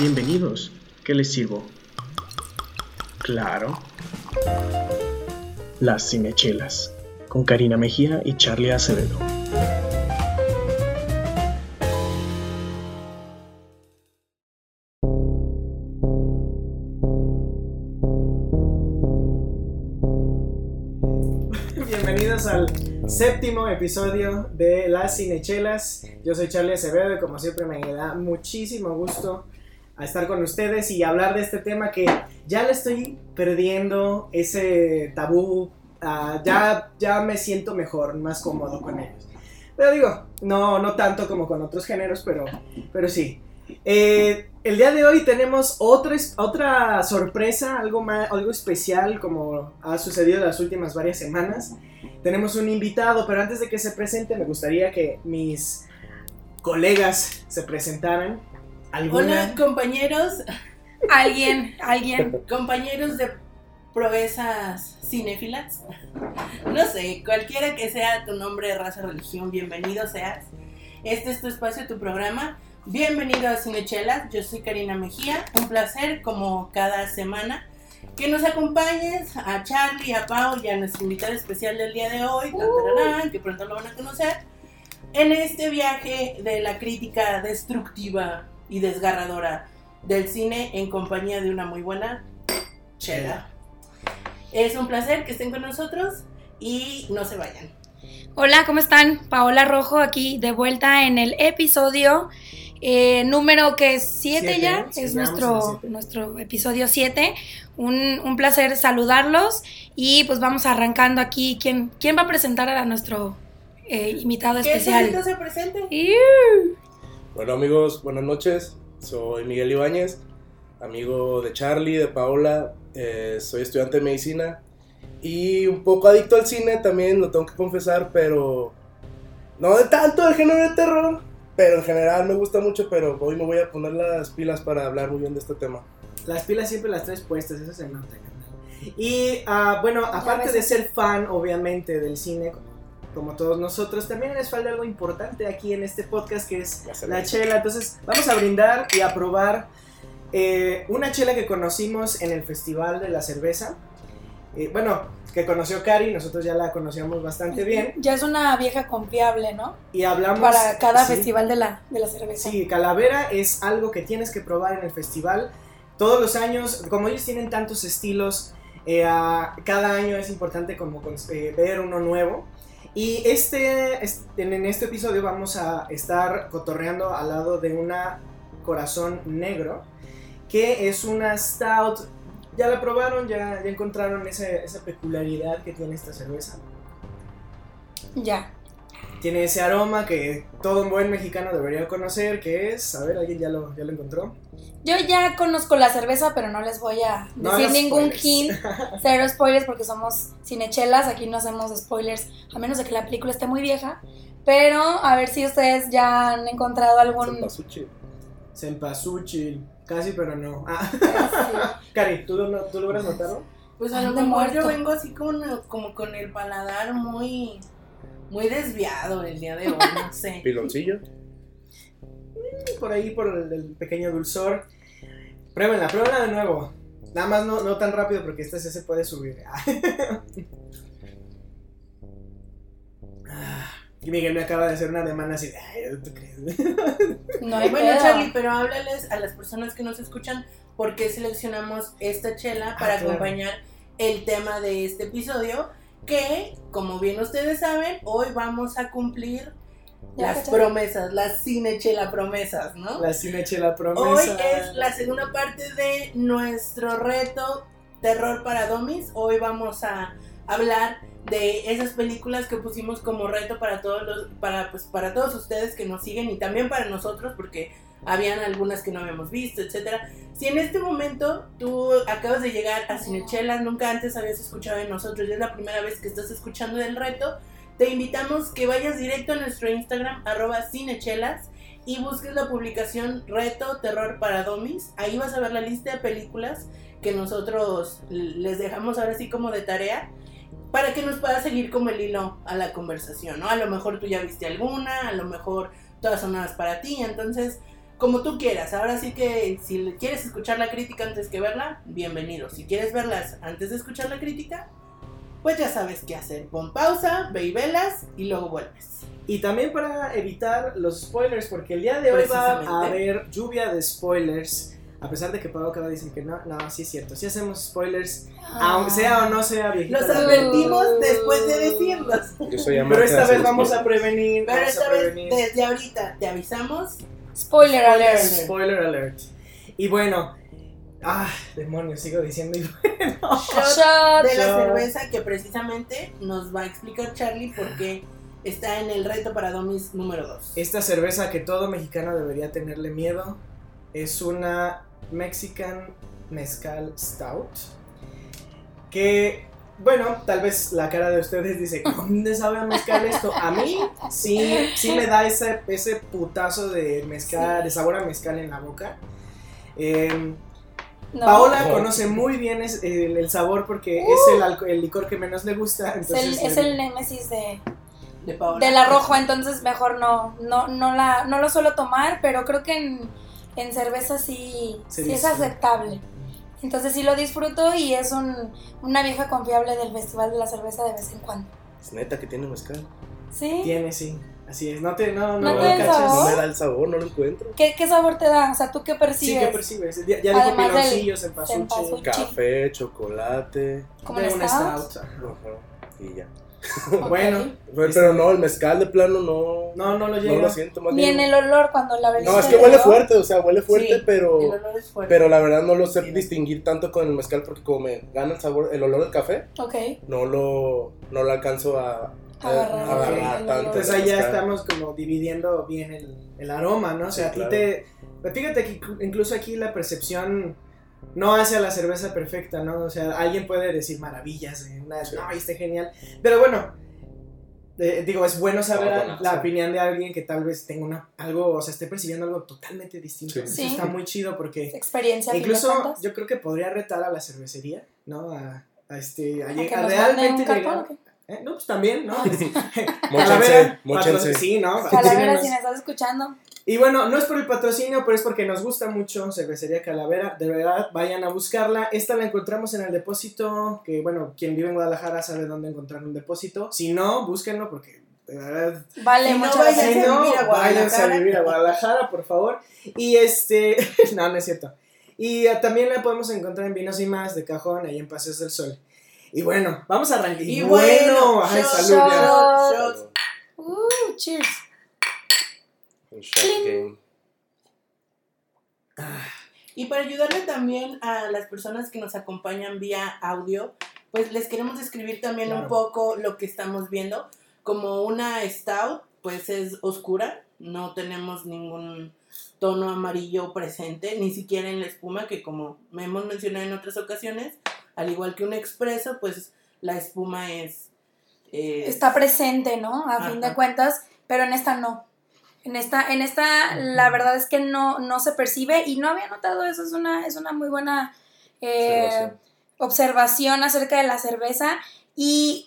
Bienvenidos. ¿Qué les sirvo? Claro. Las Cinechelas, con Karina Mejía y Charlie Acevedo. Bienvenidos al séptimo episodio de Las Cinechelas. Yo soy Charlie Acevedo y como siempre me da muchísimo gusto a estar con ustedes y hablar de este tema que ya le estoy perdiendo ese tabú. ah, ya, ya me siento mejor, más cómodo con ellos. Pero digo, no, no tanto como con otros géneros, pero, pero sí. Eh, el día de hoy tenemos otra, otra sorpresa, algo, más, algo especial como ha sucedido las últimas varias semanas. Tenemos un invitado, pero antes de que se presente me gustaría que mis colegas se presentaran. ¿Alguna? Hola compañeros, Alguien, alguien. compañeros de proezas cinéfilas. No sé, cualquiera que sea tu nombre, raza, religión, bienvenido seas. Este es tu espacio, tu programa. Bienvenido a Cinechelas, yo soy Karina Mejía. Un placer, como cada semana, que nos acompañes a Charlie, a Pau y a nuestro invitado especial del día de hoy, tararán, que pronto lo van a conocer, en este viaje de la crítica destructiva y desgarradora del cine en compañía de una muy buena chela. Es un placer que estén con nosotros y no se vayan. Hola, ¿cómo están? Paola Rojo aquí de vuelta en el episodio eh, número que es 7 Siete, ya, sí, es nuestro, siete. nuestro episodio 7. Un, un placer saludarlos y pues vamos arrancando aquí. ¿Quién, quién va a presentar a nuestro eh, invitado especial? solito se presente. Iu. Bueno amigos, buenas noches. Soy Miguel Ibáñez, amigo de Charlie, de Paola. eh, soy estudiante de medicina y un poco adicto al cine también, lo tengo que confesar, pero no de tanto del género de terror. Pero en general me gusta mucho, pero hoy me voy a poner las pilas para hablar muy bien de este tema. Las pilas siempre las traes puestas, eso se nota. Y ah, bueno, aparte de ser fan, obviamente, del cine, como, como todos nosotros, también les falta algo importante aquí en este podcast que es La chela. Entonces, vamos a brindar y a probar eh, una chela que conocimos en el Festival de la Cerveza. Eh, bueno, que conoció Cari, nosotros ya la conocíamos bastante bien. Ya es una vieja confiable, ¿no? Y hablamos. Para cada sí, festival de la, de la cerveza. Sí, Calavera es algo que tienes que probar en el festival. Todos los años, como ellos tienen tantos estilos, eh, cada año es importante como eh, ver uno nuevo. Y este, es- en, en este episodio vamos a estar cotorreando al lado de una corazón negro, que es una stout. Ya la probaron, ya, ya encontraron ese- esa peculiaridad que tiene esta cerveza. Ya. Tiene ese aroma que todo un buen mexicano debería conocer, que es, a ver, ¿alguien ya lo, ya lo encontró? Yo ya conozco la cerveza, pero no les voy a No decir ningún spoilers. hint, cero spoilers porque somos cinechelas, aquí no hacemos spoilers, a menos de que la película esté muy vieja. Pero a ver si ustedes ya han encontrado algún... Cempasúchil. Cempasúchil, casi pero no. Ah, Cari, ¿tú, ¿tú logras notarlo? Pues a lo de mejor yo vengo así como, como con el paladar muy, muy desviado el día de hoy, no sé. Piloncillo. Por ahí, por el, el pequeño dulzor. Pruébenla, pruébenla de nuevo. Nada más no, no tan rápido porque este sí se puede subir. Ah, Y Miguel me acaba de hacer una demanda así. de, Ay, ¿tú crees? No hay Bueno, pedo. Charlie, pero háblales a las personas que nos escuchan por qué seleccionamos esta chela para Ah, claro. acompañar el tema de este episodio. Que, como bien ustedes saben, hoy vamos a cumplir las promesas, las cinechela promesas, ¿no? La cinechela promesa. Hoy es la segunda parte de nuestro reto Terror para Domis. Hoy vamos a hablar de esas películas que pusimos como reto para todos los, para pues para todos ustedes que nos siguen y también para nosotros porque habían algunas que no habíamos visto, etcétera. Si en este momento tú acabas de llegar a Cinechelas, nunca antes habías escuchado de nosotros y es la primera vez que estás escuchando del reto, te invitamos que vayas directo a nuestro Instagram, arroba cinechelas, y busques la publicación Reto Terror para Domis. Ahí vas a ver la lista de películas que nosotros les dejamos ahora sí como de tarea para que nos pueda seguir como el hilo a la conversación, ¿no? A lo mejor tú ya viste alguna, a lo mejor todas son nuevas para ti, entonces como tú quieras. Ahora sí que si quieres escuchar la crítica antes que verla, bienvenido. Si quieres verlas antes de escuchar la crítica, pues ya sabes qué hacer. Pon pausa, ve y velas y luego vuelves. Y también para evitar los spoilers, porque el día de hoy va a haber lluvia de spoilers. A pesar de que acaba de decir que no, no, sí es cierto. Sí hacemos spoilers, aunque sea o no sea viejita. Los advertimos Uh. después de decirlos. Yo soy Pero esta vez vamos a prevenir. Pero esta vez, prevenir. desde ahorita, te avisamos. Spoiler alert. Spoiler alert. Y bueno, ah, demonios, sigo diciendo. y bueno. Shot. de la Shot. cerveza que precisamente nos va a explicar Charlie porque está en el reto para Domis número 2. Esta cerveza que todo mexicano debería tenerle miedo es una Mexican Mezcal Stout. Que, bueno, tal vez la cara de ustedes dice, ¿dónde sabe a mezcal esto? A mí sí, sí me da ese, ese putazo de mezcal, de sabor a mezcal en la boca. Eh, No. Paola No. conoce muy bien es- el, el sabor porque es el, alco- el licor que menos le gusta. Es el, es el némesis de, De Paola. de la rojo, entonces mejor no, no, no, la, no lo suelo tomar, pero creo que en, en cerveza sí, sí es aceptable. Entonces sí lo disfruto y es un, una vieja confiable del Festival de la Cerveza de vez en cuando. Es neta que tiene mezcal. ¿Sí? Tiene, sí. Así es. No te, no, no, ¿No lo te da el cachas. sabor? No me da el sabor, no lo encuentro. ¿Qué, ¿Qué sabor te da? O sea, ¿tú qué Sí, percibes? ¿qué percibes? Ya, ya dijo Además del piloncillo, cempasúchil. cempasúchil. Café, chocolate. ¿Como de un un stout? stout. Ajá. Y ya. Bueno, Pero, pero no, el mezcal de plano no. No, no lo No llega. lo siento más Ni en el olor cuando la abriste. No, es que el huele fuerte, o sea, huele fuerte, Sí, pero. El olor es fuerte. Pero la verdad no lo sé Sí. distinguir tanto con el mezcal porque como me gana el sabor, el olor del café, Ok. no lo, no lo alcanzo a, Agarrar tanto. Entonces ahí ya estamos como dividiendo bien el, el aroma, ¿no? O sea, Sí, a ti claro. te... pero Fíjate que inclu- incluso aquí la percepción no hace a la cerveza perfecta, ¿no? O sea, alguien puede decir maravillas de una... Sí. No, está genial. Pero bueno, eh, digo, es bueno saber Ah, bueno, la sí. opinión de alguien que tal vez tenga una, algo, o sea, esté percibiendo algo totalmente distinto. Sí. Eso Sí. está muy chido porque... Experiencia. Incluso yo creo que podría retar a la cervecería, ¿no? A, a este, a, ¿A lleg- que a nos realmente manden un cartón llegar- o qué? ¿Eh? No, pues también, ¿no? Móchense. patro- Sí, ¿no? Calavera, si me estás escuchando. Y bueno, no es por el patrocinio, pero es porque nos gusta mucho Cervecería Calavera. De verdad, vayan a buscarla. Esta la encontramos en el depósito, que bueno, quien vive en Guadalajara sabe dónde encontrar un depósito. Si no, búsquenlo porque de verdad Vale, Si no, muchas vayan si a gracias. no, vivir a váyanse a Guadalajara. vivir a Guadalajara, por favor. Y este, no, no es cierto. Y eh, también la podemos encontrar en Vinos y Más de Cajón, ahí en Paseos del Sol. Y bueno, vamos a arrancar. Y Y bueno, bueno, ay, shot, salud ya. shot, shot. Uh, cheers. Game. Y para ayudarle también a las personas que nos acompañan vía audio, pues les queremos describir también Claro. un poco lo que estamos viendo. Como una stout, pues es oscura, no tenemos ningún tono amarillo presente, ni siquiera en la espuma, que como me hemos mencionado en otras ocasiones, al igual que un expreso, pues la espuma es... eh, Está presente, ¿no? A fin de cuentas, pero en esta no. En esta, en esta, la verdad es que no, no se percibe y no había notado eso. Es una, es una muy buena eh, Observación. observación acerca de la cerveza. Y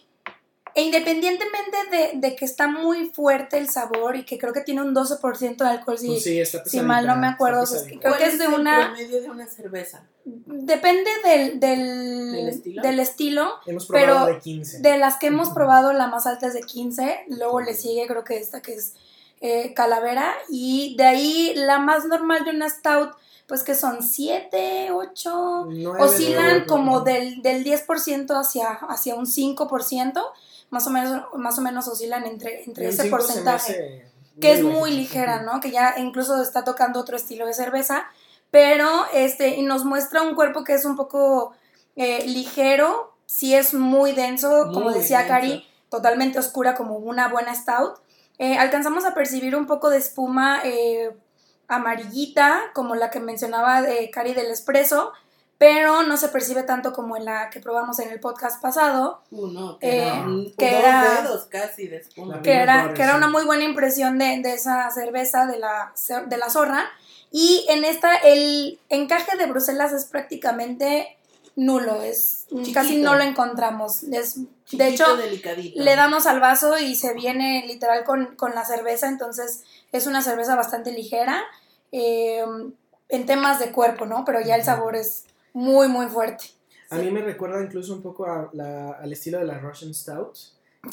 e independientemente de, de que está muy fuerte el sabor y que creo que tiene un 12% de alcohol, si, Pues sí, está si mal no me acuerdo, o sea, es que pesadita. creo ¿cuál que es de el una... promedio de una cerveza? Depende del, del, ¿Del estilo? del estilo. Hemos probado pero de 15. De las que hemos probado, la más alta es de 15. Luego le sigue, creo que esta que es eh, Calavera. Y de ahí la más normal de una Stout, pues que son 7, 8. Nueve, Oscilan como del, del 10% hacia, hacia un 5%. Más o menos, más o menos oscilan entre, entre ese porcentaje que es muy ligera, ¿no? Que ya incluso está tocando otro estilo de cerveza, pero este, y nos muestra un cuerpo que es un poco eh, ligero, sí es muy denso, como Muy decía denso. Cari, totalmente oscura como una buena stout. Eh, alcanzamos a percibir un poco de espuma eh, amarillita, como la que mencionaba de Cari del espresso, pero no se percibe tanto como en la que probamos en el podcast pasado. Uno, Eh, que era un- que dos era- dedos casi de espuma. Que era, que era una muy buena impresión de, de esa cerveza de la, de la zorra. Y en esta, el encaje de Bruselas es prácticamente nulo, es Chiquito. casi no lo encontramos. Es, de hecho, delicadito. le damos al vaso y se viene literal con, con la cerveza, entonces es una cerveza bastante ligera. eh, en temas de cuerpo, ¿no? Pero ya el sabor es muy, muy fuerte. A mí me recuerda incluso un poco a la- al estilo de la Russian Stout.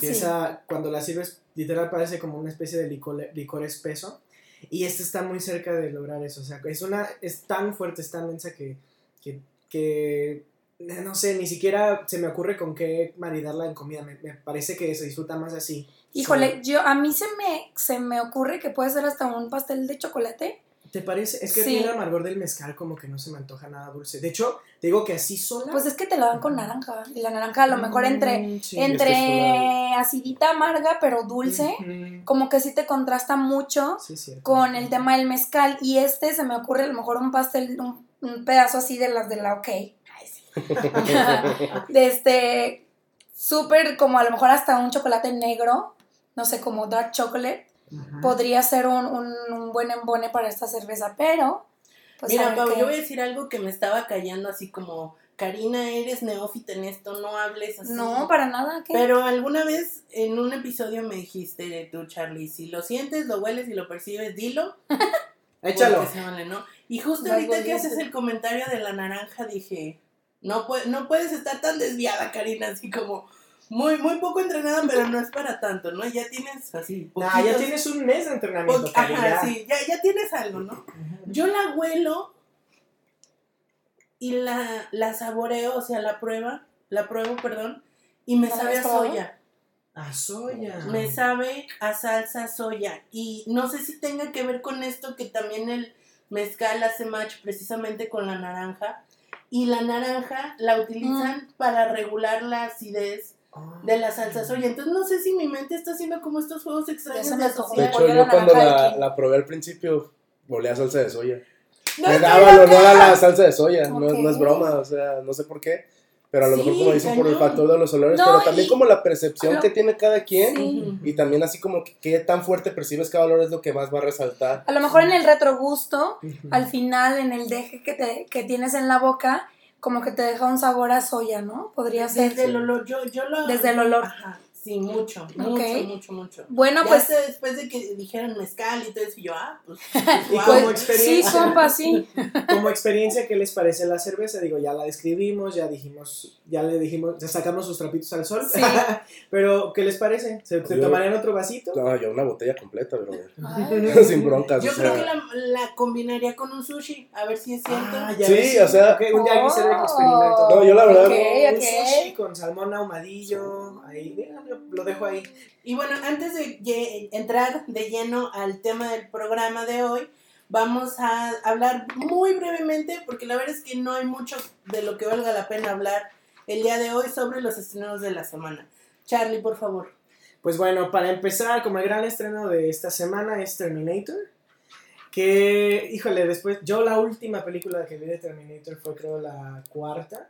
Que Sí. esa, cuando la sirves, literal parece como una especie de licor, licor espeso. Y esta está muy cerca de lograr eso. O sea, es, una, es tan fuerte, es tan densa que, que, que, eh, no sé, ni siquiera se me ocurre con qué maridarla en comida. Me, me parece que se disfruta más así. Híjole, yo a mí se me, se me ocurre que puede ser hasta un pastel de chocolate. ¿Te parece? Es que Sí. tiene el amargor del mezcal como que no se me antoja nada dulce. De hecho, te digo que así sola... Pues es que te la dan con naranja. Y la naranja a lo mejor entre, Mm, sí. entre que acidita amarga, pero dulce. Como que sí te contrasta mucho Sí, con el tema del mezcal. Y este se me ocurre a lo mejor un pastel, un, un pedazo así de las de la OK. Ay, sí. de este, súper como a lo mejor hasta un chocolate negro, no sé, como dark chocolate, podría ser un, un- un buen embone para esta cerveza, pero... Pues Mira, Pau, yo voy a decir algo que me estaba callando así como, Karina, eres neófita en esto, no hables así. No, para nada. ¿qué? Pero alguna vez en un episodio me dijiste tú, Charlie, si lo sientes, lo hueles y lo percibes, dilo. Échalo. porque se vale, ¿no? Y justo ahorita que haces el comentario de la naranja, dije, no, pue- no puedes estar tan desviada, Karina, así como muy, muy poco entrenada, pero no es para tanto, ¿no? Ya tienes así. Nah, ya tienes un mes de entrenamiento, Ajá, ya. sí, ya, ya tienes algo, ¿no? Yo la huelo y la, la saboreo, o sea, la prueba, la pruebo, perdón, y me ¿La sabe a soya. A soya. Me sabe a salsa soya. Y no sé si tenga que ver con esto que también el mezcal hace match precisamente con la naranja. Y la naranja la utilizan para regular la acidez Ah. de la salsa soya. Entonces no sé si mi mente está haciendo como estos juegos extraños de. De hecho, yo la cuando la, probé al principio, volé a salsa de soya. No Me daba el olor a la salsa de soya, no, es- no es Ok. broma, o sea, no sé por qué. Pero a lo Sí, mejor, como dicen, por el factor de los olores, No, pero también y- como la percepción Lo- que tiene cada quien. Sí. Y también así como que qué tan fuerte percibes cada olor es lo que más va a resaltar. A lo mejor en el retrogusto, al final, en el deje que, te, que tienes en la boca, como que te deja un sabor a soya, ¿no? Podría ser. Desde el olor, yo, yo lo... Desde el olor. Ajá, sí, mucho, mucho, mucho, mucho. Bueno, ya pues, después de que dijeron mezcal y todo eso, y yo, ah, pues, guau. como pues sí, experiencia. compa, sí. Como experiencia, ¿qué les parece la cerveza? Digo, ya la describimos, ya dijimos, ya le dijimos, ya sacamos sus trapitos al sol. Sí. Pero, ¿qué les parece? ¿Se, se Yo- tomarían otro vasito? No, yo una botella completa, pero sin broncas. Yo o creo sea. que la, la combinaría con un sushi, a ver si es cierto. Ah, ya Sí, ves. o sea- un día hay que hacer el Oh. experimento. No, yo la verdad- Un sushi con salmón ahumadillo. Ahí, mira, lo, dejo ahí. Y bueno, antes de entrar de lleno al tema del programa de hoy, vamos a hablar muy brevemente, porque la verdad es que no hay mucho de lo que valga la pena hablar el día de hoy sobre los estrenos de la semana. Charlie, por favor. Pues bueno, para empezar, como el gran estreno de esta semana es Terminator. Que, híjole, después, yo la última película que vi de Terminator fue creo la cuarta.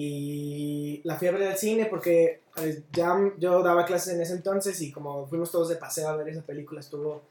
Y la ver al cine porque eh, ya yo daba clases en ese entonces y como fuimos todos de paseo a ver esa película estuvo...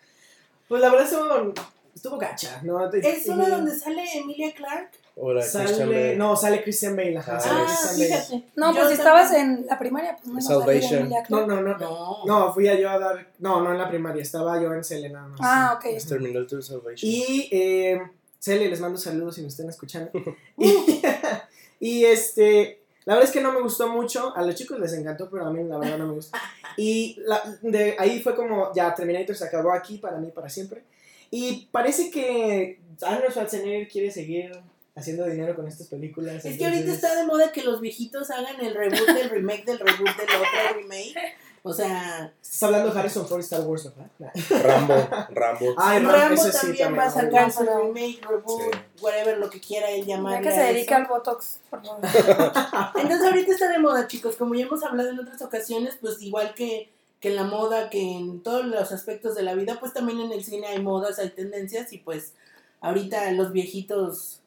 Pues la verdad estuvo, estuvo gacha, ¿no? ¿Es Y- una donde sale Emilia Clark? O la de Christian Sale, no, sale Christian Bale, ajá, Ah, sale Christian Bale. fíjate. No, Yo pues si también- estabas en la primaria, pues no Salvation. No, no, no. No. No, fui a yo a dar. No, no en la primaria, estaba yo en nada más. Ah, ok. Es Terminator Salvation. Y eh, Cele, les mando saludos si me están escuchando. y, y, este, la verdad es que no me gustó mucho. A los chicos les encantó, pero a mí la verdad no me gustó. Y la- de ahí fue como, ya Terminator se acabó aquí para mí, para siempre. Y parece que Arnold Schwarzenegger quiere seguir haciendo dinero con estas películas. Es que ahorita entonces- está de moda que los viejitos hagan el reboot del remake del reboot del otro remake. O sea, Estás hablando de Harrison Ford y Star Wars, ¿verdad? Rambo, Rambo. Ay, Ram- Rambo ese sí, también también, va a sacar Rambo. su remake, reboot, Sí. whatever, lo que quiera él Ya llamarle. que se a dedique eso. al Botox, por favor. Entonces ahorita está de moda, chicos. Como ya hemos hablado en otras ocasiones, pues igual que, que en la moda, que en todos los aspectos de la vida, pues también en el cine hay modas, hay tendencias y pues ahorita los viejitos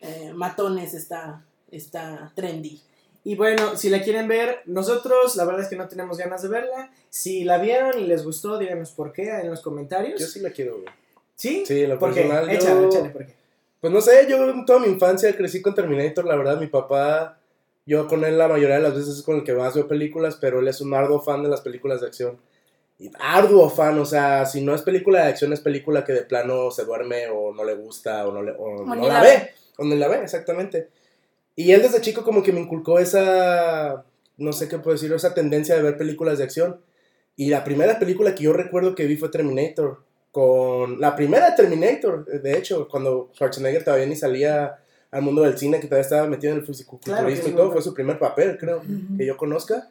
eh, matones está, está trendy. Y bueno, si la quieren ver, nosotros la verdad es que no tenemos ganas de verla. Si la vieron y les gustó, díganos por qué en los comentarios. Yo sí la quiero ver. ¿Sí? Sí, en lo ¿Por qué? personal, yo- Échale, échale, ¿por qué? Pues no sé, yo en toda mi infancia crecí con Terminator, la verdad, mi papá, yo con él la mayoría de las veces es con el que más veo películas, pero él es un arduo fan de las películas de acción. y arduo fan, o sea, si no es película de acción, es película que de plano se duerme o no le gusta o no, le, o no ni la, la ve, ve. o no la ve, exactamente. Y él desde chico como que me inculcó esa, no sé qué puedo decir, esa tendencia de ver películas de acción. Y la primera película que yo recuerdo que vi fue Terminator, con la primera Terminator, de hecho, cuando Schwarzenegger todavía ni salía al mundo del cine, que todavía estaba metido en el fisiculturismo Claro, y todo, bueno. fue su primer papel, creo, que yo conozca.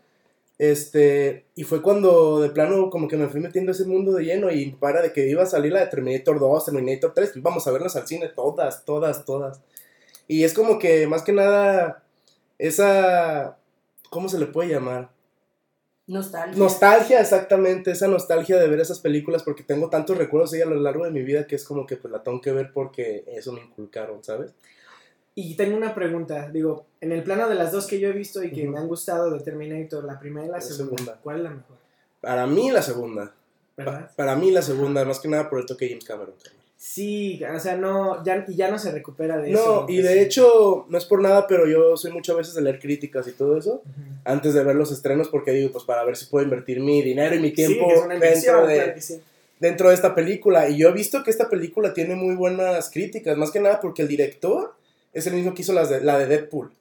Este, y fue cuando de plano como que me fui metiendo ese mundo de lleno y para de que iba a salir la de Terminator 2, Terminator 3, pues vamos a verlas al cine todas, todas, todas. Y es como que más que nada esa, ¿cómo se le puede llamar? Nostalgia. Nostalgia, exactamente, esa nostalgia de ver esas películas porque tengo tantos recuerdos de ella a lo largo de mi vida que es como que pues la tengo que ver porque eso me inculcaron, ¿sabes? Y tengo una pregunta, digo, en el plano de las dos que yo he visto y que me han gustado de Terminator, la primera y la, La segunda, segunda. ¿cuál es la mejor? Para mí la segunda, Pa- ¿Verdad? para mí la segunda, más que nada por el toque de James Cameron. Sí, o sea, no, ya, y ya no se recupera de eso. No, y de hecho, no es por nada, pero yo soy muchas veces de leer críticas y todo eso antes de ver los estrenos porque digo, pues para ver si puedo invertir mi dinero y mi tiempo dentro, de, claro que sí. dentro de esta película. Y yo he visto que esta película tiene muy buenas críticas, más que nada porque el director es el mismo que hizo las de, la de Deadpool.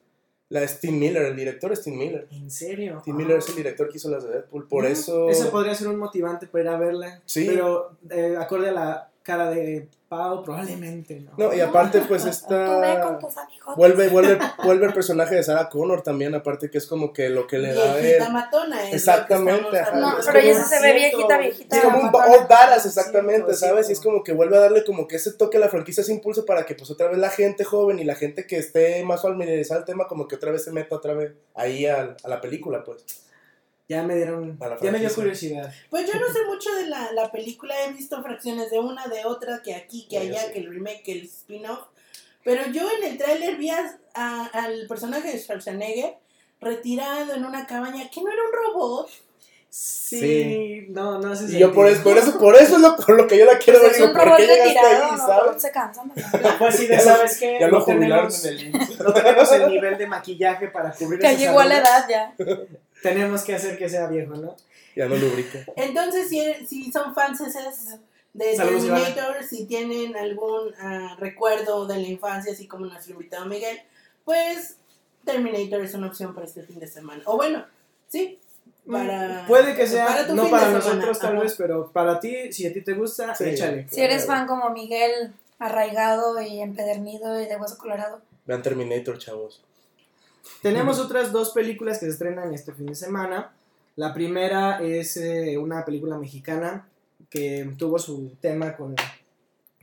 La de Steve Miller, el director es Steve Miller. ¿En serio? Steve Ah. Miller es el director que hizo las de Deadpool, por eso... Eso podría ser un motivante para ir a verla. Sí. Pero eh, acorde a la cara de Pau, probablemente no. No, y aparte pues Tú ve esta... con tus amigos. Vuelve, vuelve, vuelve el personaje de Sarah Connor también, aparte que es como que lo que le da a Viejita matona. es Exactamente, ajá. No, Es pero un se ve viejita, viejita. Es como un old badass, exactamente, Cierto, ¿sabes? Y es como que vuelve a darle como que ese toque a la franquicia, ese impulso para que pues otra vez la gente joven y la gente que esté más familiarizada al tema como que otra vez se meta otra vez ahí al- a, la película, pues. Ya me dieron. Ya me dio curiosidad. Pues yo no sé mucho de la, la película, he visto fracciones de una, de otra, que aquí, que Sí, allá, sí. que el remake, que el spin-off. Pero yo en el tráiler vi a- a- al personaje de Schwarzenegger retirado en una cabaña, que no era un robot. Sí, Sí. no, no sé Y yo por eso, por eso, por eso es lo, por lo que yo la quiero Pues ver, es digo, un ¿por qué llegaste retirado, ahí, no, sabes? se cansan. Pues sí, Ya lo- sabes que Ya lo no jubilaron tenemos, en el no tenemos el nivel de maquillaje para cubrir Que llegó a la edad ya. Tenemos que hacer que sea viejo, ¿no? Ya no lubrica. Entonces, si, si son fans de Saludos, Terminator, si tienen algún ah, recuerdo de la infancia, así como nuestro invitado Miguel, pues Terminator es una opción para este fin de semana. O bueno, sí, para... Mm, Puede que sea, para no para nosotros tal ajá. vez, pero para ti, si a ti te gusta, Sí. échale. Si eres fan como Miguel, arraigado y empedernido y de hueso colorado. Vean Terminator, chavos. Tenemos otras dos películas que se estrenan este fin de semana. La primera es eh, una película mexicana que tuvo su tema con,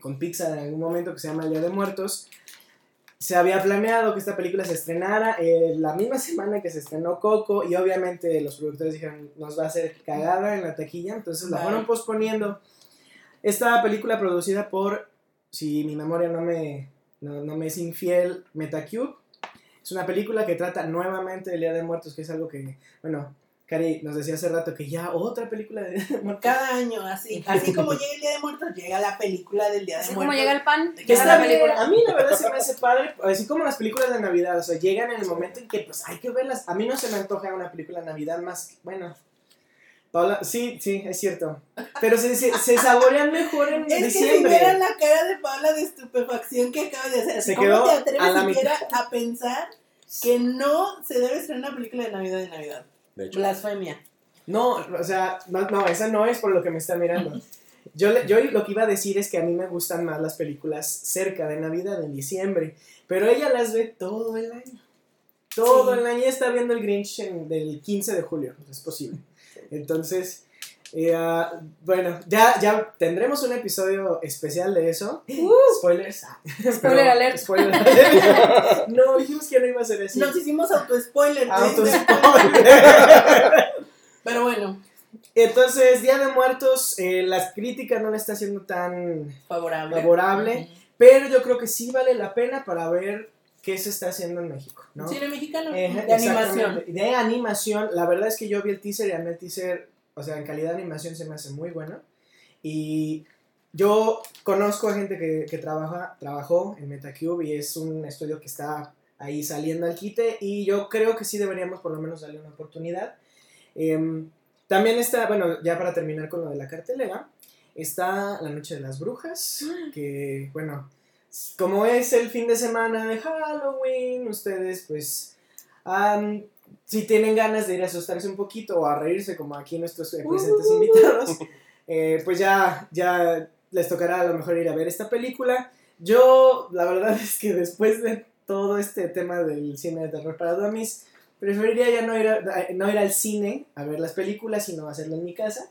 con Pixar en algún momento que se llama El Día de Muertos. Se había planeado que esta película se estrenara eh, la misma semana que se estrenó Coco y obviamente los productores dijeron nos va a hacer cagada en la taquilla, entonces la fueron posponiendo. Esta película producida por, si mi memoria no me, no, no me es infiel, Metacube. Es una película que trata nuevamente del Día de Muertos, que es algo que, bueno, Cari nos decía hace rato que ya otra película de Día de Muertos. Cada año, así, así como llega el Día de Muertos, llega la película del Día de Así Muertos. como llega el pan, Que llega la película. a mí la verdad se me hace padre, así como las películas de Navidad, o sea, llegan en el momento en que pues hay que verlas. A mí no se me antoja una película de Navidad más, bueno, Paula, sí, sí, es cierto, pero se, se, se saborean mejor en Es que si diciembre. vieran la cara de Paula de estupefacción que acaba de hacer. Se ¿Cómo quedó te a atreves la siquiera a pensar que no se debe estrenar una película de Navidad de Navidad? De hecho. Blasfemia. No, o sea, no, no, esa no es por lo que me está mirando. Yo, le- yo lo que iba a decir es que a mí me gustan más las películas cerca de Navidad, en diciembre, pero ella las ve todo el año. Todo Sí. el año Ella está viendo el Grinch en- del 15 de julio, es posible. Entonces, eh, ah, bueno, ya, ya tendremos un episodio especial de eso. Spoilers. Ah, Spoiler alert. spoiler alert. no, dijimos que no iba a ser así. Nos hicimos auto-spoiler. Auto-. Pero bueno, Entonces, Día de Muertos, eh, las críticas no le está siendo tan favorable. favorable, pero yo creo que sí vale la pena para ver qué se está haciendo en México, ¿no? Cine mexicano. Eh, de animación. De animación, la verdad es que yo vi el teaser y a mí el teaser, o sea, en calidad de animación se me hace muy bueno. Y yo conozco a gente que, que trabaja, trabajó en Metacube y es un estudio que está ahí saliendo al quite y yo creo que sí deberíamos por lo menos darle una oportunidad. Em, También está, bueno, ya para terminar con lo de la cartelera, está La Noche de las Brujas, que, bueno, como es el fin de semana de Halloween, ustedes pues, si tienen ganas de ir a asustarse un poquito o a reírse como aquí nuestros eh, presentes invitados, eh, pues ya, ya les tocará a lo mejor ir a ver esta película. Yo, la verdad es que después de todo este tema del cine de terror para dummies, preferiría ya no ir, a- no ir al cine a ver las películas, sino hacerlo en mi casa.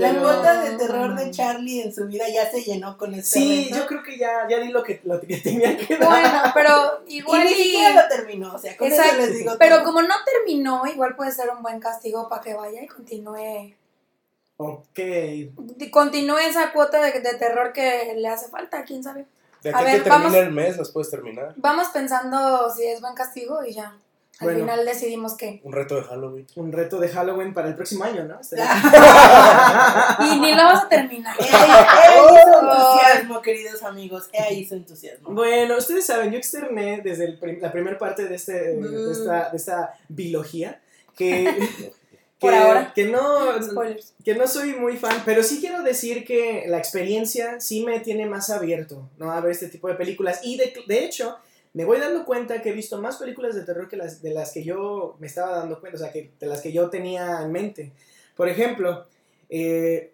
La Pero- cuota de terror de Charlie en su vida ya se llenó con este Sí, yo creo que ya, ya di lo que, lo que tenía que dar. Bueno, pero Y igual ni y... siquiera lo terminó, o sea, con eso Exacto, les digo Pero todo. como no terminó, igual puede ser un buen castigo para que vaya y continúe Ok. continúe esa cuota de, de terror que le hace falta, quién sabe. De A aquí a ver, que termine vamos- el mes, las puedes terminar. Vamos pensando si es buen castigo y ya. Al Bueno. final decidimos qué. Un reto de Halloween. Un reto de Halloween para el próximo año, ¿no? Estaría- Y ni lo vamos a terminar. He ahí, su entusiasmo, queridos amigos. He ahí su entusiasmo. Bueno, ustedes saben, yo externé desde el prim- la primera parte de, este, de, Mm. esta, de esta biología que, Por que- ahora. que no, Spoilers. que no soy muy fan, pero sí quiero decir que la experiencia sí me tiene más abierto ¿no? a ver este tipo de películas. Y de, de hecho, me voy dando cuenta que he visto más películas de terror que las, de las que yo me estaba dando cuenta, o sea, que, de las que yo tenía en mente. Por ejemplo, eh,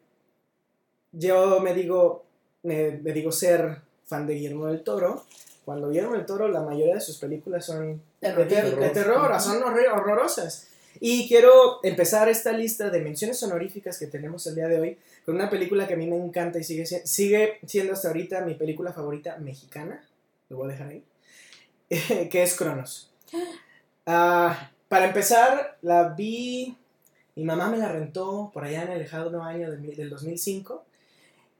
yo me digo, me, me digo ser fan de Guillermo del Toro. Cuando Guillermo del Toro, la mayoría de sus películas son de, ter- de terror, son horri- horrorosas. Y quiero empezar esta lista de menciones honoríficas que tenemos el día de hoy con una película que a mí me encanta y sigue, si- sigue siendo hasta ahorita mi película favorita mexicana. Lo voy a dejar ahí. que es Cronos. Ah, para empezar, la vi. Mi mamá me la rentó por allá en el lejano año de del 2005.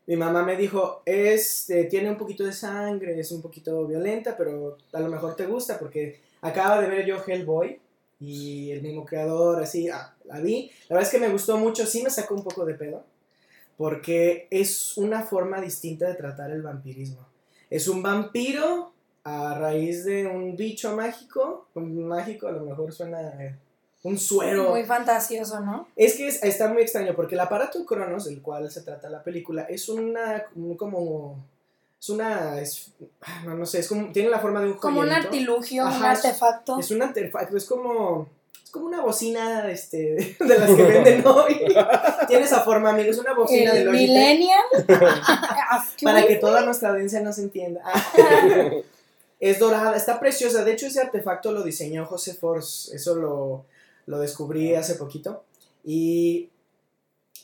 Mi mamá me dijo, es, eh, tiene un poquito de sangre, es un poquito violenta, pero a lo mejor te gusta porque acaba de ver yo Hellboy y el mismo creador, así, ah, la vi. La verdad es que me gustó mucho, sí me sacó un poco de pedo, porque es una forma distinta de tratar el vampirismo. Es un vampiro a raíz de un bicho mágico, un mágico a lo mejor suena eh, un suero. Muy fantasioso, ¿no? Es que es- está muy extraño porque el aparato Cronos, del cual se trata la película, es una un- como es una es- ah, no, no sé, es como tiene la forma de un Como un artilugio, un Ajá, artefacto. Es un artefacto, es como es como una bocina este de las que venden hoy. tiene esa forma, amigo, es una bocina de El Logitech millennial. para que toda nuestra audiencia nos entienda. Es dorada, está preciosa. De hecho, ese artefacto lo diseñó José Force. Eso lo, lo descubrí hace poquito. Y,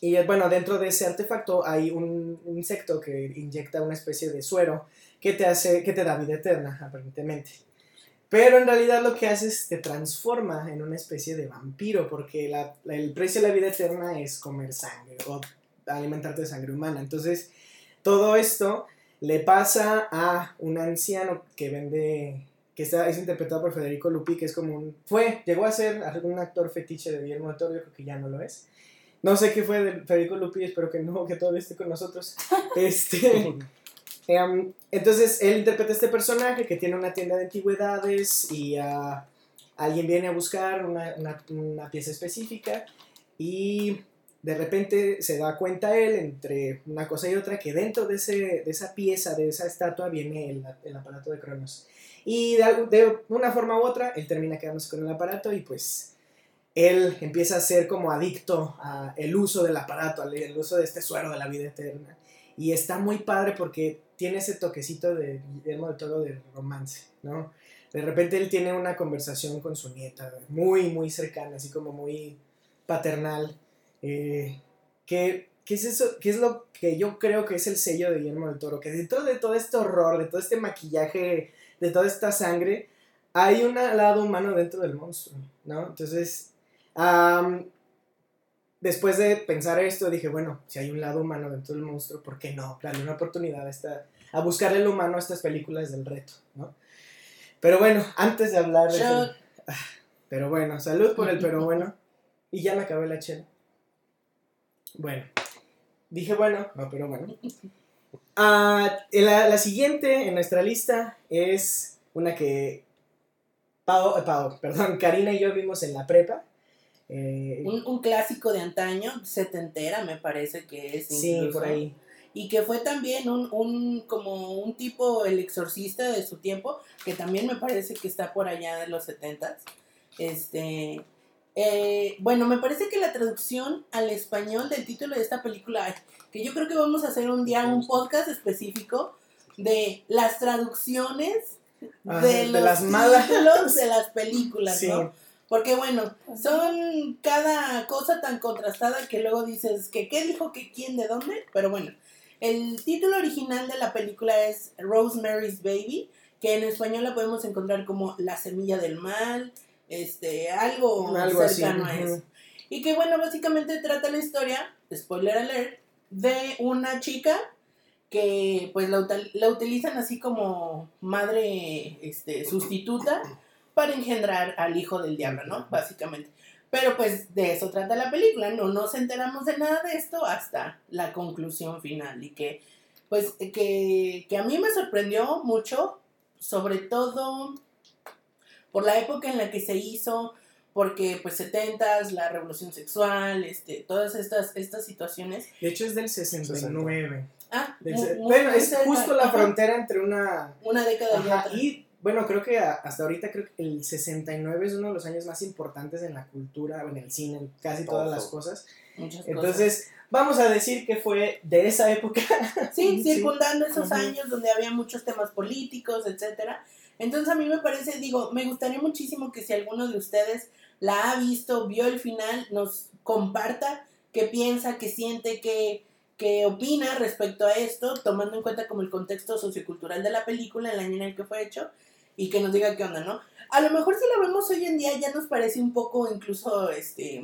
y bueno, dentro de ese artefacto hay un insecto que inyecta una especie de suero que te hace, que te da vida eterna, aparentemente. Pero en realidad lo que hace es te transforma en una especie de vampiro, porque la- el precio de la vida eterna es comer sangre o alimentarte de sangre humana. Entonces, todo esto le pasa a un anciano que vende, que está, es interpretado por Federico Lupi, que es como un, fue, llegó a ser un actor fetiche de Guillermo del Toro, yo creo que ya no lo es. No sé qué fue de Federico Lupi, espero que no, que todavía esté con nosotros. Este, em, entonces, él interpreta a este personaje que tiene una tienda de antigüedades y ah, alguien viene a buscar una, una- una pieza específica y de repente se da cuenta él, entre una cosa y otra, que dentro de, ese, de esa pieza, de esa estatua, viene el, el aparato de Cronos. Y de, de una forma u otra, él termina quedándose con el aparato y pues él empieza a ser como adicto al uso del aparato, al el uso de este suero de la vida eterna. Y está muy padre porque tiene ese toquecito de Guillermo del Toro de romance, ¿no? De repente él tiene una conversación con su nieta, muy, muy cercana, así como muy paternal. Eh, ¿qué, qué es eso? ¿Qué es lo que yo creo que es el sello de Guillermo del Toro? Que dentro de todo este horror, de todo este maquillaje, de toda esta sangre, hay un lado humano dentro del monstruo, ¿no? Entonces, después de pensar esto, dije, bueno, si hay un lado humano dentro del monstruo, ¿por qué no? Darle una oportunidad a, esta, a buscarle el humano a estas películas del reto, ¿no? Pero bueno, antes de hablar de... Ah, Pero bueno, salud por el pero bueno. Y ya me acabé la chela. Bueno, dije bueno, no, pero bueno. Ah, la, la siguiente en nuestra lista es una que Pau, eh, Pau, perdón, Karina y yo vimos en la prepa. Eh, Un, un clásico de antaño, setentera me parece que es. sí, incluso. por ahí. Y que fue también un, un, como un tipo, el exorcista de su tiempo, que también me parece que está por allá de los setentas. Este, eh, bueno, me parece que la traducción al español del título de esta película, que yo creo que vamos a hacer un día un podcast específico de las traducciones Ah, de, de los las malas. de las películas, Sí. ¿no? Porque bueno, son cada cosa tan contrastada que luego dices que qué dijo que quién de dónde, pero bueno, el título original de la película es Rosemary's Baby, que en español la podemos encontrar como La semilla del mal, este, algo, Algo así, cercano a eso. Y que bueno, básicamente trata la historia, spoiler alert, de una chica que pues la, la utilizan así como madre este, sustituta para engendrar al hijo del diablo, ¿no? Básicamente. Pero pues de eso trata la película, no nos enteramos de nada de esto hasta la conclusión final y que pues que, que a mí me sorprendió mucho, sobre todo por la época en la que se hizo, porque pues 70 la revolución sexual, este, todas estas, estas situaciones. De hecho es del 69. Ah, Del mu- se- muy- bueno, muy es cerca, justo la ajá, frontera entre una... Una década y Ajá, otra. y bueno, creo que a- hasta ahorita creo que el 69 es uno de los años más importantes en la cultura, en el cine, en casi todas Todo. las cosas. Muchas Entonces, vamos a decir que fue de esa época. cosas. Sí, sí. circundando esos Ujú. años donde había muchos temas políticos, etcétera. Entonces a mí me parece, digo, me gustaría muchísimo que si alguno de ustedes la ha visto, vio el final, nos comparta qué piensa, qué siente, qué, qué opina respecto a esto, tomando en cuenta como el contexto sociocultural de la película, el año en el que fue hecho, y que nos diga qué onda, ¿no? A lo mejor si la vemos hoy en día ya nos parece un poco incluso, este,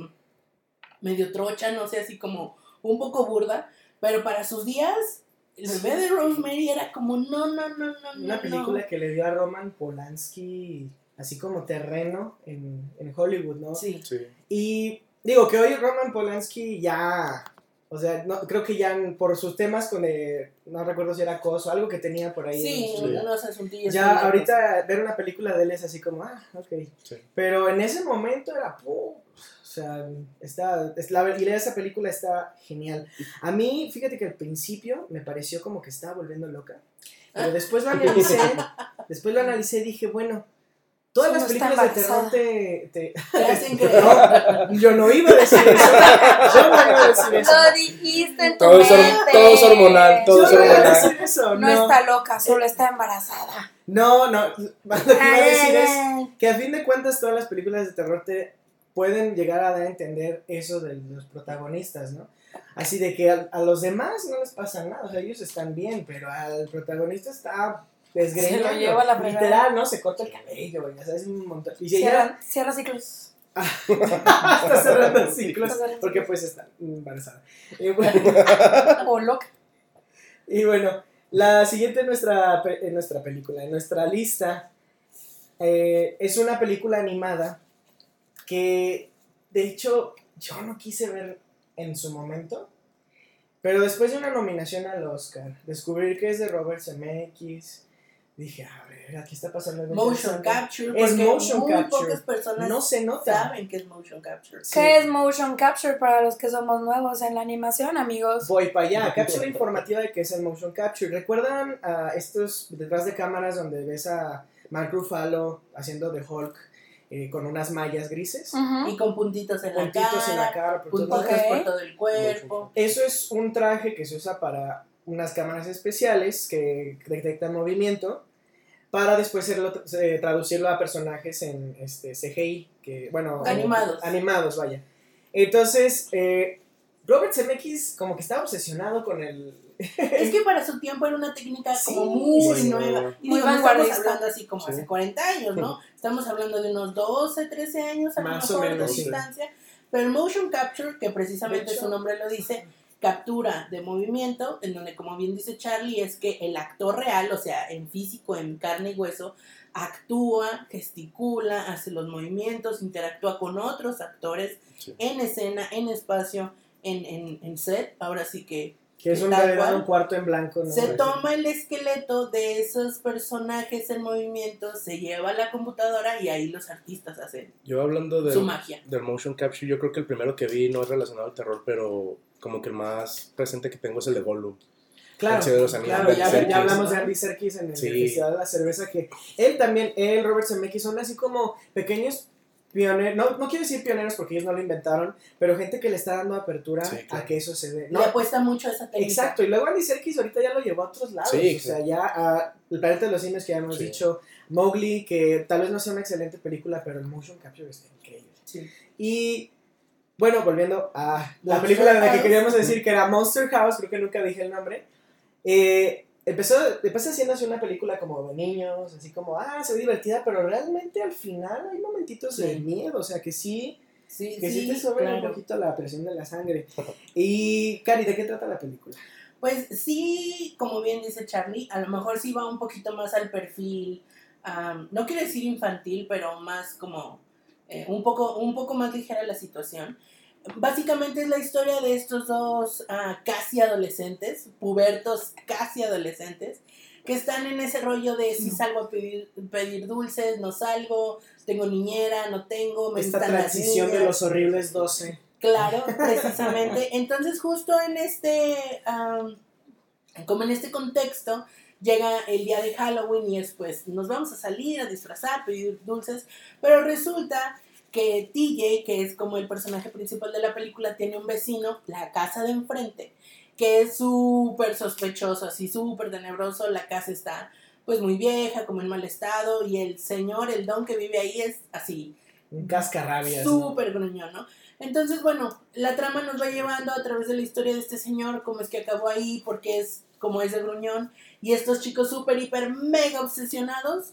medio trocha, no sé, así como un poco burda, pero para sus días, el bebé de Rosemary era como, no, no, no, no, no. Una película que le dio a Roman Polanski así como terreno en, en Hollywood, ¿no? Sí. Sí. Y digo que hoy Roman Polanski ya, o sea, no, creo que ya por sus temas con, eh, no recuerdo si era acoso, algo que tenía por ahí. Sí, en su- unos asuntillos. Ya ahorita ver una película de él es así como, ah, ok. Sí. Pero en ese momento era, ¡pum! O sea, está, es la, y esa película está genial. A mí, fíjate que al principio me pareció como que estaba volviendo loca. Pero después lo analicé, después lo analicé y dije, bueno, todas las películas de terror te... te- Te hacen creer. No, yo no iba a decir eso. Yo no iba a decir eso. Lo dijiste en tu Todo es, mente. todo es hormonal, todo Yo es no iba a hormonal. decir eso. No, No, está loca, solo está embarazada. no, no. Lo que iba a decir es que a fin de cuentas todas las películas de terror te pueden llegar a dar a entender eso de los protagonistas, ¿no? Así de que a, a los demás no les pasa nada, o sea, ellos están bien, pero al protagonista está desgreñando. Se lo lleva a la. Literal, ¿no? Se corta el cabello, güey, o sea, es un montón. Y Cierra, cierra ciclos. está cerrando ciclos, porque pues está embarazada. Y bueno, O loca. y bueno, la siguiente en nuestra, en nuestra película, en nuestra lista, eh, es una película animada que, de hecho, yo no quise ver en su momento, pero después de una nominación al Oscar, descubrir que es de Robert Zemeckis, dije, a ver, aquí está pasando algo Motion capture. Es porque motion muy capture. pocas personas No se nota. saben que es motion capture. Sí. ¿Qué es motion capture para los que somos nuevos en la animación, amigos? Voy para allá. Cápsula informativa de qué es el motion capture. ¿Recuerdan a estos detrás de cámaras donde ves a Mark Ruffalo haciendo de Hulk eh, con unas mallas grises? Y con puntitos en la Puntitos cara, en la cara. puntitos lados. Ok. por todo el cuerpo. Eso es un traje que se usa para unas cámaras especiales que detectan movimiento para después hacerlo- eh, traducirlo a personajes en este, CGI, que, bueno, Animados. animados, vaya. Entonces, eh, Robert Zemeckis como que estaba obsesionado con el... Es que para su tiempo era una técnica Sí, como muy sí, nueva. Y Muy digo, estamos hablando así como Sí. hace 40 años, ¿no? Estamos hablando de unos 12, 13 años a lo mejor de distancia. Pero el motion capture, que precisamente hecho- su nombre lo dice, captura de movimiento, en donde como bien dice Charlie, es que el actor real, o sea, en físico, en carne y hueso, actúa, gesticula, hace los movimientos, interactúa con otros actores en escena, en espacio, en, en, en set. Ahora sí que Que es un, un cuarto en blanco, ¿no? Se toma el esqueleto de esos personajes en movimiento, se lleva a la computadora y ahí los artistas hacen Yo hablando su del, magia. del motion capture, yo creo que el primero que vi no es relacionado al terror, pero como que el más presente que tengo es el de Gollum. Claro, claro, ya, ya hablamos de Andy Serkis en el Sí. Festival de la Cerveza, que él también, él, Robert Zemeckis, son así como pequeños pioneros, no, no quiero decir pioneros porque ellos no lo inventaron, pero gente que le está dando apertura Sí, claro. a que eso se dé. Le apuesta mucho a esa técnica. Exacto, y luego Andy Serkis ahorita ya lo llevó a otros lados. Sí, o sea, ya a El planeta de los simios que ya hemos Sí. dicho, Mowgli, que tal vez no sea una excelente película, pero el motion capture está increíble. Sí. Y bueno, volviendo a la película de la que queríamos decir que era Monster House, creo que nunca dije el nombre. Eh, empezó, empezó haciendo así una película como de niños, así como, ah, se ve divertida, pero realmente al final hay momentitos de Sí. miedo, o sea, que sí, Sí, que sí, sí, te sube un poquito la presión de la sangre. Y, Cari, ¿de qué trata la película? Pues sí, como bien dice Charlie, a lo mejor sí va un poquito más al perfil, am, no quiero decir infantil, pero más como eh, un, poco, un poco más ligera la situación. Básicamente es la historia de estos dos ah, casi adolescentes, pubertos casi adolescentes, que están en ese rollo de si salgo a pedir, pedir dulces, no salgo, tengo niñera, no tengo, me Esta transición de los horribles 12. Claro, precisamente. Entonces, justo en este, como en este contexto, llega el día de Halloween y es pues, nos vamos a salir a disfrazar, pedir dulces, pero resulta que TJ, que es como el personaje principal de la película, tiene un vecino, la casa de enfrente, que es súper sospechoso, así súper tenebroso, la casa está pues muy vieja, como en mal estado, y el señor, el don que vive ahí es así, Un cascarrabias. ¿no? súper gruñón, ¿no? Entonces, bueno, la trama nos va llevando a través de la historia de este señor, cómo es que acabó ahí, porque es como es de gruñón, y estos chicos súper, hiper, mega obsesionados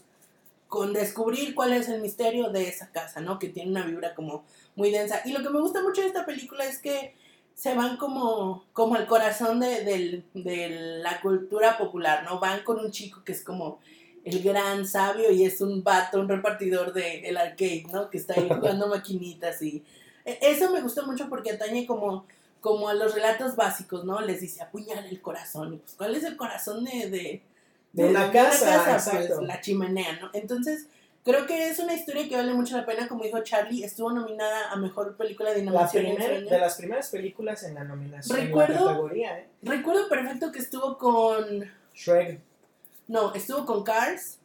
con descubrir cuál es el misterio de esa casa, ¿no? Que tiene una vibra como muy densa. Y lo que me gusta mucho de esta película es que se van como, como al corazón de, de la cultura popular, ¿no? Van con un chico que es como el gran sabio y es un vato, un repartidor del el arcade, ¿no? Que está ahí jugando maquinitas y... e- Eso me gusta mucho porque atañe como, como a los relatos básicos, ¿no? Les dice, apuñala el corazón. Y pues, ¿cuál es el corazón de... de De una casa, Pues la chimenea, ¿no? Entonces, creo que es una historia que vale mucho la pena. Como dijo Charlie, estuvo nominada a Mejor Película de La Animación en de las primeras películas en la nominación en Recuerdo- la categoría, ¿eh? Recuerdo perfecto que estuvo con... Shrek. No, estuvo con Cars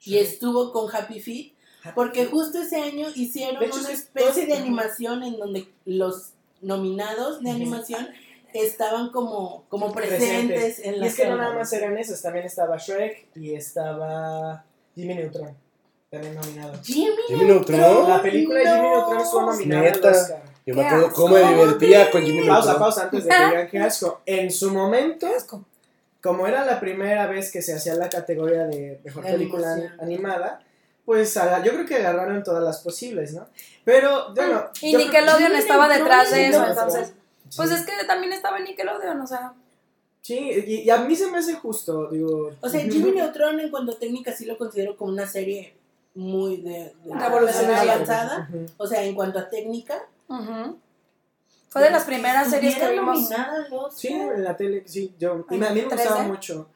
y estuvo con Happy Feet. Porque justo ese año hicieron hecho, una especie de animación en donde los nominados de animación estaban como, como Presentes. presentes en Y la es que no nada más eran esos, también estaba Shrek y estaba Jimmy Neutron, también nominado. Jimmy, Jimmy Neutron. La película de Jimmy. Neutron estuvo nominada al Neta. Oscar. Yo me acuerdo cómo me divertía con Jimmy Pausa, Neutron. pausa, antes de que digan qué asco. En su momento, como era la primera vez que se hacía la categoría de mejor película animación. animada, pues yo creo que agarraron todas las posibles, ¿no? Pero, bueno. Y yo creo- Nickelodeon estaba detrás de eso, entonces. Sí. Pues es que también estaba en Nickelodeon, o sea. Sí, y, y a mí se me hace justo, digo. O sea, Jimmy Neutron en cuanto a técnica sí lo considero como una serie muy de, de- Revolucionaria. avanzada. Ujú. O sea, en cuanto a técnica. ujú. Fue de las primeras series que vimos. Sí, en la tele, sí, yo. Y a mí me gustaba 13. mucho.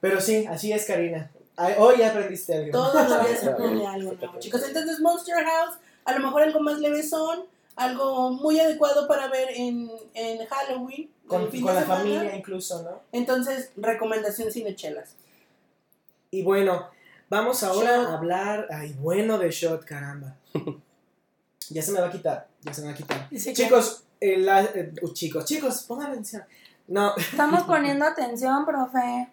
Pero sí, así es, Karina. Hoy ya aprendiste algo. Todos los días se aprende algo nuevo, chicos. Entonces, Monster House, a lo mejor algo más levesón, algo muy adecuado para ver en, en Halloween. Con, con de la semana. familia incluso, ¿no? Entonces, recomendación cinechelas. Y bueno, vamos ahora Shot. a hablar. Ay, bueno de shot, caramba. ya se me va a quitar, ya se me va a quitar. Chicos, eh, la- eh, uh, chicos, chicos, pongan atención. No, Estamos poniendo atención, profe.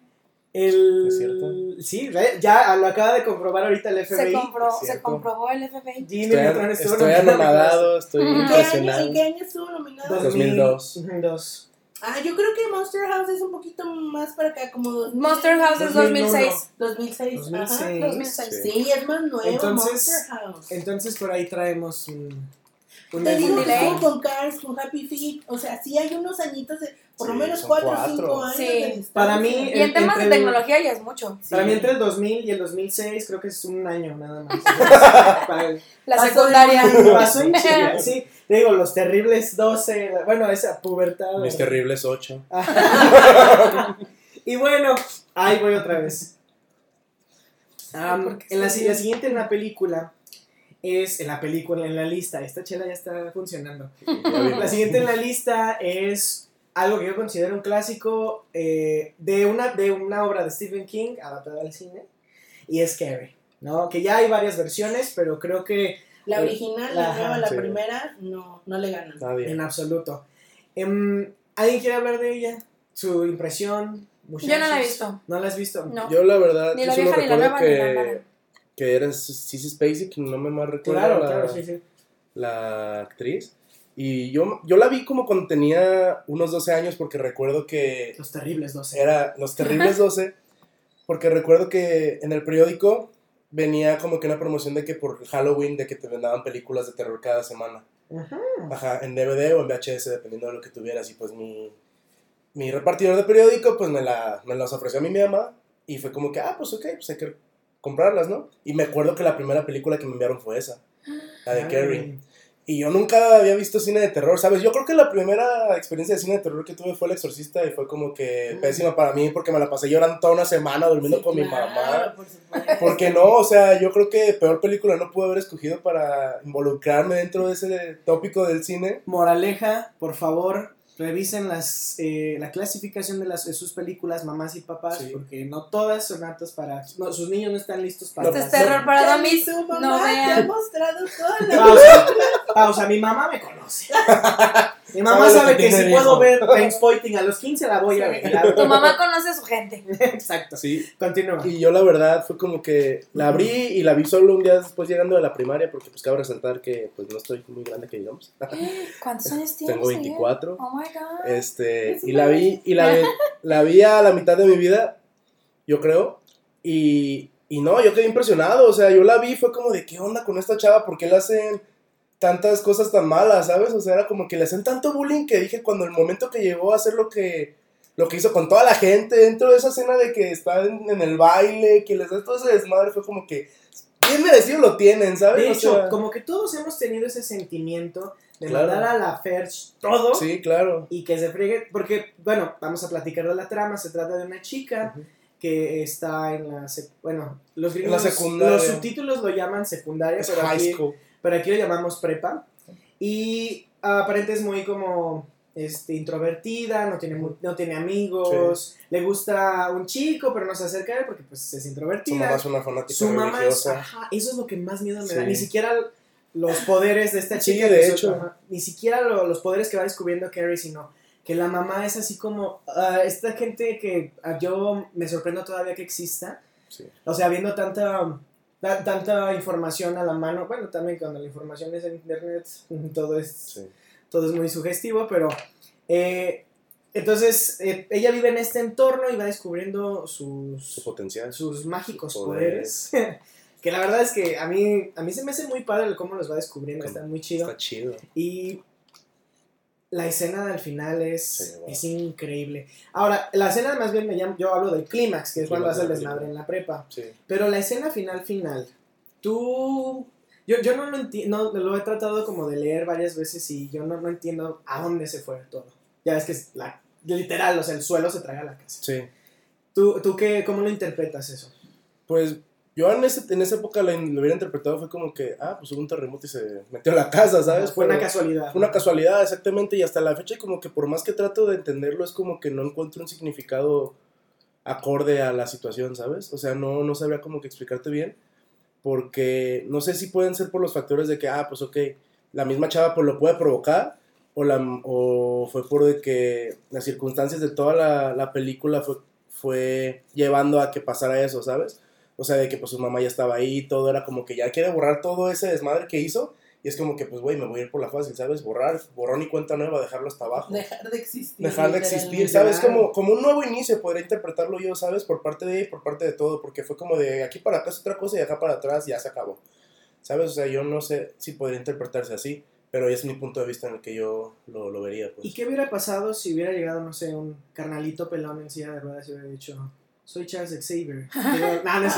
El. ¿Es cierto? Sí, ve, ya lo acaba de comprobar ahorita el Se, FBI. compró, es se comprobó el FBI. Jimmy Estoy, Neutron estuvo estoy nominado. anonadado, estoy ¿En ¿En qué, año, impresionado. ¿En qué año estuvo nominado? 2002. Ujú, dos. Ah, yo creo que Monster House es un poquito más para acá, como 2000, Monster House es 2006. 2006. 2006. Ajá. 2006. Sí, es más nuevo Entonces- Monster House. Entonces por ahí traemos. Un Te digo delay. que estuvo con Cars, con Happy Feet, o sea, sí hay unos añitos, de, por lo Sí, menos son 4 o cuatro. 5 años. Sí. de. Para mí, Y en temas de el- tecnología ya es mucho. Para mí entre el 2000 y el 2006 creo que es un año nada más. El- La secundaria. Pasó en chinga, sí. Te digo, los terribles 12, la- bueno, esa pubertad. Mis terribles 8. y bueno, ahí voy otra vez. Am, ¿por qué en la, la siguiente en la película es en la película, en la lista. Esta chela ya está funcionando. La siguiente en la lista es algo que yo considero un clásico eh, de, una, de una obra de Stephen King adaptada al cine y es Carrie, ¿no? Que ya hay varias versiones, pero creo que La original, la Ajá, nueva, la sí. primera, no, no le ganan. Nadie. en absoluto. Em, ¿Alguien quiere hablar de ella? ¿Su impresión? Yo no la he visto. ¿No la has visto? No. Yo la verdad, Ni yo solo ni la ni la que, era Sissy Spacek, no me más recuerdo Claro, la, claro, sí, sí. la actriz. Y yo, yo la vi como cuando tenía unos 12 años porque recuerdo que Los terribles 12. era Los Terribles 12, porque recuerdo que en el periódico venía como que una promoción de que por Halloween, de que te vendaban películas de terror cada semana. Ajá. Ajá, en DVD o en VHS, dependiendo de lo que tuvieras. Y pues mi, mi repartidor de periódico, pues me, la, me las ofreció a mí mi mamá. Y fue como que, ah, pues ok, pues hay que comprarlas, ¿no? Y me acuerdo que la primera película que me enviaron fue esa, la de Ay. Carrie. Y yo nunca había visto cine de terror, ¿sabes? Yo creo que la primera experiencia de cine de terror que tuve fue El Exorcista y fue como que Mm. pésima para mí porque me la pasé llorando toda una semana durmiendo Sí, con mi claro, mamá. por supuesto. Porque no, o sea, yo creo que peor película no pude haber escogido para involucrarme dentro de ese tópico del cine. Moraleja, por favor, revisen las, eh, la clasificación de, las, de sus películas, mamás y papás, Sí. porque no todas son aptas para... no, sus niños no están listos para... Este es terror para ni tu mamá No te ha mostrado toda la Pausa, pausa, mi mamá me conoce. Mi mamá Sabe que si puedo hijo. ver Trainspotting a los 15 la voy a ver. Tu mamá conoce a su gente. Exacto. Sí. Continúa. Y yo la verdad fue como que la abrí y la vi solo un día después llegando de la primaria porque pues cabe resaltar que pues no estoy muy grande que digamos. ¿Cuántos años tienes? Tengo Miguel? 24. Oh my god. Este, Es y la vi, y la, vi- la vi a la mitad de mi vida, yo creo, y, y no, yo quedé impresionado, o sea, yo la vi, fue como de, ¿qué onda con esta chava? ¿Por qué le hacen tantas cosas tan malas, sabes? O sea, era como que le hacen tanto bullying que dije, cuando el momento que llegó a hacer lo que, lo que hizo con toda la gente dentro de esa escena de que están en el baile, que les da todo ese desmadre, fue como que, bien merecido lo tienen, ¿sabes? De O hecho, sea, como que todos hemos tenido ese sentimiento de Claro. mandar a la Ferch todo sí, claro. y que se friegue, porque, bueno, vamos a platicar de la trama, se trata de una chica que está en la, bueno, los la secundaria. los subtítulos lo llaman secundaria, Es pero high aquí, school. Pero aquí lo llamamos prepa, y aparente es muy como, este, introvertida, no tiene, no tiene amigos, le gusta un chico, pero no se acerca a él porque, pues, es Su introvertida. mamá es una fanática Su mamá es, religiosa. ajá, eso es lo que más miedo me Sí. da. Ni siquiera los poderes de esta Sí, chica. de hecho. ajá, ni siquiera lo- los poderes que va descubriendo Carrie, sino que la mamá es así como ah, esta gente que ah, yo me sorprendo todavía que exista. Sí. O sea, viendo tanta, ta- tanta información a la mano. Bueno, también cuando la información es en internet, todo es Sí. todo es muy sugestivo, pero eh, entonces eh, ella vive en este entorno y va descubriendo sus, Su potencial. sus mágicos Sus poderes. que la verdad es que a mí, a mí se me hace muy padre cómo los va descubriendo, está muy chido. Está chido. Y la escena del final es, Sí, wow. es increíble. Ahora, la escena más bien me llama, yo hablo del clímax, que es cuando hace el desmadre en la prepa. Sí. Pero la escena final, final, tú... Yo, yo no lo entiendo, lo he tratado como de leer varias veces y yo no, no entiendo a dónde se fue todo. Ya ves que es la, literal, o sea, el suelo se traga la casa. Sí. ¿Tú, tú qué, cómo lo interpretas eso? Pues yo en, ese, en esa época lo, lo hubiera interpretado fue como que, ah, pues hubo un terremoto y se metió a la casa, ¿sabes? Fue una Pero casualidad. fue una casualidad, exactamente, y hasta la fecha como que por más que trato de entenderlo es como que no encuentro un significado acorde a la situación, ¿sabes? O sea, no, no sabría como que explicarte bien, porque no sé si pueden ser por los factores de que, ah, pues ok, la misma chava pues lo puede provocar, o, la, o fue por de que las circunstancias de toda la, la película fue, fue llevando a que pasara eso, ¿sabes? O sea, de que pues su mamá ya estaba ahí, todo era como que ya quiere borrar todo ese desmadre que hizo, y es como que pues, güey, me voy a ir por la fácil, ¿sabes? Borrar, borrón y cuenta nueva, dejarlo hasta abajo Dejar de existir. dejar de existir. ¿sabes? Como, como un nuevo inicio, podría interpretarlo yo, ¿sabes? Por parte de ella y por parte de todo, porque fue como de aquí para acá es otra cosa y acá para atrás ya se acabó, ¿sabes? O sea, yo no sé si podría interpretarse así, Pero es mi punto de vista en el que yo lo, lo vería. Pues. ¿Y qué hubiera pasado si hubiera llegado, no sé, un carnalito pelón en silla de ruedas y hubiera dicho, soy Charles Xavier? Digo, no, no es.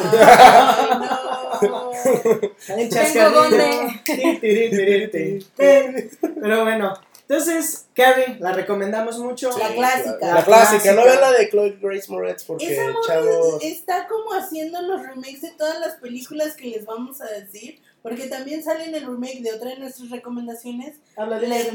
Pero bueno, entonces, Carrie, la recomendamos mucho. La clásica. La, La clásica, no vean la de Chloe Grace Moretz porque Esa chavos. está como haciendo los remakes de todas las películas que les vamos a decir. Porque también sale en el remake de otra de nuestras recomendaciones, Habla de Let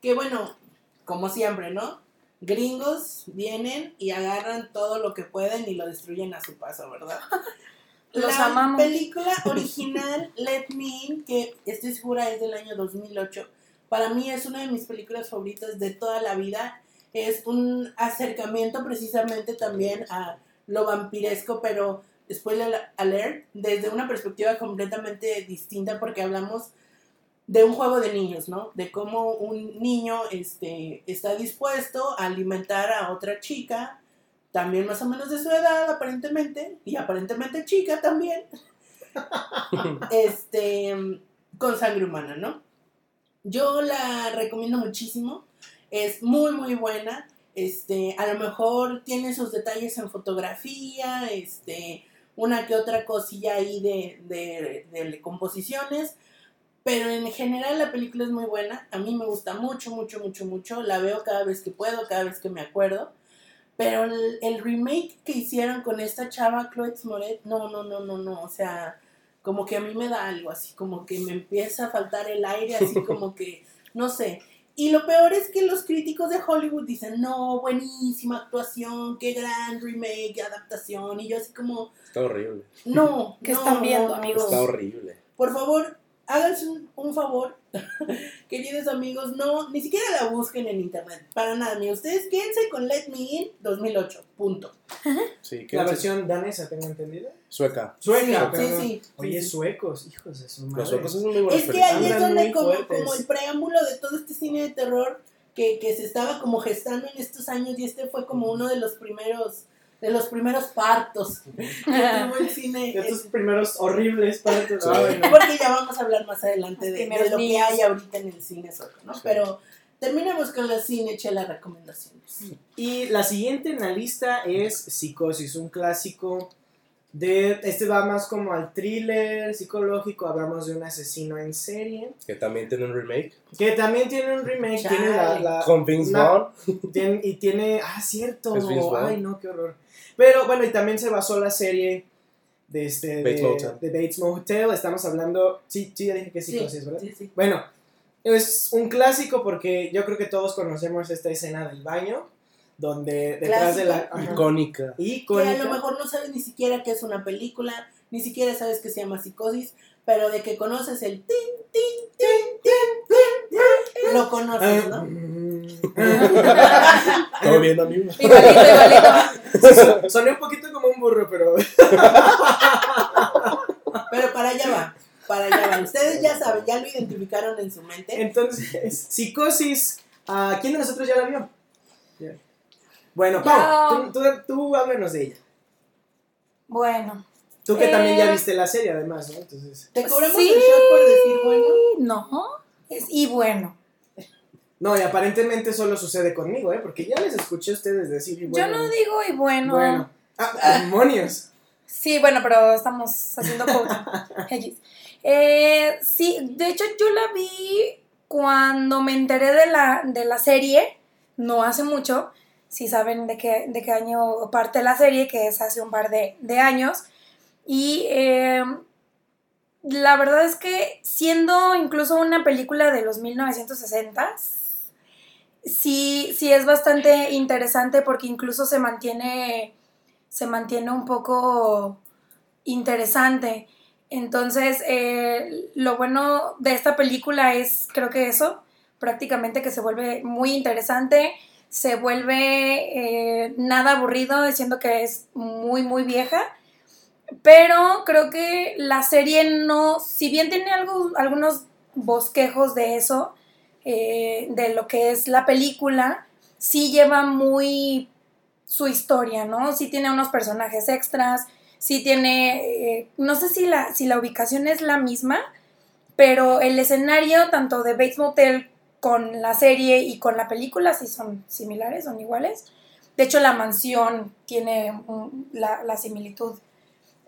que bueno, como siempre, ¿no? Gringos vienen y agarran todo lo que pueden y lo destruyen a su paso, ¿verdad? Los la amamos. película original, Let Me In, que estoy segura es del año 2008, para mí es una de mis películas favoritas de toda la vida. Es un acercamiento precisamente también a lo vampiresco, pero spoiler alert, desde una perspectiva completamente distinta porque hablamos de un juego de niños, ¿no? De cómo un niño este, está dispuesto a alimentar a otra chica, también más o menos de su edad, aparentemente, y aparentemente chica también, este, con sangre humana, ¿no? Yo la recomiendo muchísimo, es muy, muy buena. Este, a lo mejor tiene sus detalles en fotografía, este, una que otra cosilla ahí de, de, de composiciones, pero en general la película es muy buena. A mí me gusta mucho, mucho, mucho, mucho. La veo cada vez que puedo, cada vez que me acuerdo. Pero el, el remake que hicieron con esta chava, Chloe Moret, no, no, no, no, no. O sea, como que a mí me da algo, así como que me empieza a faltar el aire, así como que, no sé. Y lo peor es que los críticos de Hollywood dicen, no, buenísima actuación, qué gran remake, adaptación. Y yo así como, Está horrible. no. ¿Qué no, están viendo, no, amigos? Está horrible. Por favor, háganse un, un favor, queridos amigos, no, ni siquiera la busquen en internet, para nada, ni ustedes quédense con Let Me In 2008, punto. Sí, La quédense- versión danesa, tengo entendido. Sueca. Sueca, Sí, perdón. sí, sí. Oye, suecos, hijos de su madre. Los suecos son muy buenas Es que ahí es donde como, como el preámbulo de todo este cine de terror que, que se estaba como gestando en estos años y este fue como uno de los primeros de los primeros partos que tuvo el cine. De estos primeros horribles partos. Sí. Ay, no. Porque ya vamos a hablar más adelante de, de lo que hay ahorita en el cine sueco, ¿no? Sí. Pero terminemos con la cine chela recomendaciones. Y la siguiente en la lista es Psicosis, un clásico de... Este va más como al thriller psicológico, hablamos de un asesino en serie, Que también tiene un remake. que también tiene un remake, Chale. tiene la... la- Con Vince Vaughn. y tiene... Ah, cierto. Es Vince Vaughn. Ay, no, qué horror. Pero bueno, y también se basó la serie de, este, Bates de, Motel. de Bates Motel. Estamos hablando... Sí, sí, ya dije que es Psicosis, ¿verdad? sí, sí. Bueno, es un clásico porque yo creo que todos conocemos esta escena del baño, donde detrás de la... Ajá, Icónica. Que a icónica. lo mejor no sabes ni siquiera que es una película, ni siquiera sabes que se llama psicosis, pero de que conoces el tin, tin, tin, tin, tin, tin, lo conoces, ¿no? ¿Todo bien, amigo? Igualito, igualito. Soné un poquito como un burro, pero Pero para allá va, para allá va. Ustedes ya saben, ya lo identificaron en su mente. entonces, psicosis, ¿a quién de nosotros ya la vio? Bueno. Pau, tú, tú, tú háblanos de ella. Bueno. Tú que también ya Eh. viste la serie, además, ¿no? Entonces, ¿Te cobramos Sí. el shot por decir bueno? No. Es, y bueno. No, y aparentemente solo sucede conmigo, ¿eh? Porque ya les escuché a ustedes decir, y bueno, Yo no digo y bueno. bueno. Ah, demonios. Sí, bueno, pero estamos haciendo coaching. Eh, sí, de hecho yo la vi cuando me enteré de la, de la serie, no hace mucho, si saben de qué, de qué año parte la serie, que es hace un par de, de años. Y eh, la verdad es que siendo incluso una película de los 1960, sí, sí es bastante interesante porque incluso se mantiene, se mantiene un poco interesante. Entonces, eh, lo bueno de esta película es, creo que eso, prácticamente que se vuelve muy interesante, se vuelve eh, nada aburrido, diciendo que es muy, muy vieja. Pero creo que la serie no, si bien tiene algo, algunos bosquejos de eso, eh, de lo que es la película, sí lleva muy su historia, ¿no? Sí tiene unos personajes extras, sí tiene, eh, no sé si la, si la ubicación es la misma pero el escenario tanto de Bates Motel con la serie y con la película sí son similares, son iguales. De hecho, la mansión tiene la similitud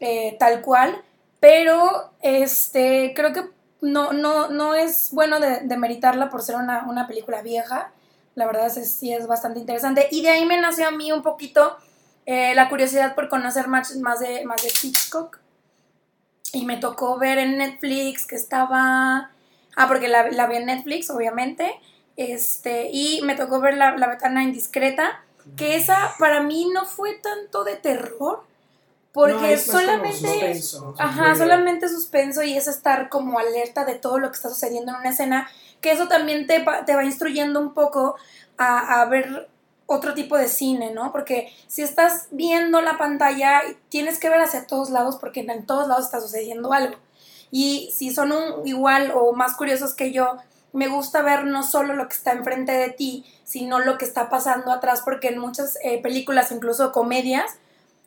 eh, tal cual, pero este, creo que no, no, no es bueno de, demeritarla por ser una, una película vieja. La verdad es sí es bastante interesante. Y de ahí me nació a mí un poquito eh, la curiosidad por conocer más, más, de, más de Hitchcock. Y me tocó ver en Netflix que estaba... Ah, porque la, la vi en Netflix, obviamente. Este, y me tocó ver la, la ventana indiscreta, que esa para mí no fue tanto de terror, porque No, solamente... suspenso. Ajá, solamente suspenso y es estar como alerta de todo lo que está sucediendo en una escena, que eso también te, va- te va instruyendo un poco a, a ver otro tipo de cine, ¿no? Porque si estás viendo la pantalla, tienes que ver hacia todos lados porque en todos lados está sucediendo algo. Y si son un, igual o más curiosos que yo, me gusta ver no solo lo que está enfrente de ti, sino lo que está pasando atrás, porque en muchas eh, películas, incluso comedias,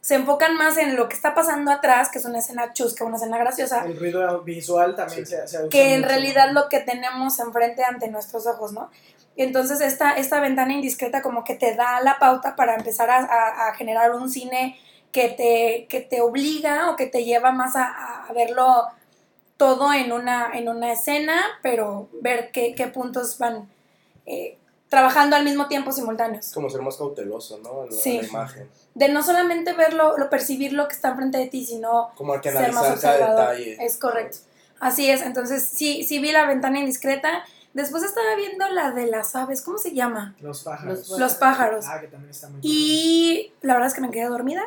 se enfocan más en lo que está pasando atrás, que es una escena chusca, una escena graciosa, El ruido visual también Sí. se, se usa que en mucho. realidad lo que tenemos enfrente ante nuestros ojos, ¿no? Entonces esta, esta ventana indiscreta como que te da la pauta para empezar a, a- a generar un cine que te, que te obliga o que te lleva más a, a verlo todo en una, en una escena, pero ver qué, qué puntos van eh, trabajando al mismo tiempo simultáneos. Como ser más cauteloso, ¿no? A la, Sí. a la imagen. De no solamente verlo, lo, percibir lo que está enfrente de ti, sino Como que ser más analizar cada observador. detalle. Es correcto. Así es, entonces sí, sí vi la ventana indiscreta. Después estaba viendo la de las aves, ¿cómo se llama? Los pájaros. Los Los pájaros. Ah, que también está muy Y la verdad es que me quedé dormida.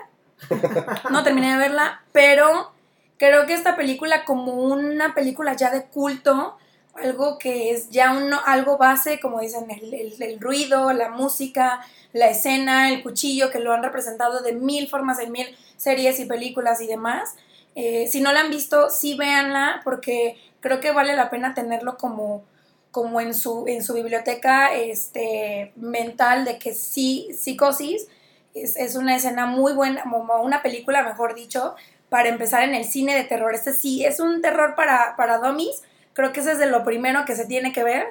No terminé de verla, pero creo que esta película como una película ya de culto, algo que es ya un, algo base, como dicen, el, el- el ruido, la música, la escena, el cuchillo, que lo han representado de mil formas en mil series y películas y demás. Eh, si no la han visto, sí véanla porque creo que vale la pena tenerlo como, como en, su, en su biblioteca este, mental de que sí, psicosis es, es una escena muy buena, como una película, mejor dicho, para empezar en el cine de terror. Este sí es un terror para, para dummies. Creo que ese es de lo primero que se tiene que ver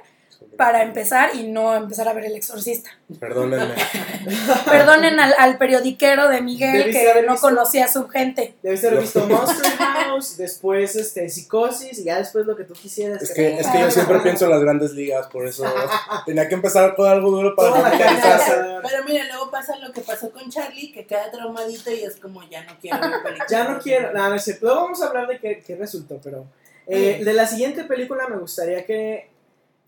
para empezar y no empezar a ver El Exorcista. Perdónenme. Perdonen al, al periodiquero de Miguel Debiste que no visto- conocía a su gente. Debiste haber visto Monster House, después este, Psicosis y ya después lo que tú quisieras. Es que, es que yo siempre pienso en las grandes ligas, por eso tenía que empezar con algo duro para asada. Pero mira, luego pasa lo que pasó con Charlie, que queda traumadito y es como ya no quiero ver. Ya no quiero, no, no es cierto. Luego vamos a hablar de qué, qué resultó, pero eh, Bien. de la siguiente película me gustaría que,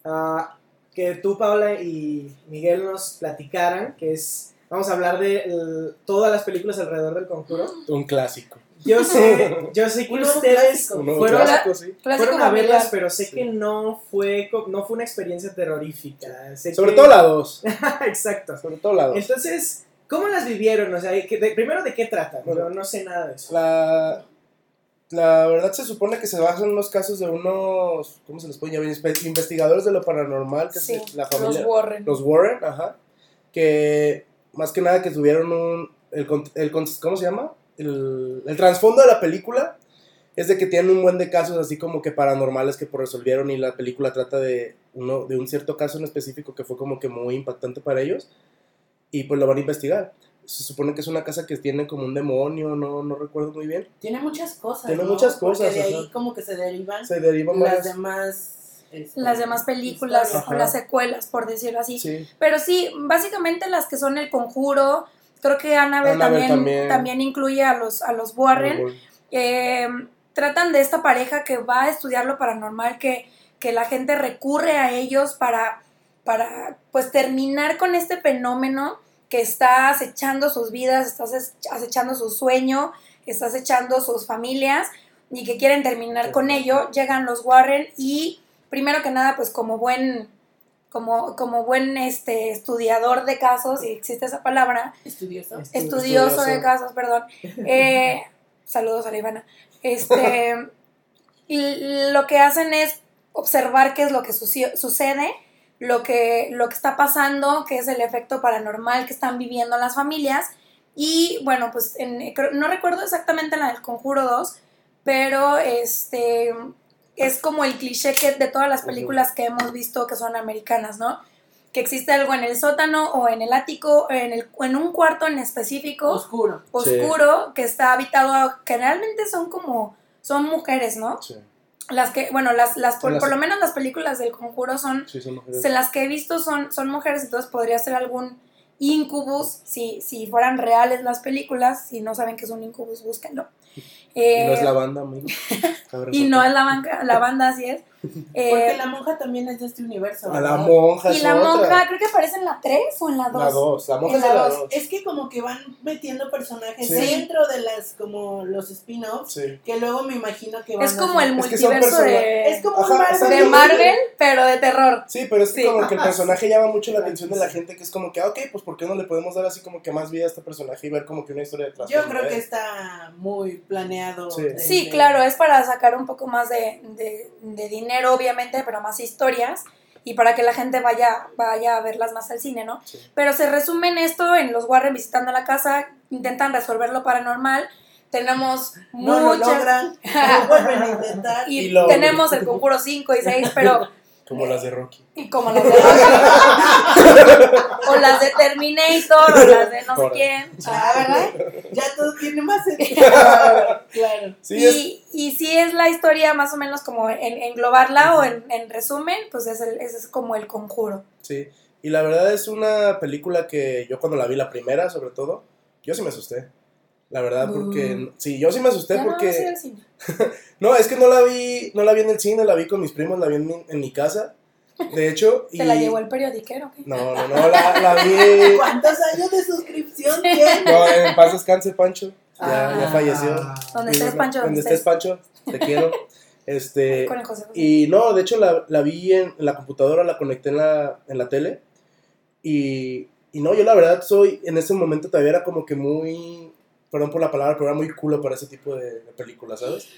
ah, que tú, Paula y Miguel nos platicaran, que es, vamos a hablar de el- todas las películas alrededor del conjuro. Un clásico. Yo sé, yo sé que ustedes clásico. Fueron, clásico, sí. Fueron a verlas, pero sé Sí. que no fue, no fue una experiencia terrorífica. Sé Sobre que- todo la dos. Exacto. Sobre todo la dos. Entonces, ¿cómo las vivieron? O sea, ¿qué- de- primero, ¿de qué tratan? Bueno. Yo no sé nada de eso. La, la verdad se supone que se basan en los casos de unos, ¿cómo se les puede llamar? Investigadores de lo paranormal, que Sí, es la los familia. Warren. Los Warren, ajá. Que más que nada que tuvieron un. El, con- el ¿Cómo se llama? El, el trasfondo de la película es de que tienen un buen de casos así como que paranormales que resolvieron y la película trata de uno de un cierto caso en específico que fue como que muy impactante para ellos y pues lo van a investigar. Se supone que es una casa que tiene como un demonio, no, no recuerdo muy bien. Tiene muchas cosas. Tiene ¿no? muchas Porque cosas, de ahí ajá. como que se derivan Se derivan las varias- demás. este, Las demás películas o las secuelas, por decirlo así. Sí. Pero sí, básicamente las que son El Conjuro, creo que Annabelle, Annabelle también, también. también incluye a los, a los Warren. eh, tratan de esta pareja que va a estudiar lo paranormal, que, que la gente recurre a ellos para, para pues terminar con este fenómeno que está acechando sus vidas, está ace- acechando su sueño, está acechando sus familias y que quieren terminar con ello. Llegan los Warren y primero que nada pues como buen como, como buen este estudiador de casos, si existe esa palabra, Estudioso. Estudioso, estudioso. de casos, perdón. Eh, saludos a la Ivana. Este, y lo que hacen es observar qué es lo que sucede, lo que, lo que está pasando, qué es el efecto paranormal que están viviendo las familias. Y bueno, pues en- no recuerdo exactamente la del Conjuro 2, pero este, es como el cliché que de todas las películas que hemos visto que son americanas, ¿no? Que existe algo en el sótano o en el ático, en, el, en un cuarto en específico, Oscuro. oscuro, que está habitado, generalmente son como, son mujeres, ¿no? Sí, Las que, bueno, las, las por, Las- por lo menos las películas del conjuro son, sí, son mujeres. las que he visto son, son mujeres, entonces podría ser algún incubus, si, si fueran reales las películas, si no saben que es un incubus, búsquenlo. Y no es Eh, la banda, amigo. Y no es la, banca, la banda, así es. Eh, Porque la monja también es de este universo. A la monja y es la otra. monja, creo que aparece en la 3 o en la 2. La 2. La monja En es la la dos. 2. Es que como que van metiendo personajes Sí. dentro de las, como los spin-offs, Sí. que luego me imagino que van Es como el Es que son multiverso persona- de, Es como Ajá, un Marvel. de Marvel, pero de terror. Sí, pero es que Sí. como que el personaje llama mucho la atención de la gente, que es como que, ah, ok, pues ¿por qué no le podemos dar así como que más vida a este personaje y ver como que una historia detrás? Yo creo que está muy planeado. Sí. de- Sí, de- claro, es para sacar un poco más de, de- de dinero, obviamente, pero más historias y para que la gente vaya, vaya a verlas más al cine, ¿no? Sí. Pero se resume en esto, en los Warren visitando la casa, intentan resolver lo paranormal, tenemos No lo muchas... logran, lo vuelven a intentar. y Y lo- tenemos el conjuro 5 y 6, pero Como las de Rocky. y como las de o las de Terminator o las de no sé quién, Ah, ¿verdad? Ya todo tiene más sentido. claro. Sí, es, y, y si es la historia más o menos como en, englobarla o en, en resumen, pues es el- ese es como el conjuro. sí. Y la verdad es una película que yo cuando la vi la primera, sobre todo, yo sí me asusté. La verdad, porque... Sí, yo sí me asusté Ya no porque... cine. No, es que no la vi, no la vi en el cine, la vi con mis primos, la vi en mi, en mi casa. De hecho, y... ¿Se la llevó el periodiquero? ¿qué? No, no, no, la, la vi... ¿Cuántos años de suscripción tiene? No, en paz descanse, Pancho. Ya, Ah. ya falleció. Donde Y estés, Pancho, Donde estés. Pancho. Te quiero. Este... Con el José José. Y no, de hecho la, la vi en, en la computadora, la conecté en la, en la tele. Y, y no, yo la verdad soy, en ese momento todavía era como que muy, perdón por la palabra, pero era muy culo para ese tipo de, películas, ¿sabes?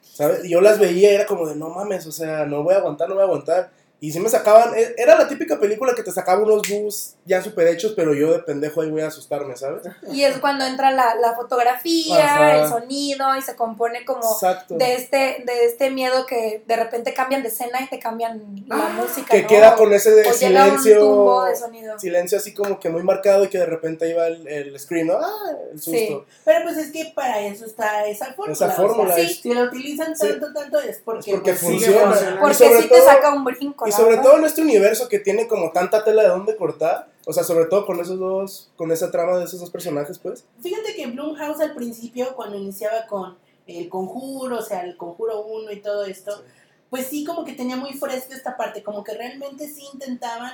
¿Sabes? Yo las veía y era como de, no mames, o sea, no voy a aguantar, no voy a aguantar. Y sí me sacaban, e- era la típica película que te sacaba unos bus ya super hechos, pero yo de pendejo ahí voy a asustarme, ¿sabes? Y es cuando entra la, la fotografía, Ajá. el sonido y se compone como Exacto. de este, de este miedo que de repente cambian de escena y te cambian la música. que ¿no? queda con ese de o llega un silencio. tumbo de sonido. silencio así como que muy marcado y que de repente iba el, el screen, ¿no? Ah, el susto. Sí. Pero pues es que para eso está esa fórmula. Esa o sea, fórmula sí. es- Si la utilizan Sí. tanto, tanto es porque, Es porque pues, funciona. Porque sí te saca un brinco. Y la sobre todo en este universo que tiene como tanta tela de dónde cortar, o sea, sobre todo con esos dos, con esa trama de esos dos personajes, pues. Fíjate que Blumhouse al principio, cuando iniciaba con el conjuro, o sea, el conjuro 1 y todo esto, Sí. pues sí, como que tenía muy fresco esta parte, como que realmente sí intentaban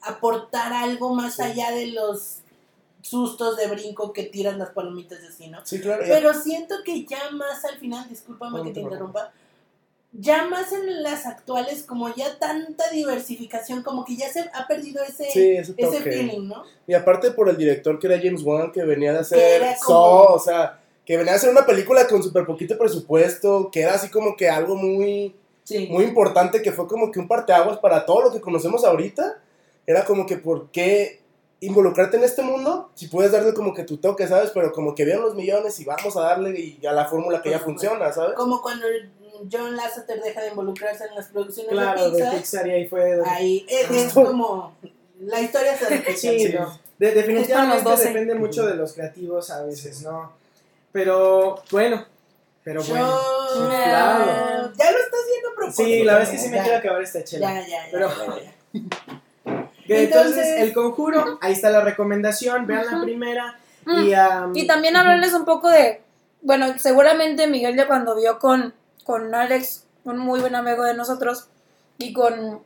aportar algo más Sí. allá de los sustos de brinco que tiran las palomitas de así, ¿no? Sí, claro. Pero siento que ya más al final, discúlpame No, que te interrumpa, ya más en las actuales, como ya tanta diversificación, como que ya se ha perdido ese, sí, ese feeling, ¿no? Y aparte por el director que era James Wan, que venía de hacer como- o sea, que venía a hacer una película con súper poquito presupuesto, que era así como que algo muy, Sí. muy importante, que fue como que un parteaguas para todo lo que conocemos ahorita. Era como que, ¿por qué involucrarte en este mundo? Si puedes darle como que tu toque, ¿sabes? Pero como que vieron los millones y vamos a darle y a la fórmula que ya funciona, ¿sabes? Como cuando John Lasseter deja de involucrarse en las producciones Claro, de de Pixar. Pixar y ahí fue. Ahí es, como la historia se repite. Sí, Sí. no. De- definitivamente Justo en los 12. depende mucho de los creativos a veces, ¿no? Pero bueno, pero Yo- bueno. claro. Ya lo estás viendo a propósito. Sí, la verdad es que sí me Ya, quiero acabar esta chela. Ya, ya, ya. Pero- ya, ya. Que Entonces, Entonces- el conjuro, ahí está la recomendación, vean la primera. Mm. Y, am, Y también hablarles un poco de, bueno, seguramente Miguel ya cuando vio con, con Alex, un muy buen amigo de nosotros, y con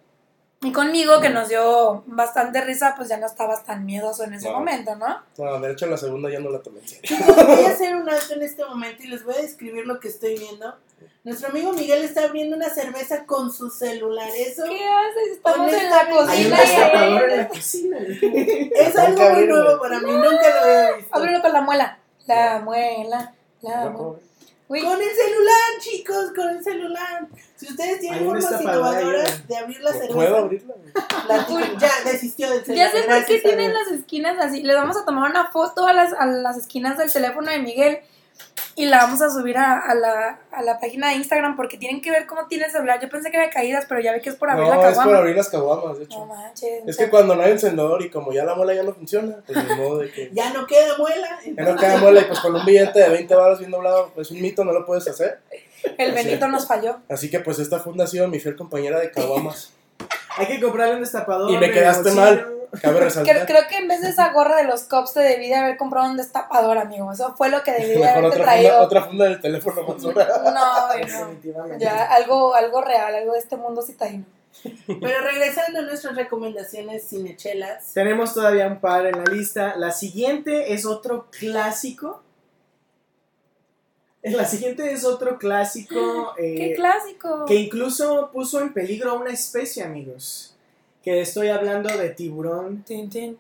y conmigo, que nos dio bastante risa, pues ya no estabas tan miedoso en ese No. momento, ¿no? No, de hecho la segunda ya no la tomé en serio. Chicos, voy a hacer un alto en este momento y les voy a describir lo que estoy viendo. Nuestro amigo Miguel está abriendo una cerveza con su celular. Eso ¿Qué haces? Estamos en la Honestamente, hay un cocina destapador en la cocina. es algo muy nuevo para mí. Nunca lo había visto. Ábrelo con la muela. La muela, la muela. Uy, Con el celular, chicos, con el celular. Si ustedes tienen formas innovadoras ¿no? de abrir la cerveza, ¿Puedo abrirla? platiquen. ya desistió del celular. ya sé por qué tienen las esquinas así. Les vamos a tomar una foto a las, a las esquinas del teléfono de Miguel. Y la vamos a subir a, a la, a la página de Instagram porque tienen que ver cómo tiene el celular. Yo pensé que era de caídas, pero ya ve que es por abrir la No, es por caguama. abrir las caguamas, de hecho. No manches. Es que cuando no hay encendedor y como ya la muela ya no funciona, pues ni modo de que... Ya no queda muela. Ya no queda muela y pues con un billete de 20 baros bien doblado, pues un mito no lo puedes hacer. El Benito nos falló. Así que pues esta funda ha sido mi fiel compañera de caguamas. Hay que comprarle un destapador. Y me de quedaste mal. Cabe Creo, resaltar. creo que en vez de esa gorra de los cops te debí de haber comprado un destapador, amigo. Eso fue lo que debí de otra traído. funda, otra funda del teléfono más dura. No, no. Definitivamente. Ya, algo, algo real, algo de este mundo citadino. Pero regresando a nuestras recomendaciones cinechelas. Tenemos todavía un par en la lista. La siguiente es otro clásico. La siguiente es otro clásico ¡Qué eh, clásico! que incluso puso en peligro a una especie, amigos. Que estoy hablando de tiburón. Tin, tin.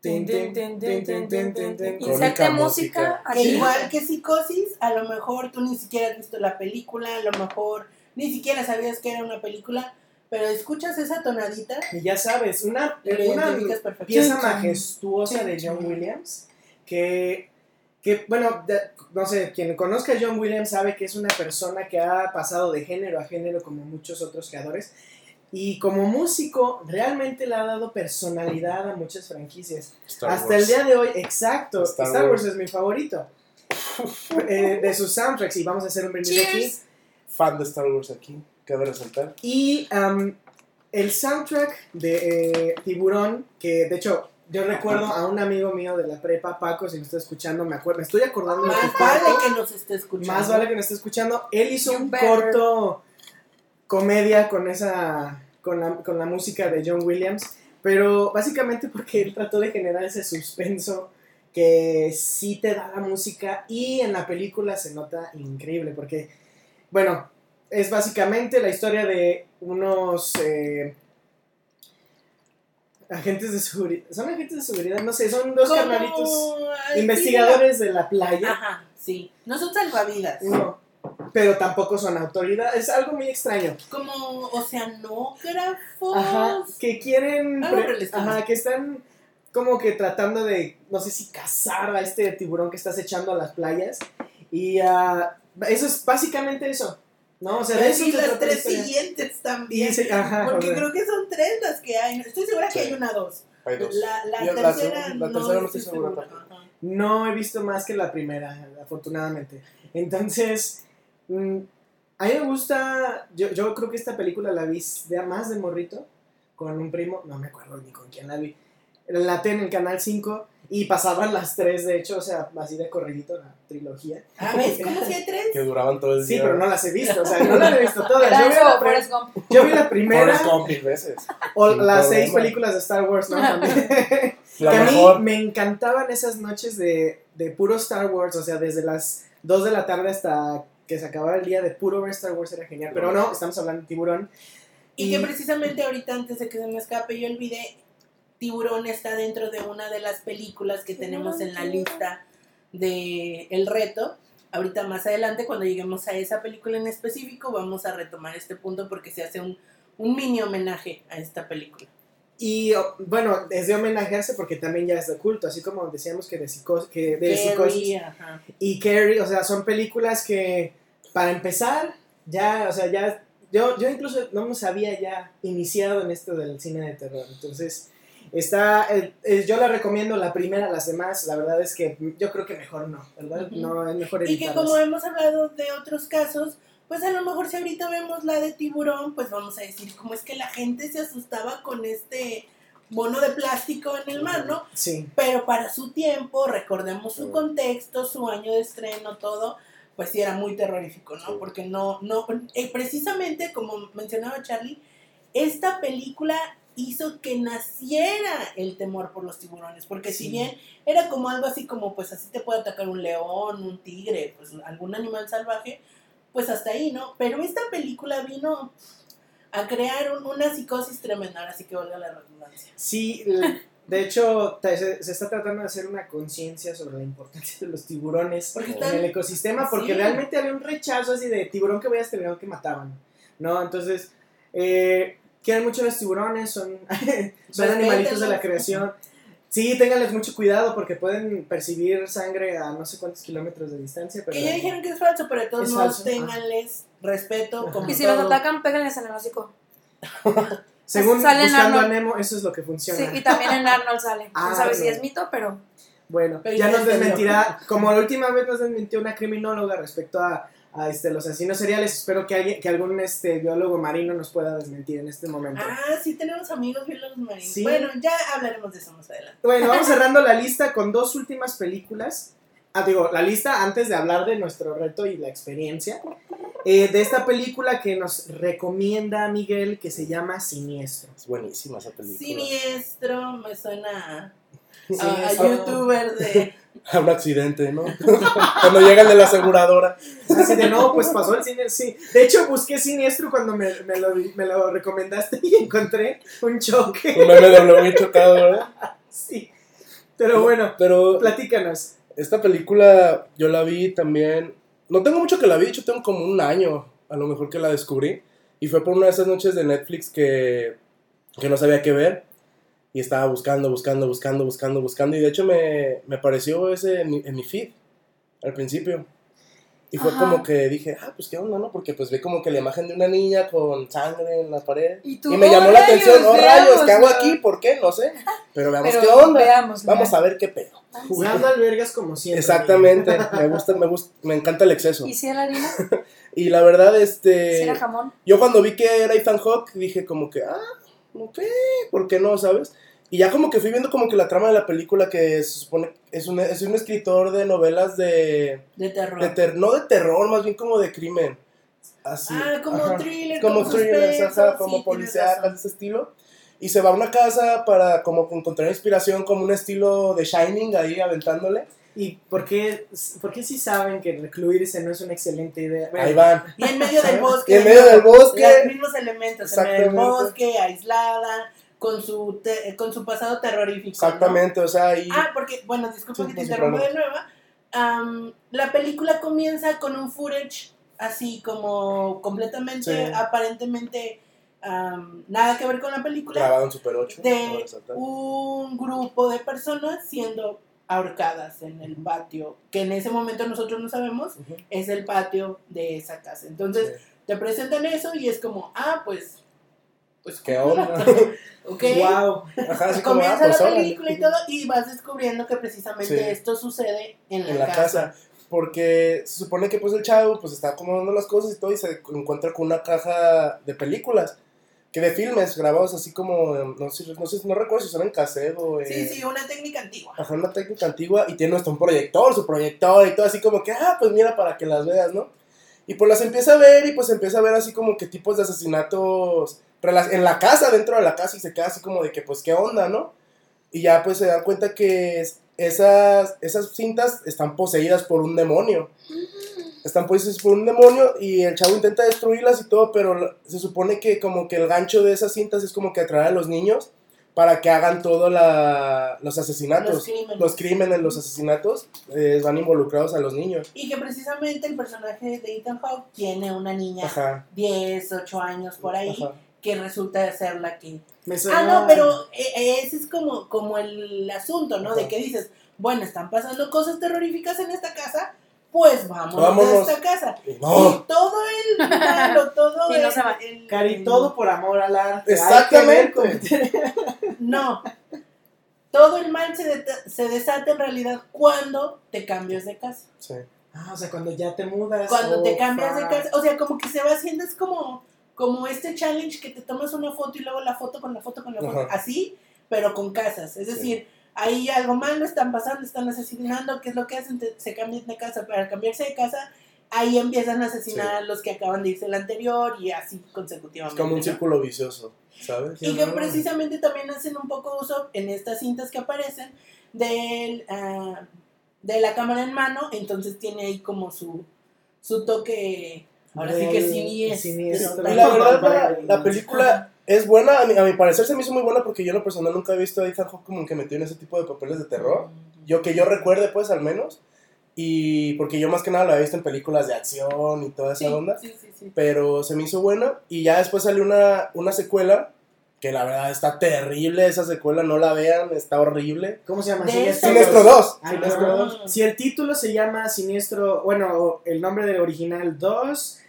Tin, tin, tin, tin, tin, tin, tin, tin. Inserte música. Que igual que Psicosis, a lo mejor tú ni siquiera has visto la película, a lo mejor ni siquiera sabías que era una película, pero escuchas esa tonadita Y ya sabes, una, pieza majestuosa de John. Williams. Que, que bueno, de- no sé, quien conozca a John Williams sabe que es una persona que ha pasado de género a género como muchos otros creadores. Y como músico, realmente le ha dado personalidad a muchas franquicias. Star Hasta Wars. el día de hoy, exacto. Star Star, Wars. Wars. es mi favorito. Eh, de sus soundtracks, y vamos a hacer un brindis aquí. Fan de Star Wars aquí, cabe resaltar. Y el soundtrack de eh, Tiburón, que de hecho yo recuerdo a un amigo mío de la prepa, Paco, si me está escuchando, me acuerdo, me estoy acordando de tu Más vale que nos esté escuchando. Más vale que me esté escuchando. Él hizo You un better. corto comedia con esa con la, con la música de John Williams, pero básicamente porque él trató de generar ese suspenso que sí te da la música y en la película se nota increíble porque, bueno, es básicamente la historia de unos eh, agentes de seguridad, son agentes de seguridad, no sé, son dos carnalitos investigadores de la playa. Ajá, sí. No son salvavidas. No, pero tampoco son autoridad. Es algo muy extraño. Como oceanógrafos. Ajá, que quieren. Ajá, que están como que tratando de, no sé si cazar a este tiburón que estás echando a las playas. Y ah, eso es básicamente eso. ¿No? O sea, de eso y las tres historia. siguientes también. Y ese- ajá, porque creo que son tres las que hay. Estoy segura que Sí. hay una dos. Hay dos. La, la Yo la tercera, la no, tercera no estoy segura. No he visto más que la primera, afortunadamente. Entonces, mm, a mí me gusta. Yo, yo creo que esta película la vi de más de morrito con un primo, no me acuerdo ni con quién la vi. La T en el canal 5 y pasaban las tres, de hecho, o sea, así de corridito la trilogía. Ah, ¿ves? ¿Cómo si hay tres? Que duraban todo el Sí, día. pero no las he visto, o sea, no las he visto todas. Yo vi, la, yo vi primera veces. o sin las problema. seis películas de Star Wars, ¿no? También. La que a mí me encantaban esas noches de, de puro Star Wars, o sea, desde las 2 de la tarde hasta que se acababa el día de puro ver Star Wars era genial. Pero no, estamos hablando de tiburón. Y que precisamente ahorita, antes de que se me escape, yo olvidé, Tiburón está dentro de una de las películas que tenemos en la lista de El Reto. Ahorita más adelante, cuando lleguemos a esa película en específico, vamos a retomar este punto porque se hace un, un mini homenaje a esta película. Y bueno, es de homenajearse porque también ya es de culto, así como decíamos que de, psico- que de Carrie, psicosis ajá. y Carrie, o sea, son películas que para empezar, ya, o sea, ya, yo, yo incluso no me había ya iniciado en esto del cine de terror, entonces está, eh, eh, yo la recomiendo la primera, las demás, la verdad es que yo creo que mejor no, ¿verdad? Ujú. No, es mejor Y que evitarlas. como hemos hablado de otros casos, pues a lo mejor si ahorita vemos la de tiburón, pues vamos a decir, cómo es que la gente se asustaba con este mono de plástico en el mar, ¿no? Sí, Pero para su tiempo, recordemos su contexto, su año de estreno, todo, pues sí era muy terrorífico, ¿no? Sí. Porque no, no, eh, precisamente como mencionaba Charlie, esta película hizo que naciera el temor por los tiburones, porque si bien era como algo así como, pues así te puede atacar un león, un tigre, pues algún animal salvaje, pues hasta ahí, ¿no? Pero esta película vino a crear un- una psicosis tremenda, ahora sí que valga la redundancia. sí, de hecho se, se está tratando de hacer una conciencia sobre la importancia de los tiburones Porque en el ecosistema, porque Sí. realmente había un rechazo así de tiburón que veas tiburón que mataban, ¿no? Entonces, eh, quieren mucho los tiburones, son, son animalitos de la creación. Sí, ténganles mucho cuidado porque pueden percibir sangre a no sé cuántos kilómetros de distancia. Pero Que ya dijeron que es falso, pero de todos modos ténganles respeto. Como Y si todo. los atacan, péganles en el hocico. según Sale Buscando a. Nemo, eso es lo que funciona. Sí, y también en Arnold sale. Ah, No sabes si es mito, pero. Bueno, Pero ya ya nos desmentirá, como la última vez nos desmintió una criminóloga respecto a, a, este, los asesinos seriales, espero que, alguien, que algún este, biólogo marino nos pueda desmentir en este momento. Ah, sí, tenemos amigos biólogos marinos. Sí. Bueno, ya hablaremos de eso más adelante. Bueno, vamos cerrando la lista con dos últimas películas. Ah, digo, la lista antes de hablar de nuestro reto y la experiencia. eh, de esta película que nos recomienda Miguel, que se llama Siniestro. Es buenísima esa película. Siniestro, me suena a, a- a Siniestro. youtuber de... A un accidente, ¿no? Cuando llega el de la aseguradora. Así de, no, pues pasó el cine, sí. De hecho, busqué Siniestro cuando me, me lo, me lo recomendaste y encontré un choque. Un meme de muy chocado, ¿verdad? Sí. Pero bueno, Pero platícanos. esta película yo la vi también. No tengo mucho que la vi, de hecho tengo como un año a lo mejor que la descubrí. Y fue por una de esas noches de Netflix que, que no sabía qué ver. Y estaba buscando, buscando, buscando, buscando, buscando. Y de hecho me, me apareció ese en mi, en mi feed al principio. Y fue Ajá. como que dije, ah, pues qué onda, ¿no? Porque pues vi como que la imagen de una niña con sangre en la pared. Y tú, Y me "Oh, llamó la atención, oh rayos, ¿qué hago veámoslo". aquí? ¿Por qué? No sé. Pero veamos Pero qué onda. veámoslo. Vamos a ver qué pedo. Jugando albergas como siempre. Exactamente, me gusta, me gusta, me encanta el exceso. ¿Y si era harina? Y la verdad, ¿Si este, era jamón? yo cuando vi que era Ethan Hawke, dije como que, ah, ok, ¿por qué no, sabes? Y ya como que fui viendo como que la trama de la película que se supone es un, es un escritor de novelas de, de terror. de ter- no de terror, más bien como de crimen. Así. ah, como ajá. thriller, como como thrillers, ajá, como razón. de ese estilo. Y se va a una casa para como encontrar inspiración, como un estilo de Shining ahí aventándole. ¿Y por qué, por qué sí saben que recluirse no es una excelente idea? Bueno, Ahí van. Y en medio del bosque. Y en medio del bosque. Los mismos elementos. En medio del bosque, aislada, con su, te- con su pasado terrorífico. ¿no? Exactamente, o sea, y... Ah, porque, bueno, disculpa Sí, que te interrumpa de nuevo. La película comienza con un footage así como completamente, Sí. aparentemente, am, nada que ver con la película, grabado en Super 8. de un grupo de personas siendo ahorcadas en el patio, que en ese momento nosotros no sabemos, es el patio de esa casa. Entonces, Sí. te presentan eso y es como, ah, pues, pues, ¿Qué onda? ok. Wow. Ajá, así como, ah, Comienza pues, la órale. película y todo, y vas descubriendo que precisamente Sí. esto sucede en la, En la casa. casa. Porque se supone que pues el chavo pues está acomodando las cosas y todo y se encuentra con una caja de películas. Que de filmes grabados así como, no sé, no, sé, no recuerdo si son en cassette o... Sí, eh, sí, una técnica antigua. Ajá, una técnica antigua y tiene hasta un proyector, su proyector y todo así como que, ah, pues mira para que las veas, ¿no? Y pues las empieza a ver y pues empieza a ver así como que tipos de asesinatos en la casa, dentro de la casa y se queda así como de que pues qué onda, ¿no? Y ya pues se dan cuenta que es- esas, esas cintas están poseídas por un demonio. Están poseídas por un demonio y el chavo intenta destruirlas y todo, pero se supone que como que el gancho de esas cintas es como que atraer a los niños para que hagan todos los asesinatos. Los crímenes. Los crímenes, los asesinatos eh, van involucrados a los niños. Y que precisamente el personaje de Ethan Hawke tiene una niña, Ajá. 10, 8 años por ahí, ajá. que resulta ser la que... Me suena- Ah, no, pero eh, eh, ese es como, como el asunto, ¿no? De que dices, bueno, están pasando cosas terroríficas en esta casa, pues Vámonos. de esta casa. Y todo el malo, todo Y no el, se va. el- Cari, todo por amor al arte. Exactamente. No. Todo el mal se, se desata en realidad cuando te cambias de casa. Sí. Ah, o sea, cuando ya te mudas. Cuando oh, te cambias de casa. O sea, como que se va haciendo, es como, como este challenge que te tomas una foto y luego la foto con la foto con la foto. Ajá. Así, pero con casas. Es Sí. Ahí algo malo están pasando, están asesinando. ¿Qué es lo que hacen? Se cambian de casa. Para cambiarse de casa, ahí empiezan a asesinar Sí. a los que acaban de irse el anterior y así Es consecutivamente. como un ¿no? círculo vicioso, ¿sabes? Y que horror. precisamente también hacen un poco uso en estas cintas que aparecen del, ah, de la cámara en mano, entonces tiene ahí como su, su toque, ahora sí que Real, siniestro. siniestro. Y la verdad, la, la película es buena, a mi, a mi parecer se me hizo muy buena porque yo en lo personal nunca he visto a Ethan Hawke como que metido en ese tipo de papeles de terror. Yo que yo recuerde, pues, al menos. Y porque yo más que nada lo había visto en películas de acción y toda esa Sí, onda. sí, sí, sí. Pero se me hizo buena. Y ya después salió una, una secuela que la verdad está terrible esa secuela, no la vean, está horrible. ¿Cómo se llama? Siniestro Siniestro dos. 2. Ah, Siniestro no. 2. Si el título se llama Siniestro, bueno, el nombre del original 2,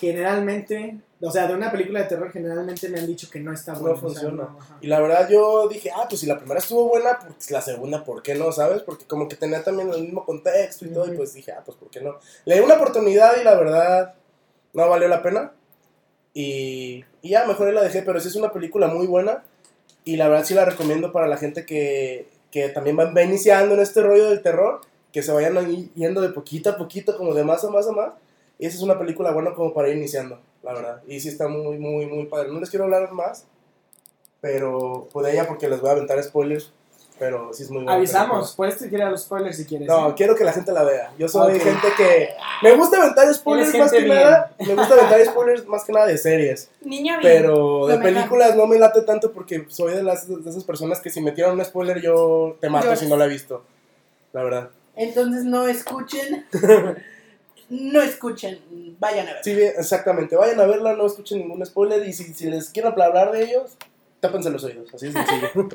generalmente, o sea, de una película de terror generalmente me han dicho que no está No bueno. o sea, funciona. no. Y la verdad yo dije, ah, pues si la primera estuvo buena, pues la segunda, ¿por qué no? ¿Sabes? Porque como que tenía también el mismo contexto y todo, y pues dije, ah, pues ¿por qué no? Le di una oportunidad y la verdad no valió la pena. Y, y ya, mejor la dejé, pero sí es una película muy buena. Y la verdad sí la recomiendo para la gente que, que también va, va iniciando en este rollo del terror, que se vayan yendo de poquito a poquito, como de más a más a más. Y esa es una película buena como para ir iniciando, la verdad. Y sí está muy, muy, muy padre. No les quiero hablar más, pero pues de ella porque les voy a aventar spoilers. Pero sí es muy buena. Avisamos, puedes tirar los spoilers si quieres. No, ¿eh? quiero que la gente la vea. Yo soy Ok. gente que. Me gusta aventar spoilers más que gente nada. Me gusta aventar spoilers más que nada de series. Niña bien. Pero de Lo mejor. películas no me late tanto porque soy de, las, de esas personas que si me tiran un spoiler yo te mato si no la he visto. La verdad. Entonces no escuchen. no escuchen. Vayan a ver. Sí, exactamente. Vayan a verla, no escuchen ningún spoiler. Y si, si les quiero hablar de ellos, tápense los oídos. Así de sencillo.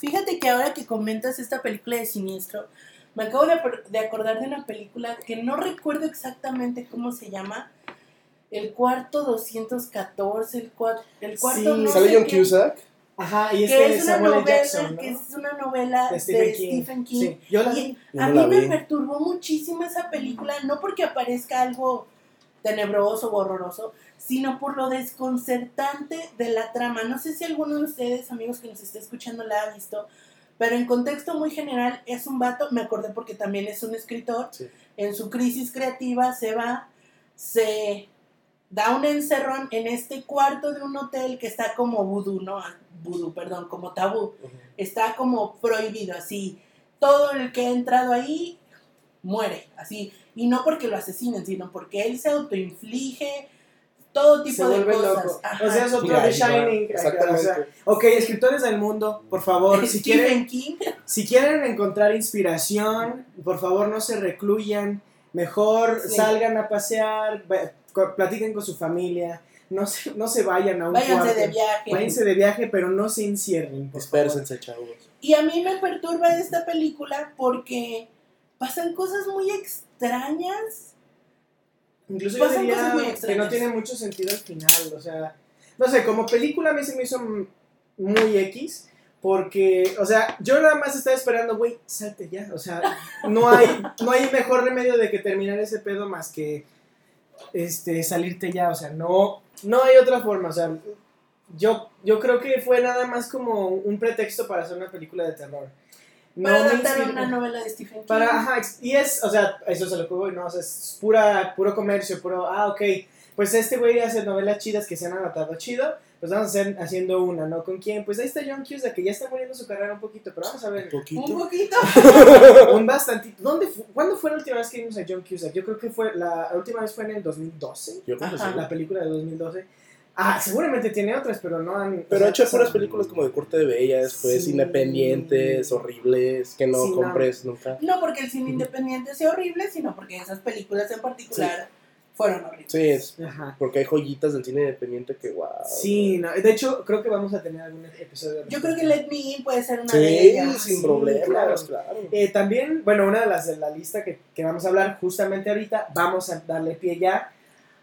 Fíjate que ahora que comentas esta película de Siniestro, me acabo de, de acordar de una película que no recuerdo exactamente cómo se llama. El cuarto 214, el, cua- el cuarto Sí, no Sale John qué, Cusack. Ajá, y que es es una Samuel L. novela, Jackson, ¿no? que es una novela De de Stephen Stephen King. King. Sí, yo la Y. Yo a mí me perturbó muchísimo esa película, no porque aparezca algo tenebroso o horroroso, sino por lo desconcertante de la trama. No sé si alguno de ustedes, amigos que nos esté escuchando, la ha visto, pero en contexto muy general es un vato, me acordé porque también es un escritor, Sí. en su crisis creativa se va, se da un encerrón en este cuarto de un hotel que está como vudú, ¿no? Ah, Vudú, perdón, como tabú está como prohibido, así. Todo el que ha entrado ahí muere, así. Y no porque lo asesinen, sino porque él se autoinflige todo tipo Se de cosas. loco. O sea, es otro de Shining. Exactamente. O sea, ok, escritores del mundo, por favor, si quieren, King, si quieren encontrar inspiración, por favor no se recluyan. Mejor Sí. salgan a pasear, platiquen con su familia. No se, no se vayan a un váyanse cuarto. de viaje. Váyanse de viaje, pero no se encierren. Dispérsense, chavos. Y a mí me perturba esta película porque pasan cosas muy extrañas. Incluso yo Pasan cosas muy diría que no tiene mucho sentido al final, o sea, no sé, como película a mí se me hizo muy X, porque, o sea, yo nada más estaba esperando, güey, salte ya, o sea, no hay, no hay mejor remedio de que terminar ese pedo más que, este, salirte ya, o sea, no, no hay otra forma, o sea, yo, yo creo que fue nada más como un pretexto para hacer una película de terror. No Para adaptar inspiró. una novela de Stephen King. Para, ajá, y es, o sea, eso se lo que voy, ¿no? O sea, es pura, puro comercio, puro, ah, ok, pues este güey hace novelas chidas que se han adaptado chido, pues vamos a hacer haciendo una, ¿no? ¿Con quién? Pues ahí está John Cusack, que ya está muriendo su carrera un poquito, pero vamos a ver, Un Un poquito. poquito. un bastantito. ¿Dónde fu- ¿Cuándo fue la última vez que vimos a John Cusack? Yo creo que fue, la, la última vez fue en el 2012, Yo creo que Ajá. sí. la película de 2012. Ah, seguramente tiene otras, pero no han... Pero ha hecho puras películas como de corte de bellas, pues Sí. independientes, horribles, que no Sí, no. compres nunca. No porque el cine independiente sea horrible, sino porque esas películas en particular fueron horribles. Sí, es Ajá. porque hay joyitas del cine independiente que wow. Sí, no, de hecho, creo que vamos a tener algún episodio. Yo creo que Let Me In puede ser una Sí, de ellas. sin Sí, problemas, claro. claro. Eh, también, bueno, una de las de la lista que, que vamos a hablar justamente ahorita, vamos a darle pie ya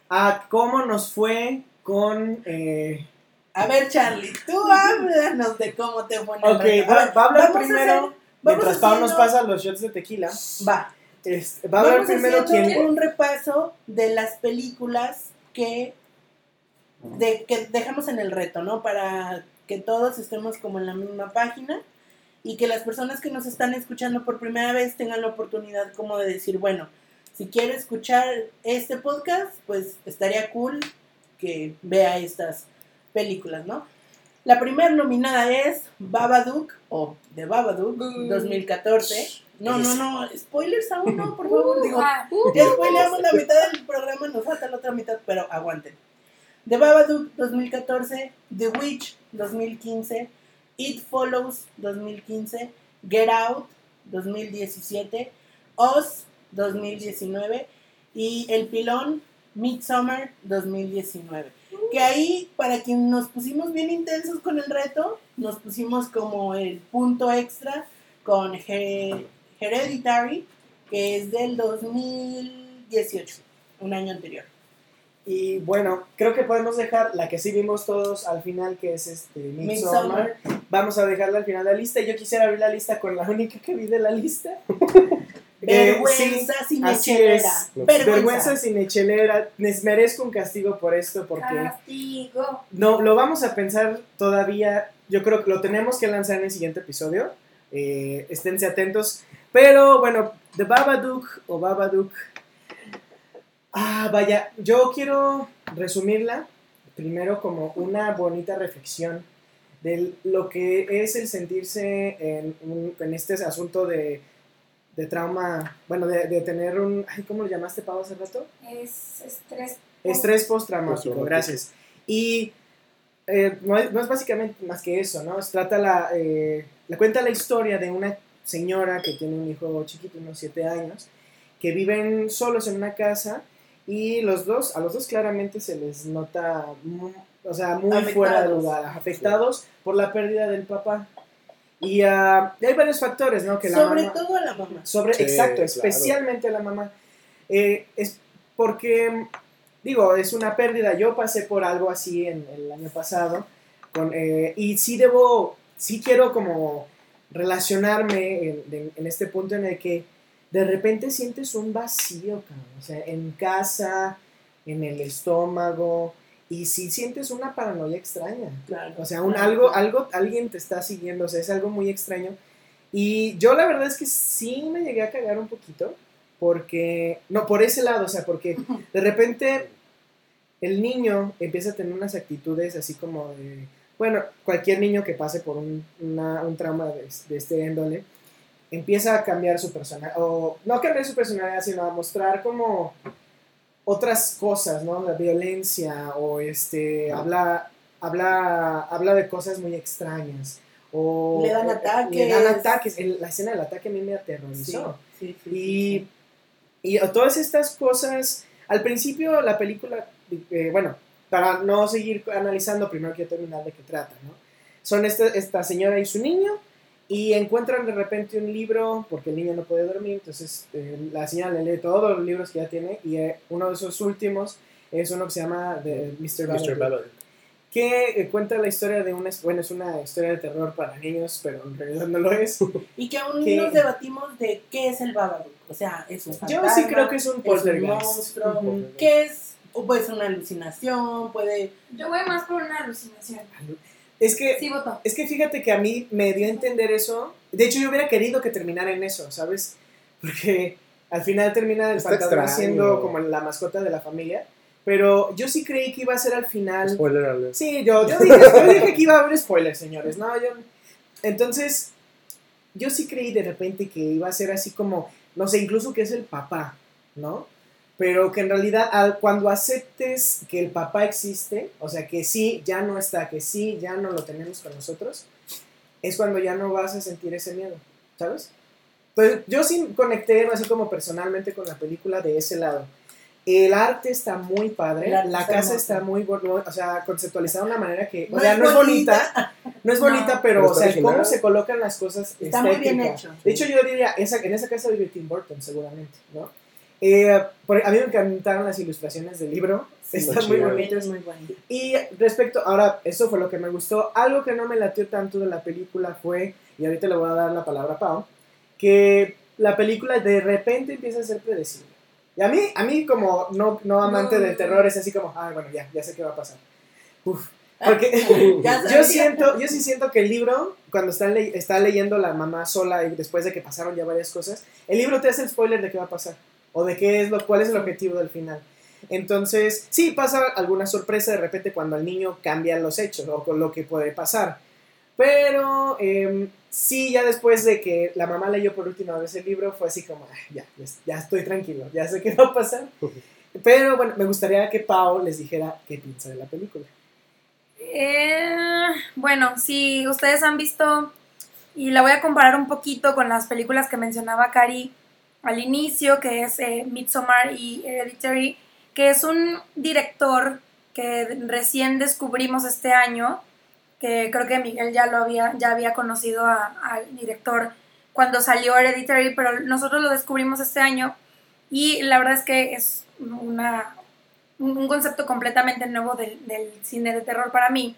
a cómo nos fue con... eh, A ver, Charlie, tú háblanos de cómo te fue ok, va, ver, va a hablar vamos a primero, hacer- mientras Pau nos pasa los shots de tequila, Va. Este, va a primero quién... un repaso de las películas que, de, que dejamos en el reto, ¿no? Para que todos estemos como en la misma página y que las personas que nos están escuchando por primera vez tengan la oportunidad como de decir, bueno, si quiere escuchar este podcast, pues estaría cool que vea estas películas, ¿no? La primera nominada es Babadook o The Babadook 2014. No, no, no, spoilers aún no, por favor. Digo, Ah, ya spoileamos la mitad del programa, nos falta la otra mitad, pero aguanten. The Babadook 2014, The Witch 2015, It Follows 2015, Get Out 2017, Oz 2019 y El Pilón Midsummer 2019. Que ahí, para quien nos pusimos bien intensos con el reto, nos pusimos como el punto extra con He- Hereditary, que es del 2018, un año anterior. Y bueno, creo que podemos dejar la que sí vimos todos al final, que es este Midsommar. Midsommar. Vamos a dejarla al final de la lista. Yo quisiera abrir la lista con la única que vi de la lista. Eh, Vergüenza sí, echelera. es. Vergüenza. Vergüenza sin echelera. Les merezco un castigo por esto porque Castigo. no lo vamos a pensar todavía. Yo creo que lo tenemos que lanzar en el siguiente episodio. Eh, esténse atentos. Pero bueno, The Babadook o Babadook. Ah, vaya, yo quiero resumirla primero como una bonita reflexión de lo que es el sentirse en, un- en este asunto de, de trauma, bueno, de, de tener un, ay, ¿cómo lo llamaste, Pau, hace rato? Es estrés. Estrés postraumático, gracias. Y eh, no, es, no es básicamente más que eso, ¿no? Se trata la, eh, le cuenta la historia de una señora que tiene un hijo chiquito, unos 7 años, que viven solos en una casa y los dos, a los dos claramente se les nota, mu- o sea, muy Afectados. fuera de lugar, afectados por la pérdida del papá. Y y hay varios factores, ¿no? Que la Sobre mamá- todo a la mamá. sobre, Sí, exacto, claro. especialmente la mamá. Eh, es porque, digo, es una pérdida. Yo pasé por algo así en el año pasado. Con, eh, y sí debo, sí quiero como relacionarme en, este punto en el que de repente sientes un vacío, cabrón. O sea, en casa, en el estómago. Y sí sientes una paranoia extraña. Claro. O sea, un algo, algo, alguien te está siguiendo, o sea, es algo muy extraño. Y yo la verdad es que sí me llegué a cagar un poquito, porque, no, por ese lado, o sea, porque de repente el niño empieza a tener unas actitudes así como de, bueno, cualquier niño que pase por un, una- un trauma de, de este índole, empieza a cambiar su personalidad, o no cambiar su personalidad, sino a mostrar como otras cosas, ¿no? La violencia o este, habla, habla, habla de cosas muy extrañas. O, Le dan ataques. Le dan ataques. El- la escena del ataque a mí me aterrorizó. Sí, sí, sí, Y, y todas estas cosas, al principio la película, eh, bueno, para no seguir analizando, primero quiero terminar de qué trata, ¿no? Son esta, esta señora y su niño y encuentran de repente un libro, porque el niño no puede dormir, entonces eh, la señora le lee todos los libros que ya tiene y eh, uno de esos últimos es uno que se llama The Mr. Mr. Babadook. que eh, cuenta la historia de una, bueno, es una historia de terror para niños, pero en realidad no lo es. Y que aún que- nos debatimos de qué es el Babadook. O sea, es un Yo fantasma, sí creo que es un es un poltergeist. monstruo. ¿Qué es? O puede ser una alucinación, puede... Yo voy más por una alucinación. Es que Sí, voto. Es que fíjate que a mí me dio a entender eso. De hecho, yo hubiera querido que terminara en eso, ¿sabes? Porque al final termina el Está fantasma extraño. siendo como la mascota de la familia. Pero yo sí creí que iba a ser al final. Spoiler alert. Sí, yo, yo, dije, yo dije que iba a haber spoilers, señores. No, yo. Entonces, yo sí creí de repente que iba a ser así como, no sé, incluso que es el papá, ¿no? Pero que en realidad al- cuando aceptes que el papá existe, o sea, que sí, ya no está, que sí, ya no lo tenemos con nosotros, es cuando ya no vas a sentir ese miedo, ¿sabes? Entonces, yo sí conecté así como personalmente con la película de ese lado. El arte está muy padre, la está casa está muy, o sea, conceptualizada de una manera que, o No sea, es no es bonita. bonita, no es No. bonita, pero, Pero o sea, está cómo original. se colocan las cosas Está muy bien estética. hecho. De hecho, yo diría, esa, en esa casa vive Tim Burton, seguramente, ¿no? Eh, por- a mí me encantaron las ilustraciones del libro, Sí, están muy bonitas. Muy. Y respecto, ahora, eso fue lo que me gustó. Algo que no me latió tanto de la película fue, y ahorita le voy a dar la palabra a Pau, que la película de repente empieza a ser predecible. Y a mí, a mí como no, no amante No. del terror, es así como, ah, bueno, ya, ya sé qué va a pasar. Uf. Porque Ya yo siento, yo sí siento que el libro, cuando está, le- está leyendo la mamá sola y después de que pasaron ya varias cosas, el libro te hace el spoiler de qué va a pasar. O de qué es lo, cuál es el objetivo del final. Entonces, sí, pasa alguna sorpresa de repente cuando al niño cambian los hechos o con lo que puede pasar. Pero em, sí, ya después de que la mamá leyó por última vez el libro, fue así como, "Ah, ya, ya, ya estoy tranquilo, ya sé qué va a pasar. Pero bueno, me gustaría que Pau les dijera qué piensa de la película. Eh, bueno, si ustedes han visto, y la voy a comparar un poquito con las películas que mencionaba Cari al inicio, que es eh, Midsommar y Hereditary, que es un director que recién descubrimos este año, que creo que Miguel ya lo había, ya había conocido a- al director cuando salió Hereditary, pero nosotros lo descubrimos este año y la verdad es que es una, un concepto completamente nuevo del cine de terror para mí.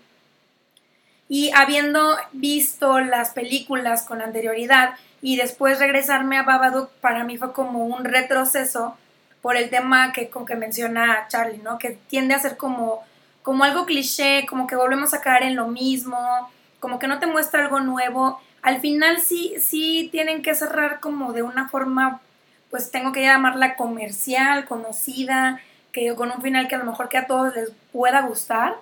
Y habiendo visto las películas con anterioridad y después regresarme a Babadook, para mí fue como un retroceso por el tema que, con que menciona Charlie, ¿no? Que tiende a ser como, como algo cliché, como que volvemos a caer en lo mismo, como que no te muestra algo nuevo. Al final sí, sí tienen que cerrar como de una forma, pues tengo que llamarla comercial, conocida, que con un final que a lo mejor que a todos les pueda gustar,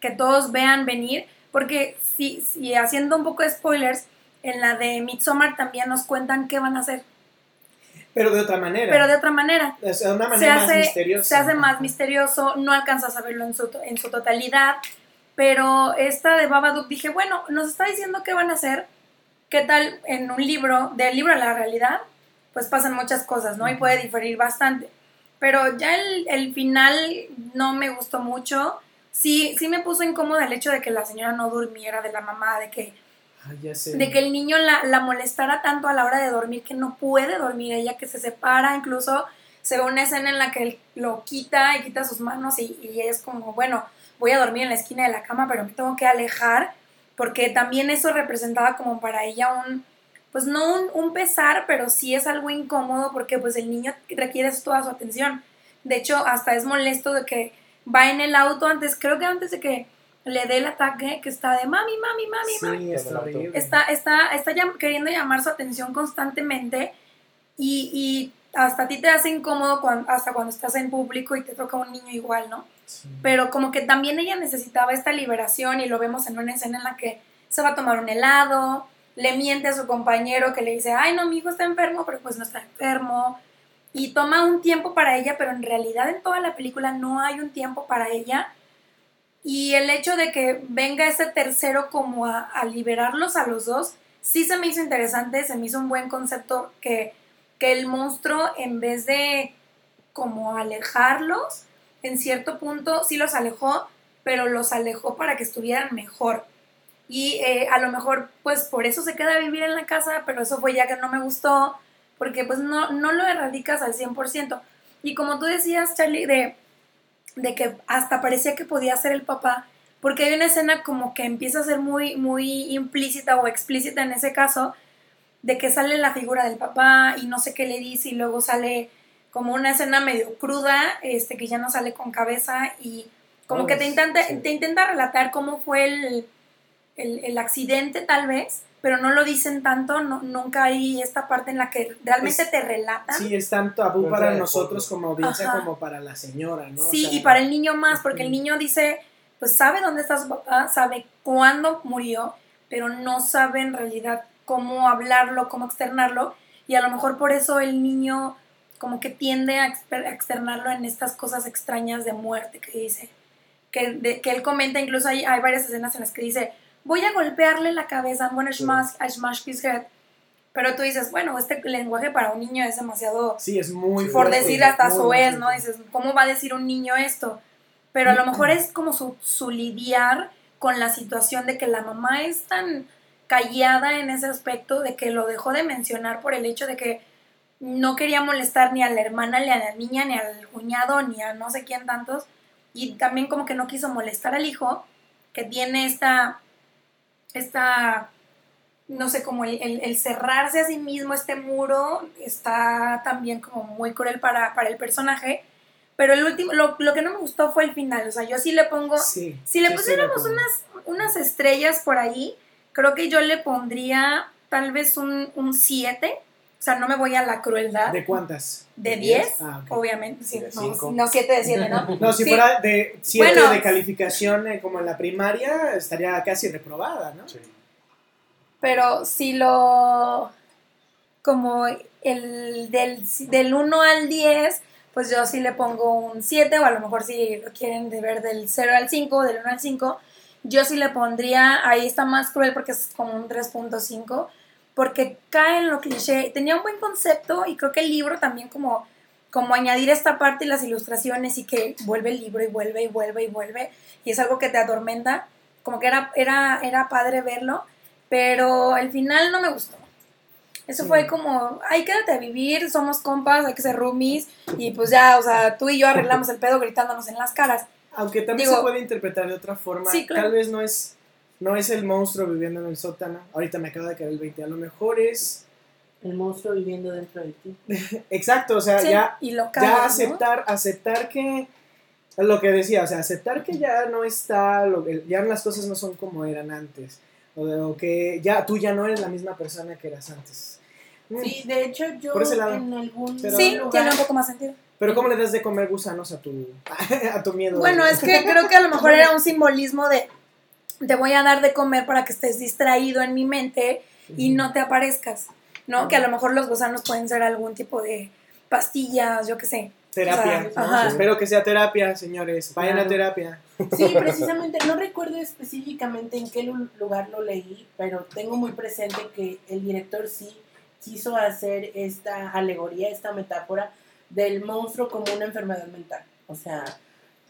que todos vean venir, porque si, si haciendo un poco de spoilers, en la de Midsommar también nos cuentan qué van a hacer, Pero de otra manera. pero de otra manera O sea, de una se manera más hace, misteriosa. se hace más misterioso, no alcanzas a verlo en su, en su totalidad, pero esta de Babadook dije, bueno, nos está diciendo qué van a hacer, qué tal en un libro, del libro a la realidad, pues pasan muchas cosas, ¿no? Y puede diferir bastante. Pero ya el, el final no me gustó mucho. Sí, sí me puso incómoda el hecho de que la señora no durmiera, de la mamá, de que Ay, ya sé. de que el niño la, la molestara tanto a la hora de dormir que no puede dormir, ella que se separa, incluso se ve una escena en la que él lo quita y quita sus manos y, y ella es como, bueno, voy a dormir en la esquina de la cama, pero me tengo que alejar, porque también eso representaba como para ella un, pues no un, un pesar, pero sí es algo incómodo porque pues el niño requiere toda su atención. De hecho, hasta es molesto de que va en el auto antes, creo que antes de que le dé el ataque, que está de mami, mami, mami, mami Sí, está está, está, está llam- queriendo llamar su atención constantemente y, y hasta a ti te hace incómodo cuan- hasta cuando estás en público y te toca un niño igual, ¿no? Sí. Pero como que también ella necesitaba esta liberación y lo vemos en una escena en la que se va a tomar un helado, le miente a su compañero que le dice, ay no, mi hijo está enfermo, pero pues no está enfermo. Y toma un tiempo para ella, pero en realidad en toda la película no hay un tiempo para ella. Y el hecho de que venga ese tercero como a, liberarlos a los dos, sí se me hizo interesante, se me hizo un buen concepto que, que el monstruo en vez de como alejarlos, en cierto punto sí los alejó, pero los alejó para que estuvieran mejor. Y eh, a lo mejor pues por eso se queda a vivir en la casa, pero eso fue ya que no me gustó, porque pues no, no lo erradicas al 100%. Y como tú decías, Charlie, de, de que hasta parecía que podía ser el papá, porque hay una escena como que empieza a ser muy, muy implícita o explícita en ese caso, de que sale la figura del papá y no sé qué le dice y luego sale como una escena medio cruda, este, que ya no sale con cabeza y como Oh, que te intenta, sí. te intenta relatar cómo fue el, el, el accidente tal vez, pero no lo dicen tanto, no, nunca hay esta parte en la que realmente Es- te relatan. Sí, es tan tabú para nosotros como audiencia Ajá. como para la señora, ¿no? O Sí, sea, y para el niño más, porque el niño dice, pues sabe dónde está su papá, sabe cuándo murió, pero no sabe en realidad cómo hablarlo, cómo externarlo, y a lo mejor por eso el niño como que tiende a externarlo en estas cosas extrañas de muerte que dice. Que, de- que él comenta, incluso hay, hay varias escenas en las que dice, voy a golpearle la cabeza, I'm gonna smash, I smash his head. Pero tú dices, bueno, este lenguaje para un niño es demasiado Sí, es muy por fuerte, decir hasta soez, ¿no? Dices, ¿cómo va a decir un niño esto? Pero a lo mejor es como su, su lidiar con la situación de que la mamá es tan callada en ese aspecto, de que lo dejó de mencionar por el hecho de que no quería molestar ni a la hermana, ni a la niña, ni al cuñado, ni a no sé quién tantos, y también como que no quiso molestar al hijo, que tiene esta, esta no sé, como el, el- el cerrarse a sí mismo este muro está también como muy cruel para, para el personaje. Pero el último, lo, lo que no me gustó fue el final. O sea, yo sí le pongo. Sí, si le pusiéramos unas, unas estrellas por ahí, creo que yo le pondría tal vez un 7. O sea, no me voy a la crueldad. ¿De cuántas? De 10, Ah, ok. obviamente. Sí, De no, cinco. no 7 de 7, ¿no? No, si Sí. fuera de 7 Bueno. de calificación eh, como en la primaria, estaría casi reprobada, ¿no? Sí. pero si lo como el del, del 1 al 10 pues yo sí le pongo un 7 o a lo mejor si lo quieren de ver del 0 al 5 del 1 al 5 yo sí le pondría ahí está más cruel porque es como un 3.5 porque cae en lo cliché tenía un buen concepto y creo que el libro también como como añadir esta parte y las ilustraciones y que vuelve el libro y vuelve y vuelve y vuelve y es algo que te atormenta, como que era, era, era padre verlo, pero el final no me gustó. Eso Sí. fue como, ay, quédate a vivir, somos compas, hay que ser roomies y pues ya, o sea, tú y yo arreglamos el pedo gritándonos en las caras. Aunque también Digo- se puede interpretar de otra forma. Sí, claro. Tal vez no es, no es el monstruo viviendo en el sótano. Ahorita me acaba de caer el 20. A lo mejor es. El monstruo viviendo dentro de ti. Exacto, o sea, Sí, ya, y lo ya aceptar, aceptar que. Lo que decía, o sea, aceptar que ya no está. Lo ya las cosas no son como eran antes. O, de- o que ya tú ya no eres la misma persona que eras antes. Mm. Sí, de hecho yo Por ese lado. en algún Pero- Sí, lugar... tiene un poco más sentido. Pero ¿cómo le das de comer gusanos a tu, a tu miedo? Bueno, es que creo que a lo mejor era un simbolismo de te voy a dar de comer para que estés distraído en mi mente y no te aparezcas, ¿no? Que a lo mejor los gusanos pueden ser algún tipo de pastillas, yo qué sé. Terapia. O sea, ¿no? ajá. Espero que sea terapia, señores. Vayan Claro. a terapia. Sí, precisamente, no recuerdo específicamente en qué lu- lugar lo leí, pero tengo muy presente que el director sí quiso hacer esta alegoría, esta metáfora del monstruo como una enfermedad mental. O sea,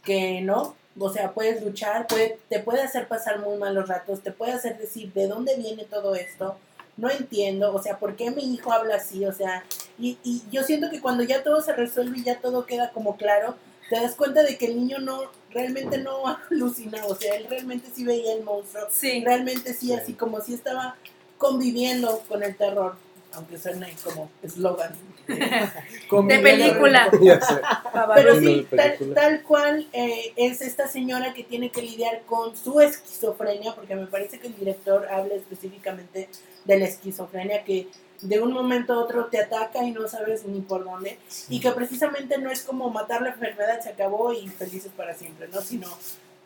que no, o sea, puedes luchar, puede, te puede hacer pasar muy malos ratos, te puede hacer decir de dónde viene todo esto, no entiendo, o sea, ¿por qué mi hijo habla así? O sea, y, y yo siento que cuando ya todo se resuelve y ya todo queda como claro, te das cuenta de que el niño no, realmente no alucina, o sea, él realmente sí veía el monstruo, Sí. realmente sí, así como si estaba conviviendo con el terror, aunque suene como eslogan. De película. Pero sí, tal cual eh, es esta señora que tiene que lidiar con su esquizofrenia, porque me parece que el director habla específicamente de la esquizofrenia que de un momento a otro te ataca y no sabes ni por dónde, y que precisamente no es como matar la enfermedad, se acabó y felices para siempre, ¿no? Sino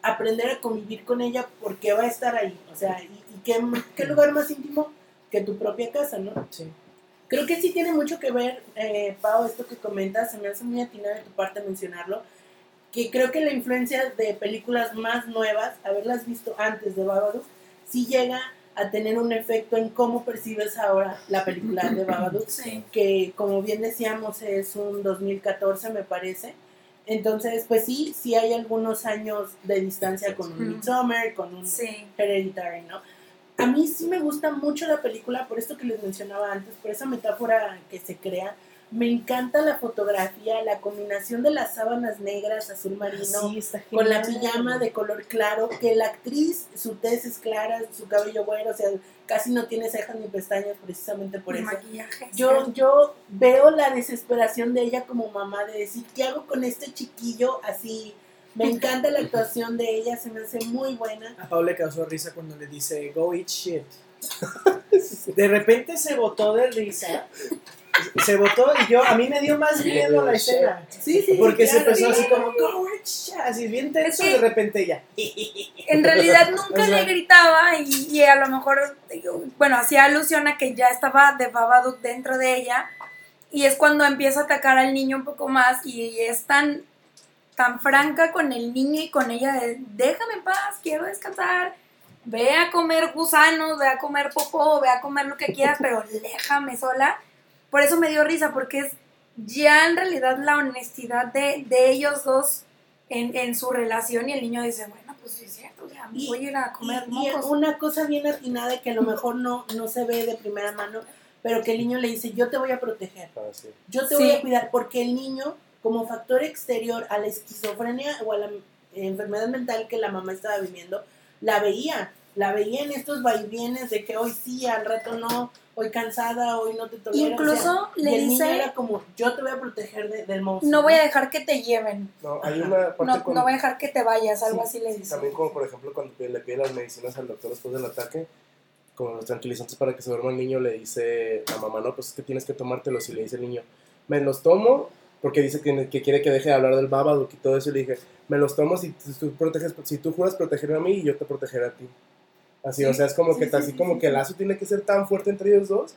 aprender a convivir con ella porque va a estar ahí, o sea, y, y qué, qué lugar más íntimo que tu propia casa, ¿no? Sí. Creo que sí tiene mucho que ver, eh, Pau, esto que comentas, se me hace muy atinado de tu parte mencionarlo, que creo que la influencia de películas más nuevas, haberlas visto antes de Babadook, sí llega a tener un efecto en cómo percibes ahora la película de Babadook, Sí. que como bien decíamos es un 2014 me parece. Entonces, pues sí, sí hay algunos años de distancia con un. Midsommar, con un Sí. Hereditary, ¿no? A mí sí me gusta mucho la película, por esto que les mencionaba antes, por esa metáfora que se crea. Me encanta la fotografía, la combinación de las sábanas negras, azul marino, Sí, está con la pijama de color claro, que la actriz, su tez es clara, su cabello bueno, o sea, casi no tiene cejas ni pestañas precisamente por el eso. maquillaje. Yo, yo veo la desesperación de ella como mamá de decir, ¿qué hago con este chiquillo? Así, me encanta la actuación de ella, se me hace muy buena. A Pau le causó risa cuando le dice, go eat shit. De repente se botó de risa. Se botó y yo, a mí me dio más miedo la escena. Sí, sí, Porque se claro, empezó así sí. como, go eat shit. Así bien tenso Es y que- de repente ella. En realidad nunca O sea- le gritaba y, y a lo mejor, bueno, hacía alusión a que ya estaba de Babadook dentro de ella y es cuando empieza a atacar al niño un poco más y es tan, tan franca con el niño y con ella de déjame en paz, quiero descansar, ve a comer gusanos, ve a comer popó, ve a comer lo que quieras, pero déjame sola. Por eso me dio risa, porque es ya en realidad la honestidad de, de ellos dos en, en su relación y el niño dice, bueno, pues sí es cierto, ya me Y- voy a ir a comer Y, una cosa bien atinada que a lo mejor no, no se ve de primera mano, pero que el niño le dice, yo te voy a proteger, Ah, sí. yo te Sí. voy a cuidar, porque el niño, como factor exterior a la esquizofrenia o a la enfermedad mental que la mamá estaba viviendo, la veía, la veía en estos vaivienes de que hoy sí, al rato no, hoy cansada, hoy no te tolero. Incluso y le el niño dice, era como, yo te voy a proteger de- del monstruo. no voy a dejar que te lleven, No, hay una parte no, cuando- no voy a dejar que te vayas, algo Sí, así le dice. También como por ejemplo cuando le pide las medicinas al doctor después del ataque, como los tranquilizantes para que se duerma el niño, le dice la mamá, no, pues es que tienes que tomártelos. Y le dice el niño, me los tomo porque dice que, que quiere que deje de hablar del Babadook y todo eso. Y le dije, me los tomo si tú, proteges, si tú juras protegerme a mí y yo te protegeré a ti. Así, o sea, es como sí, que sí, así sí, como sí, que el sí. lazo tiene que ser tan fuerte entre ellos dos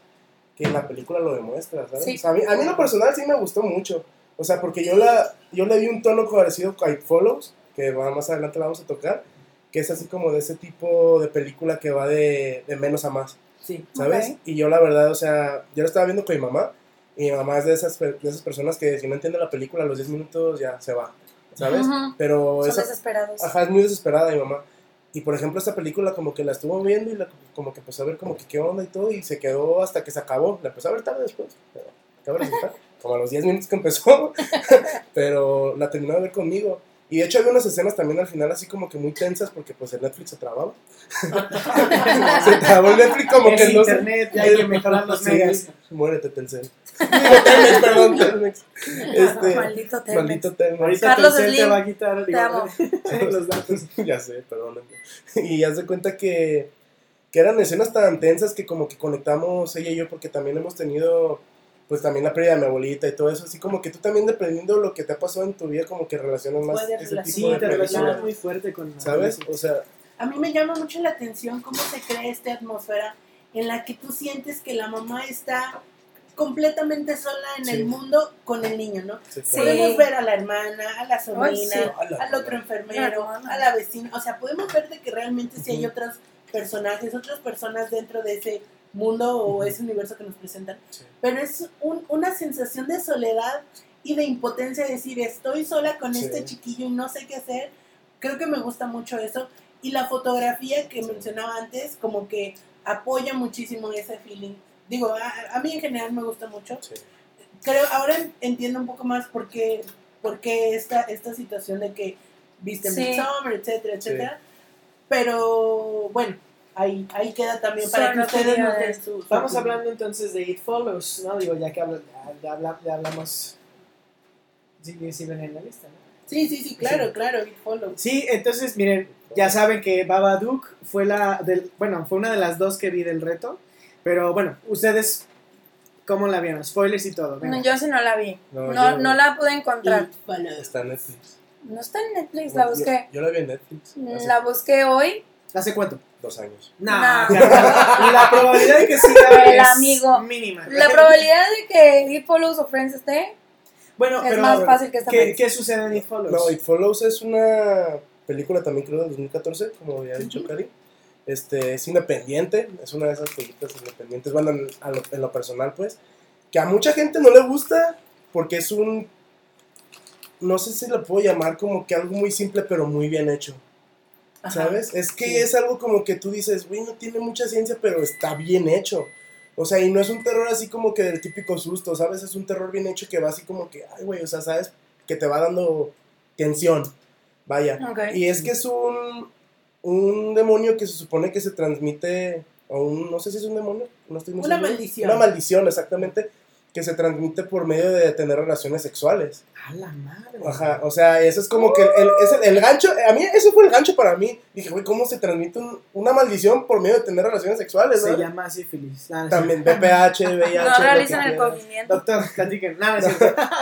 que en la película lo demuestra, ¿sabes? Sí. O sea, a, mí, a mí lo personal sí me gustó mucho. O sea, porque yo, la, yo le di un tono parecido a It Follows, que más adelante la vamos a tocar, que es así como de ese tipo de película que va de, de menos a más, Sí. ¿sabes? Ok. Y yo la verdad, o sea, yo la estaba viendo con mi mamá Y mi mamá es de esas, de esas personas que si no entiende la película a los 10 minutos ya se va, ¿sabes? Pero Son esa, desesperados. ajá, es muy desesperada mi mamá. Y por ejemplo, esta película como que la estuvo viendo y la- como que empezó a ver como que qué onda y todo y se quedó hasta que se acabó. La empezó a ver tarde después, pero como a los 10 minutos que empezó, pero la terminó de ver conmigo. Y de hecho había unas escenas también al final así como que muy tensas porque pues el Netflix se trababa. se trabó el Netflix como Es que no internet, ya hay que mejorar los megas. Muérete, Telcel. Digo, Telmex, perdón, Telmex. Este, Maldito Telmex. maldito Telmex. Ahorita Carlos Telcel te Slim, va a quitar te amo. los datos. ya sé, perdónenme. Y ya se cuenta que, que eran escenas tan tensas que como que conectamos ella y yo porque también hemos tenido pues también la pérdida de mi abuelita y todo eso, así como que tú también dependiendo de lo que te ha pasado en tu vida como que relacionas más ese relacionar. Sí, tipo de te relacionas muy fuerte con ¿sabes? O sea, A mí me llama mucho la atención cómo se crea esta atmósfera en la que tú sientes que la mamá está completamente sola en Sí. el mundo con el niño, ¿no? sí, Sí. claro. Podemos ver a la hermana, a la sobrina, sí. A la al otro enfermero, a la vecina. O sea, podemos ver de que realmente sí hay otros personajes, otras personas dentro de ese mundo o ese universo que nos presentan. Sí. Pero es un- una sensación de soledad y de impotencia de decir, estoy sola con Sí. este chiquillo y no sé qué hacer. Creo que me gusta mucho eso. Y la fotografía que Sí. mencionaba antes, como que apoya muchísimo ese feeling. Digo, a, a mí en general me gusta mucho. Sí. Creo, ahora en- entiendo un poco más por qué, por qué esta, esta situación de que viste Sí. Midsommar, etcétera, etcétera. Pero bueno, ahí, ahí queda también para que ustedes nos den su, Vamos hablando entonces de It Follows, ¿no? Digo, ya que habla- ya, habla- ya hablamos. Sí, sí, ven en la lista, ¿no? Sí, sí, sí, claro, Sí. claro, It Follows. Sí, entonces, miren, ya saben que Babadook fue la del, bueno, fue una de las dos que vi del reto, pero bueno, ustedes ¿cómo la vieron? Spoilers y todo. venga. No, yo sí no la vi. No, No, la pude encontrar. Está en Netflix. No está en Netflix, la busqué. Yo, la vi en Netflix La busqué hoy. ¿Hace cuánto? Dos años. Nah, No. la probabilidad de que sí El es amigo. mínima. La probabilidad de que It Follows o Friends esté Bueno, es pero más fácil que esta ¿qué, qué sucede en It Follows? No, It Follows es una película también creo del 2014, como había dicho Cari. Este, es independiente, es una de esas películas independientes, bueno, en, a lo, en lo personal pues, que a mucha gente no le gusta porque es un, no sé si lo puedo llamar como que algo muy simple pero muy bien hecho, Ajá. ¿sabes? Es que Sí. es algo como que tú dices, güey, no tiene mucha ciencia pero está bien hecho. O sea, y no es un terror así como que del típico susto, ¿sabes? Es un terror bien hecho que va así como que, ay, güey, o sea, ¿sabes? Que te va dando tensión. Vaya. Y es que es un, un demonio que se supone que se transmite, o un, no sé si es un demonio, no estoy muy Una seguro. maldición. Una maldición, exactamente, que se transmite por medio de tener relaciones sexuales. A la madre. Ajá, o sea, eso es como que el, el- es el, el gancho, a mí eso fue el gancho para mí. Dije, güey, ¿cómo se transmite un- una maldición por medio de tener relaciones sexuales? Se no? llama sífilis. Ah, no, También VPH, VIH. No realizan el cogimiento. Doctor, platiquen. Nada.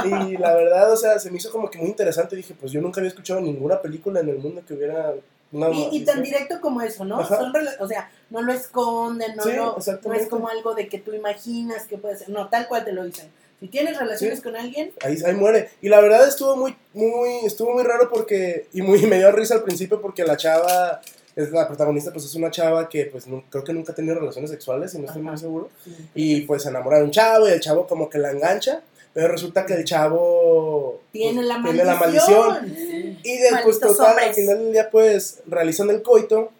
Y la verdad, o sea, se me hizo como que muy interesante. Dije, pues yo nunca había escuchado ninguna película en el mundo que hubiera Y, y tan directo como eso, ¿no? Son o sea, no lo esconden, no, Sí, lo- no es como algo de que tú imaginas que puede ser. No, tal cual te lo dicen. Si tienes relaciones Sí. con alguien, ahí, ahí muere. Y la verdad estuvo muy, muy, estuvo muy raro porque, y muy, me dio risa al principio porque la chava, es la protagonista, pues es una chava que pues creo que nunca ha tenido relaciones sexuales, si no estoy Ajá. muy seguro. Y pues se enamora de un chavo y el chavo como que la engancha, pero resulta que el chavo tiene pues, la tiene la maldición. Y después Malditos total, al final del día pues realizan el coito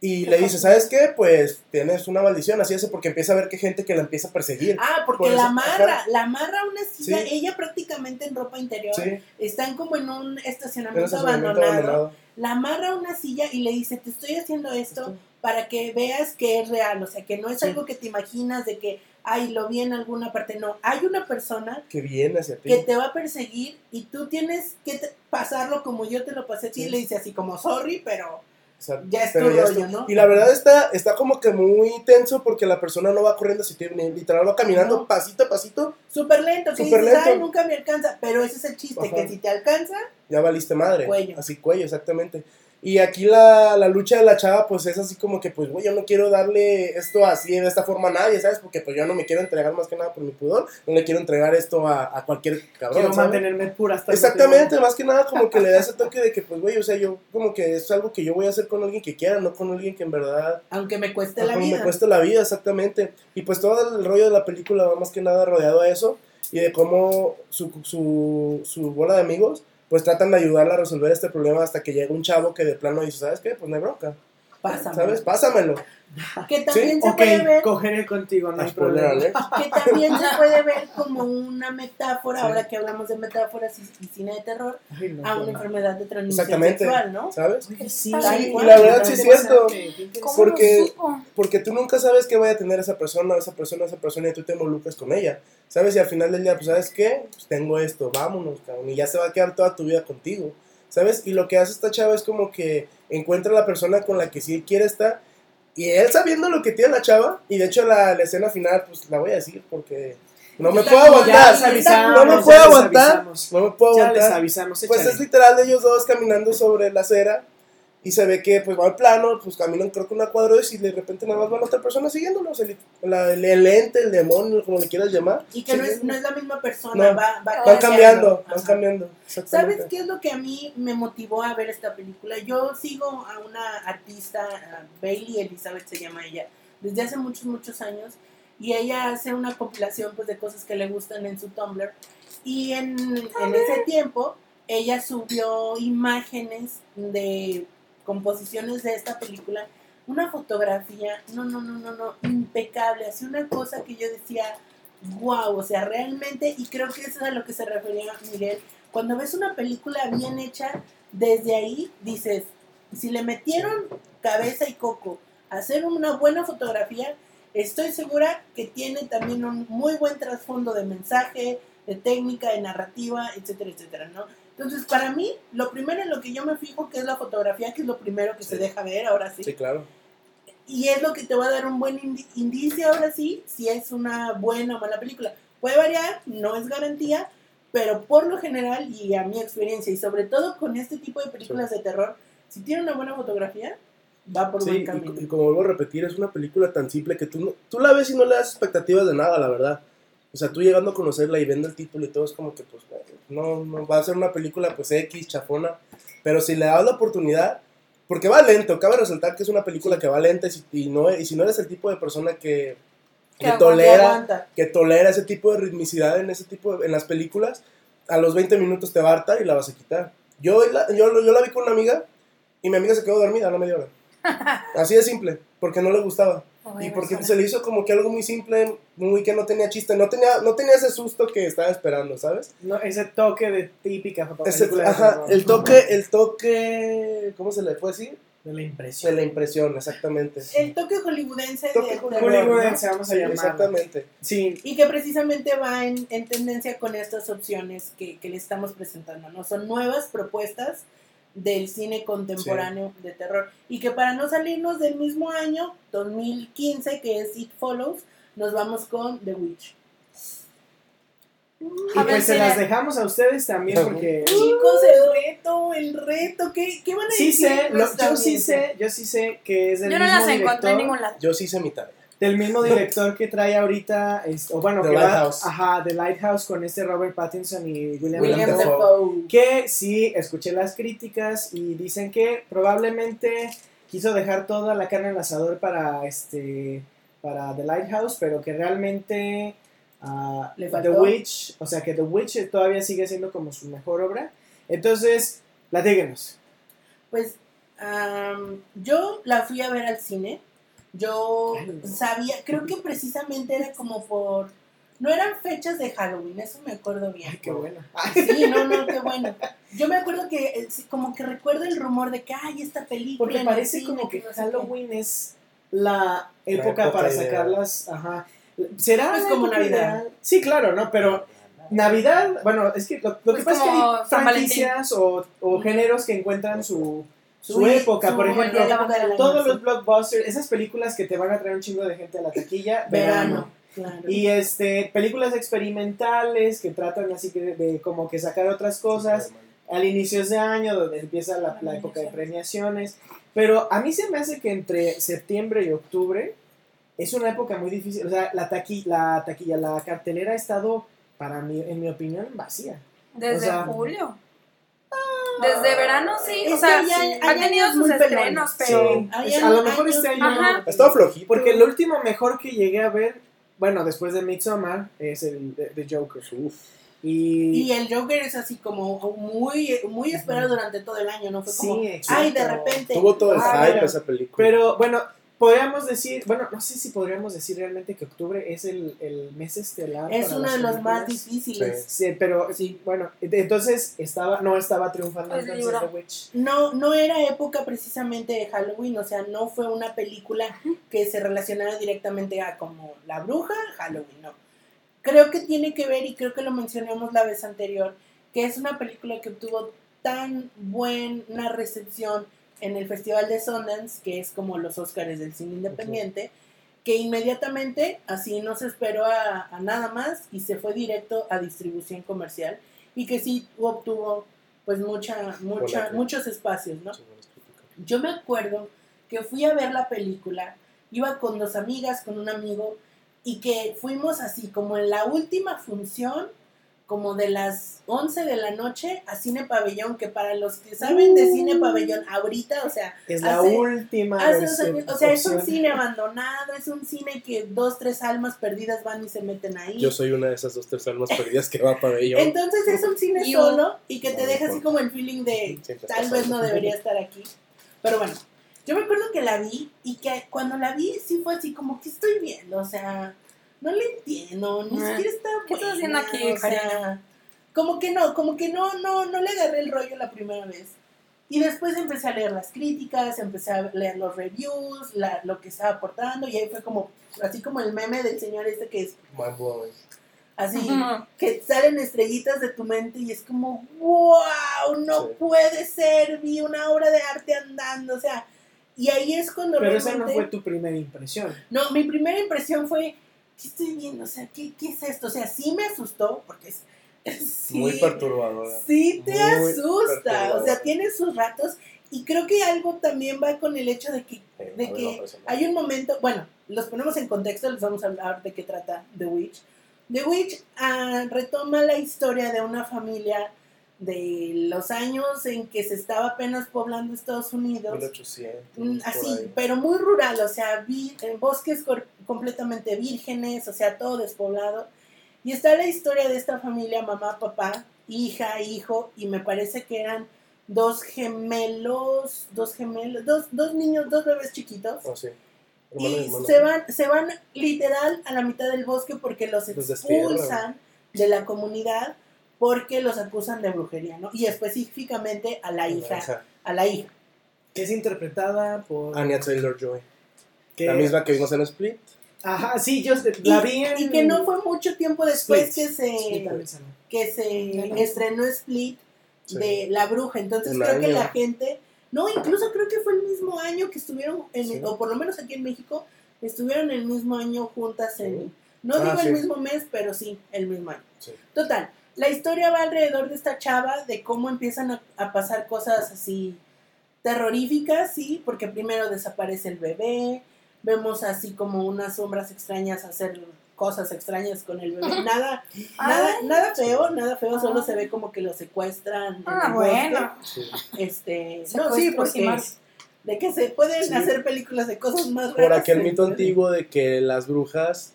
y le dice, ¿sabes qué? Pues tienes una maldición, así es, porque empieza a ver que gente que la empieza a perseguir. Ah, porque Por la amarra, la amarra a una silla, Sí. ella prácticamente en ropa interior, Sí, están como en un en un estacionamiento, estacionamiento abandonado, abandonado. la amarra a una silla y le dice, te estoy haciendo esto para que veas que es real, o sea, que no es Sí. algo que te imaginas de que, ay, lo vi en alguna parte, no, hay una persona Que viene hacia ti. que te va a perseguir y tú tienes que te- pasarlo como yo te lo pasé a ti, Sí. y le dice así como, sorry, pero O sea, ya es tu rollo. ¿no? Y la verdad está, está como que muy tenso porque la persona no va corriendo así, literal va caminando No. pasito a pasito, Súper lento, que dices, lento. ay, nunca me alcanza, pero ese es el chiste, Ajá. que si te alcanza, ya valiste madre. Cuello. Así cuello, exactamente. Y aquí la, la lucha de la chava, pues es así como que, pues, güey, yo no quiero darle esto así, de esta forma a nadie, ¿sabes? Porque pues yo no me quiero entregar más que nada por mi pudor, no le quiero entregar esto a, a cualquier cabrón. Quiero ¿sabes? mantenerme pura hasta el Exactamente, más que nada como que le da ese toque de que, pues, güey, o sea, yo como que es algo que yo voy a hacer con alguien que quiera, no con alguien que en verdad Aunque me cueste la vida. me cuesta la vida, exactamente. Y pues todo el rollo de la película va más que nada rodeado a eso y de cómo su, su, su bola de amigos pues tratan de ayudarla a resolver este problema hasta que llega un chavo que de plano dice, ¿sabes qué? Pues no hay bronca, Pásame. ¿sabes? Pásamelo. Que también se puede ver cogeré contigo, no hay problema. alert. que también se puede ver como una metáfora, ahora que hablamos de metáforas y, y cine de terror, Ay, no, a una no. enfermedad de transmisión Exactamente. sexual, ¿no? ¿Sabes? Oye, sí, cual. La verdad sí es cierto. ¿Cómo Porque-? Porque tú nunca sabes qué vaya a tener esa persona, esa persona, esa persona y tú te involucras con ella. ¿Sabes? Y al final del día, pues, ¿sabes qué? Pues tengo esto, vámonos, cabrón. Y ya se va a quedar toda tu vida contigo. ¿Sabes? Y lo que hace esta chava es como que encuentra a la persona con la que sí quiere estar. Y él sabiendo lo que tiene la chava, y de hecho la, la escena final, pues la voy a decir porque no me Ya, puedo ya aguantar. les avisamos, no me puedo aguantar. No me puedo aguantar. Pues es literal de ellos dos caminando sobre la acera y se ve que pues va al plano, pues caminan creo que una cuadra y de repente nada más van otra persona siguiéndolos, el, la- el, el ente, el demonio, como le quieras llamar. Y que no es, no es la misma persona, No. va, va Van cambiando, van cambiando. ¿Sabes qué es lo que a mí me motivó a ver esta película? Yo sigo a una artista, a Bailey Elizabeth se llama ella, desde hace muchos, muchos años, y ella hace una compilación pues, de cosas que le gustan en su Tumblr. Y en, en ese tiempo, ella subió imágenes de composiciones de esta película, una fotografía, no, no, no, no, no, impecable, así una cosa que yo decía, wow, o sea, realmente, y creo que eso es a lo que se refería Miguel, cuando ves una película bien hecha, desde ahí dices, si le metieron cabeza y coco a hacer una buena fotografía, estoy segura que tiene también un muy buen trasfondo de mensaje, de técnica, de narrativa, etcétera, etcétera, ¿no? Entonces, para mí, lo primero en lo que yo me fijo que es la fotografía, que es lo primero que se deja ver, ahora sí. Sí, claro. Y es lo que te va a dar un buen indi- indicio, ahora sí, si es una buena o mala película. Puede variar, no es garantía, pero por lo general y a mi experiencia, y sobre todo con este tipo de películas de terror, si tiene una buena fotografía, va por Sí, buen y, camino. y como vuelvo a repetir, es una película tan simple que tú, no- tú la ves y no le das expectativas de nada, la verdad. O sea, tú llegando a conocerla y viendo el título y todo, es como que, pues, no, no va a ser una película, pues, X, chafona. Pero si le das la oportunidad, porque va lento, cabe resaltar que es una película que va lenta y si, y no, y si no eres el tipo de persona que, tolera, que tolera ese tipo de ritmicidad en ese tipo de- en las películas, a los 20 minutos te va a hartar y la vas a quitar. Yo la, yo, yo la vi con una amiga y mi amiga se quedó dormida a la media hora. Así de simple, porque no le gustaba. Y porque persona. se le hizo como que algo muy simple, muy que no tenía chiste, no tenía, no tenía ese susto que estaba esperando, ¿sabes? No, ese toque de típica Ese- película de ajá, el toque, el toque, ¿cómo se le puede decir? de la De impresión. la impresión, exactamente. El toque hollywoodense Toque del hollywoodense, vamos a Sí, llamarlo. exactamente. Sí, Y que precisamente va en, en tendencia con estas opciones que, que le estamos presentando, ¿no? Son nuevas propuestas del cine contemporáneo de terror. Y que para no salirnos del mismo año, 2015, que es It Follows, nos vamos con The Witch. y A ver pues se las dejamos a ustedes también porque Chicos, el reto, el reto, ¿qué, qué van a sí decir? sé, lo- yo sí sé, yo sí sé que es del Yo no mismo las encontré en ningún lado. Yo sí hice mi tarea. Del mismo director que trae ahorita, es- o bueno, The que va- Lighthouse. ajá, The Lighthouse con este Robert Pattinson y William, William que sí escuché las críticas y dicen que probablemente quiso dejar toda la carne en el asador para este para The Lighthouse, pero que realmente Le The. Witch, o sea que The Witch todavía sigue siendo como su mejor obra. Entonces, platíquenos. Pues am, yo la fui a ver al cine. Yo sabía, creo que precisamente era como por. No eran fechas de Halloween, eso me acuerdo bien. Ay, qué bueno. Sí, no, no, qué bueno. Yo me acuerdo que, eh, como que recuerdo el rumor de que, ay, esta película. Porque parece cine, como que no sé qué". Halloween es la época época para sacarlas. Ajá. ¿Será Pues como Navidad. ideal? Sí, claro, ¿no? Pero Navidad, bueno, es que lo, lo que Pues pasa es que como hay franquicias o, o géneros que encuentran su, su, Su- época. su- Por ejemplo, todos los blockbusters, esas películas que te van a traer un chingo de gente a la taquilla, Verano. Claro. Y este, películas experimentales que tratan así que de, de como que sacar otras cosas. al inicio de año, donde empieza la, la época de premiaciones. Pero a mí se me hace que entre septiembre y octubre es una época muy difícil. O sea, la, taqui, la taquilla, la cartelera ha estado, para mí, en mi opinión, vacía. Desde O sea, julio. Desde verano sí, Es o sea, ya- sí, ha tenido sus estrenos, pero Sí, Hay es- a lo mejor este año. Ajá. Ha estado flojito. Porque el último mejor que llegué a ver, bueno, después de Midsommar, es el de, de Joker. Uf. Y, Y el Joker es así como muy, muy esperado durante todo el año, ¿no? Fue como, Sí, ay, de repente. Tuvo todo el Ah, hype esa película. Pero bueno, podríamos decir, bueno, no sé si podríamos decir realmente que octubre es el, el mes estelar. Es para uno de los más difíciles. Sí, pero Sí. bueno, entonces estaba, no estaba triunfando El entonces libro. The Witch. No, no era época precisamente de Halloween, o sea, no fue una película que se relacionara directamente a como la bruja, Halloween, no. Creo que tiene que ver, y creo que lo mencionamos la vez anterior, que es una película que obtuvo tan buena recepción en el Festival de Sundance, que es como los Oscars del cine independiente, que inmediatamente así no se esperó a, a nada más y se fue directo a distribución comercial y que sí obtuvo pues mucha, mucha, Buena muchos espacios, ¿no? Yo me acuerdo que fui a ver la película, iba con dos amigas, con un amigo, y que fuimos así como en la última función, como de las 11 de la noche a Cine Pabellón, que para los que saben de Cine Pabellón ahorita, o sea, Es la Hace- última hace dos versión- años, o sea, es un cine abandonado, es un cine que dos, tres almas perdidas van y se meten ahí. Yo soy una de esas dos tres almas perdidas que va a pabellón. Entonces es un cine Y solo y que te No deja así como el feeling de tal vez no debería estar aquí. Pero bueno, yo me acuerdo que la vi y que cuando la vi sí fue así como que estoy viendo, o sea, no le entiendo, ni Ah, siquiera está ¿qué estás buena, haciendo aquí, o sea, como que no, como que no, no, no le agarré el rollo la primera vez. Y después empecé a leer las críticas, empecé a leer los reviews, la- lo que estaba aportando, y ahí fue como, así como el meme del señor este que es Mind blowing. así, que salen estrellitas de tu mente y es como, wow, no Sí. puede ser, vi una obra de arte andando, o sea, y ahí es cuando Pero esa no fue tu primera impresión. No, mi primera impresión fue, ¿qué estoy viendo? O sea, ¿qué, qué es esto? O sea, sí me asustó, porque es... sí, Muy perturbadora. Sí te Muy asusta, o sea, tiene sus ratos, y creo que algo también va con el hecho de que Sí, de que hay un momento, bueno, los ponemos en contexto, les vamos a hablar de qué trata The Witch. The Witch ah, retoma la historia de una familia de los años en que se estaba apenas poblando Estados Unidos. 1800. Mm, Así, pero muy rural, o sea, vi- en bosques completamente vírgenes, o sea, todo despoblado. Y está la historia de esta familia, mamá, papá, hija, hijo, y me parece que eran dos gemelos, dos gemelos, dos, dos niños, dos bebés chiquitos. Oh, sí. Hermano y hermana. se van, se van literal a la mitad del bosque porque los expulsan de la comunidad porque los acusan de brujería, ¿no? Y específicamente a la hija, a la hija. Que es interpretada por. Anya Taylor Joy. que- La misma que vimos en Split. Ajá, sí, yo la vi en. y que no fue mucho tiempo después Split. que se, que se estrenó Split Sí. de La Bruja. Entonces Un creo que la gente, no, incluso creo que fue el mismo año que estuvieron, en, Sí. o por lo menos aquí en México, estuvieron el mismo año juntas en, Sí. no Ah, digo sí. el mismo mes, pero sí, el mismo año. Sí. Total, la historia va alrededor de esta chava, de cómo empiezan a, a pasar cosas así terroríficas, sí, porque primero desaparece el bebé, vemos así como unas sombras extrañas hacer cosas extrañas con el bebé. Nada, nada, Ay. nada feo, nada feo, solo Ah. se ve como que lo secuestran. Ah, bueno. Sí. Este, no, sí, porque más. de que se pueden Sí. hacer películas de cosas más Por raras. aquel mito antiguo de que las brujas,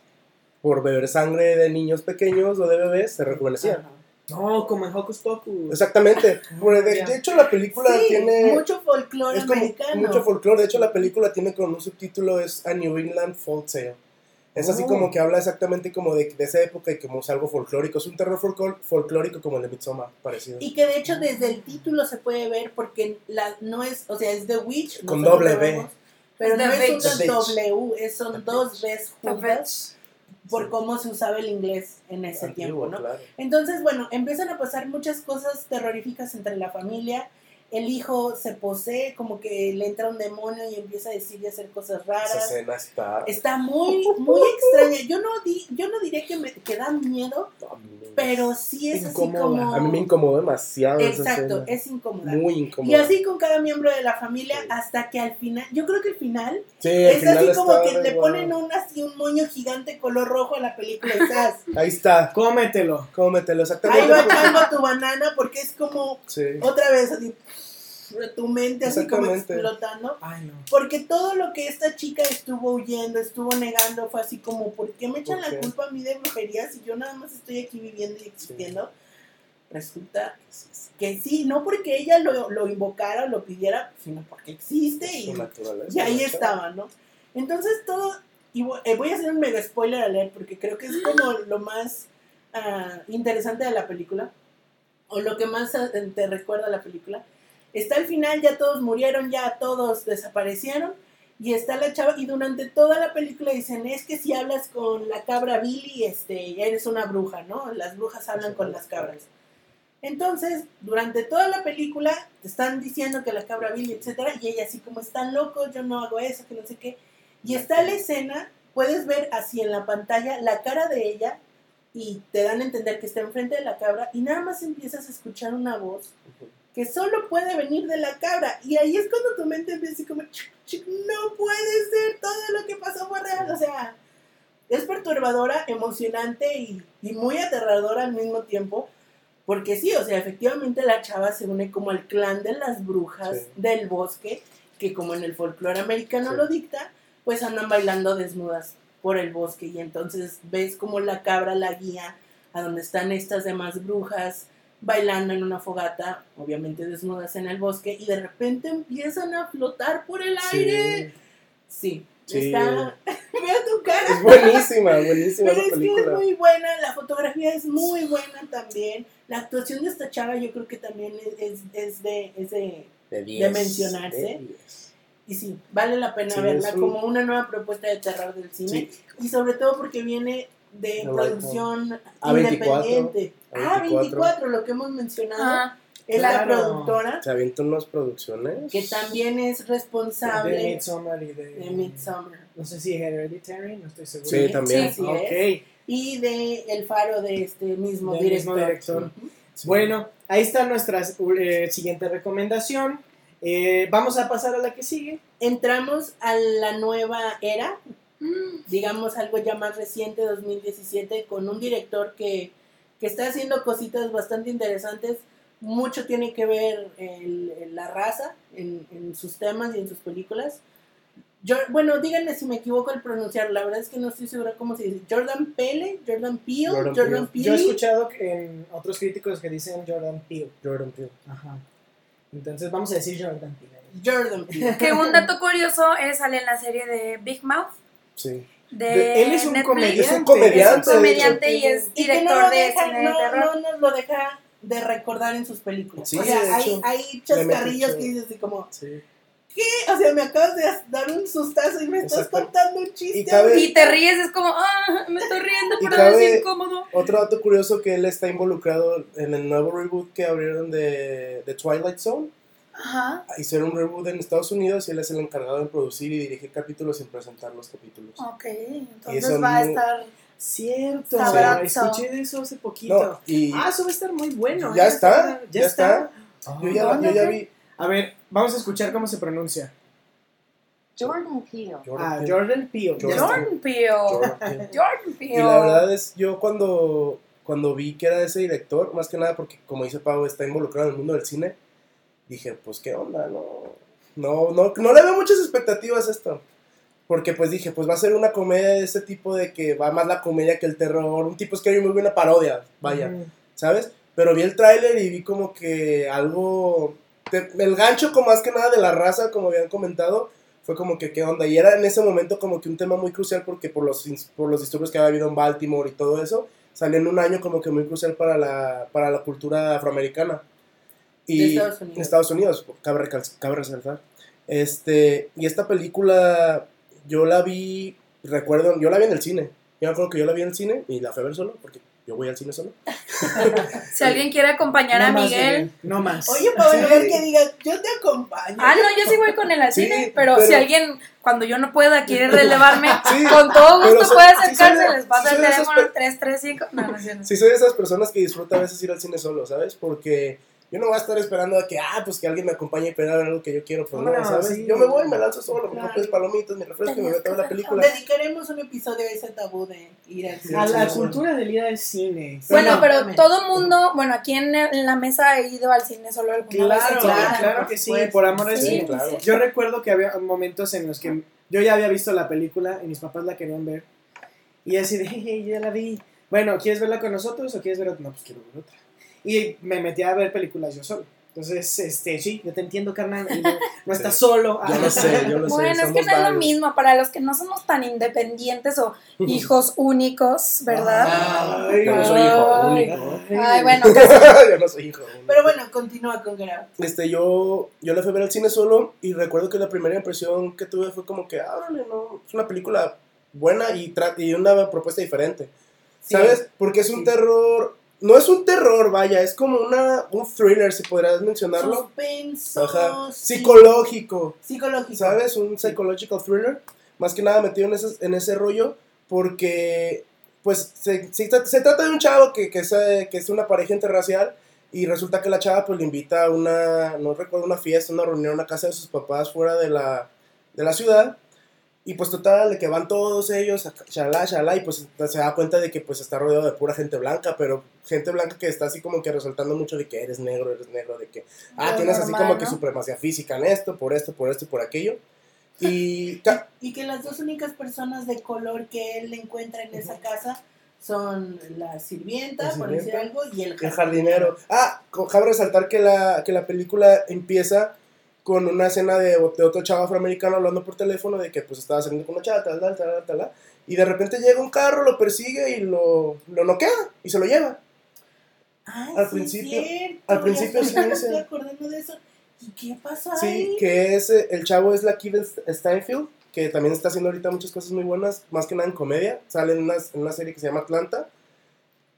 por beber sangre de niños pequeños o de bebés, se rejuvenecían. No, como en Hocus Pocus. Exactamente. De, de hecho, la película Sí, tiene mucho folclore es como americano. mucho folclore. De hecho, la película tiene con un subtítulo es A New England Folk Tale. Es así Oh. como que habla exactamente como de, de esa época y como es algo folclórico. Es un terror folclor- folclórico como el de Midsommar, parecido. Y que de hecho desde el título se puede ver porque la, no es, o sea, es The Witch. Con doble B. vemos, Pero no es una. W, son dos Bs juntas. Por Sí. cómo se usaba el inglés en ese Antiguo, tiempo, ¿no? claro. Entonces, bueno, empiezan a pasar muchas cosas terroríficas entre la familia. El hijo se posee, como que le entra un demonio y empieza a decir y hacer cosas Esa raras. escena está. Está muy, muy extraña. Yo no, di, yo no diré que me que da miedo, pero sí es Incómoda. así como... A mí me incomodó demasiado esa Exacto, escena. es incómoda. Muy Y incómodo. así con cada miembro de la familia Sí. hasta que al final, yo creo que el final Sí, es final así como que le ponen un así un moño gigante color rojo a la película y estás. Ahí está. Cómetelo. Cómetelo, exactamente. Ahí va echando tu banana porque es como Sí. otra vez así tu mente así como explotando. Ay, no. Porque todo lo que esta chica estuvo huyendo, estuvo negando, fue así como, ¿por qué me echan ¿Por la culpa a mí de brujería si yo nada más estoy aquí viviendo y existiendo? Resulta que sí, no porque ella lo, lo invocara o lo pidiera, sino porque existe y, y ahí estaba, ¿no? Entonces todo, y vo- eh, voy a hacer un mega spoiler alert porque creo que es como lo más ah, interesante de la película, o lo que más ah, te recuerda a la película. Está al final, ya todos murieron, ya todos desaparecieron, y está la chava, y durante toda la película dicen, es que si hablas con la cabra Billy, este, eres una bruja, ¿no? Las brujas hablan con las cabras. Entonces, durante toda la película te están diciendo que la cabra Billy, etcétera, y ella así como están locos, yo no hago eso, que no sé qué. Y está la escena, puedes ver así en la pantalla la cara de ella y te dan a entender que está enfrente de la cabra y nada más empiezas a escuchar una voz que solo puede venir de la cabra. Y ahí es cuando tu mente empieza como, "Chic, chic, no puede ser, todo lo que pasó fue real. O sea, es perturbadora, emocionante y, y muy aterradora al mismo tiempo. Porque sí, o sea, efectivamente la chava se une como al clan de las brujas Sí. del bosque, que como en el folclore americano Sí. lo dicta, pues andan bailando desnudas por el bosque y entonces ves como la cabra la guía a donde están estas demás brujas bailando en una fogata, obviamente desnudas en el bosque, y de repente empiezan a flotar por el aire. Sí, Sí. está. Vea tu cara. Es buenísima, buenísima Pero es que es muy buena, la fotografía es muy buena también. La actuación de esta chava yo creo que también es, de, es de... De 10, mencionarse. de 10. Y sí, vale la pena Sí, verla un- como una nueva propuesta de terror del cine. Sí. Y sobre todo porque viene de De producción A24, independiente. Ah, A24. 24, lo que hemos mencionado. Ah, es la productora Se avienta unas producciones. que también es De responsable Midsommar y de... de Midsommar. No sé si Hereditary, no estoy seguro. Sí, también. Sí, Ok. es. Y de El Faro de este mismo director. mismo director. Ujú. Sí. Bueno, ahí está nuestra eh, siguiente recomendación. Eh, vamos a pasar a la que sigue. Entramos a la nueva era, digamos algo ya más reciente, 2017, con un director que, que está haciendo cositas bastante interesantes. Mucho tiene que ver el- el- la raza en, en sus temas y en sus películas. Yo, bueno, díganme si me equivoco al pronunciar, la verdad es que no estoy segura cómo se dice. Jordan Pele, Jordan Peele, Jordan Jordan, Peele. Yo he escuchado que en otros críticos que dicen Jordan Peele. Jordan Peele. Ajá. Entonces vamos a decir Jordan Peele. Jordan Peele. Que un dato curioso es sale en la serie de Big Mouth Sí. de De- él es un comediante. Es un comediante. Es un comediante y es Y que no director de deja- cine de no, terror. no nos lo deja de recordar en sus películas. Sí, o sea, de hay, hecho, hay chascarrillos que dices así como, Sí. ¿qué? O sea, me acabas de dar un sustazo y me estás contando un chiste. Y cabe- Y te ríes, es como, ah, me estoy riendo, pero es incómodo. Otro dato curioso que él está involucrado en el nuevo reboot que abrieron de, de Twilight Zone. Ajá. Hicieron un reboot en Estados Unidos y él es el encargado de producir y dirigir capítulos sin presentar los capítulos. Ok, entonces va a estar. Cierto. Escuché de eso hace poquito. No, y Ah, eso va a estar muy bueno. Ya ¿eh? está, Ya, ya está. yo, ya, ¿dónde, yo ya vi. A ver, vamos a escuchar cómo se pronuncia. Jordan Peele. Ah, Peele. Jordan Peele. Jordan Jordan Peele. Jordan Peele. Jordan Peele. Y la verdad es, yo cuando, cuando vi que era ese director, más que nada porque, como dice Pau, está involucrado en el mundo del cine, dije, pues, ¿qué onda? No, no, no, no le veo muchas expectativas a esto. Porque, pues, dije, pues va a ser una comedia de ese tipo de que va más la comedia que el terror. Un tipo Scary Movie, una parodia, vaya. ¿sabes? Pero vi el tráiler y vi como que algo... te- el gancho, como más que nada de la raza, como habían comentado, fue como que qué onda. Y era en ese momento como que un tema muy crucial porque por los, por los disturbios que había habido en Baltimore y todo eso, salió en un año como que muy crucial para la, para la cultura afroamericana. Y De Estados Unidos. en Estados Unidos, cabe, recal- cabe resaltar. Este, y esta película yo la vi, recuerdo, yo la vi en el cine. Yo me acuerdo que yo la vi en el cine y la fui a ver solo porque yo voy al cine solo. Si alguien quiere acompañar No a más, Miguel. No más. Oye, ver que diga, yo te acompaño. Ah, no, yo sí voy con él al Sí, cine, pero, pero- si alguien, cuando yo no pueda, quiere relevarme, Sí, con todo gusto puede acercarse, les pasa el teléfono pe- 335. No, no, cierto. Sí, soy de esas personas que disfruta a veces ir al cine solo, ¿sabes? Porque yo no voy a estar esperando a que, ah, pues que alguien me acompañe y pedir algo que yo quiero, pues no, No, ¿sabes? sí. Yo me voy, me lanzo solo, me compro palomitas, mi refresco y me meto a ver la película. Dedicaremos un episodio a ese tabú de ir al cine. A la cultura del ir al cine. Bueno, no, pero todo mundo, bueno, aquí en, la mesa he ido al cine solo alguna vez. Claro, claro, que sí, Pues, por amor al sí, cine. claro. Yo recuerdo que había momentos en los que yo ya había visto la película y mis papás la querían ver. Y así de, hey, ya la vi. Bueno, ¿quieres verla con nosotros o quieres ver otra? No, pues quiero ver otra. Y me metí a ver películas yo solo. Entonces, este, sí, yo te entiendo, carnal. No, no estás Sí. solo. Yo lo sé, yo lo Bueno, sé. es que no es lo mismo para los que no somos tan independientes o hijos únicos, ¿verdad? Ay, Yo no soy hijo único. Ay, bueno, casi. yo no soy hijo único. Pero bueno, continúa con Grau. Este, yo, yo la fui a ver al cine solo y recuerdo que la primera impresión que tuve fue como que, ah, no, es una película buena y, tra- y una propuesta diferente, ¿sabes? Porque es un Sí. terror, no es un terror, vaya, es como una, un thriller, si podrías mencionarlo. Suspenso. Ajá. Psicológico, Psicológico. ¿sabes? Un psychological thriller, más que nada metido en ese, en ese rollo, porque, pues, se, se, tra- se trata de un chavo que, que, es, eh, que es una pareja interracial y resulta que la chava, pues, le invita a una, no recuerdo, una fiesta, una reunión, a una casa de sus papás fuera de la, de la ciudad, y pues, total, de que van todos ellos, shalá, shalá, y pues, se da cuenta de que, pues, está rodeado de pura gente blanca, pero gente blanca que está así como que resaltando mucho de que eres negro, eres negro, de que, ah, Lo tienes así como que supremacía física en esto, por esto, por esto y por aquello. Y Y que las dos únicas personas de color que él encuentra en esa casa son la sirvienta, La por decir algo, y el el jardinero. jardinero. Ah, cabe resaltar que la, que la película empieza con una escena de, de otro chavo afroamericano hablando por teléfono de que pues estaba saliendo con una chava, tal, tal, tal, tal, y de repente llega un carro, lo persigue y lo, lo noquea y se lo lleva. Ay, Al sí, principio- cierto, al principio sí me dice- estoy acordando de eso. ¿Y qué pasó Sí, ahí? que es, eh, el chavo es la Kevin Steinfeld, que también está haciendo ahorita muchas cosas muy buenas, más que nada en comedia. Sale en una, en una serie que se llama Atlanta.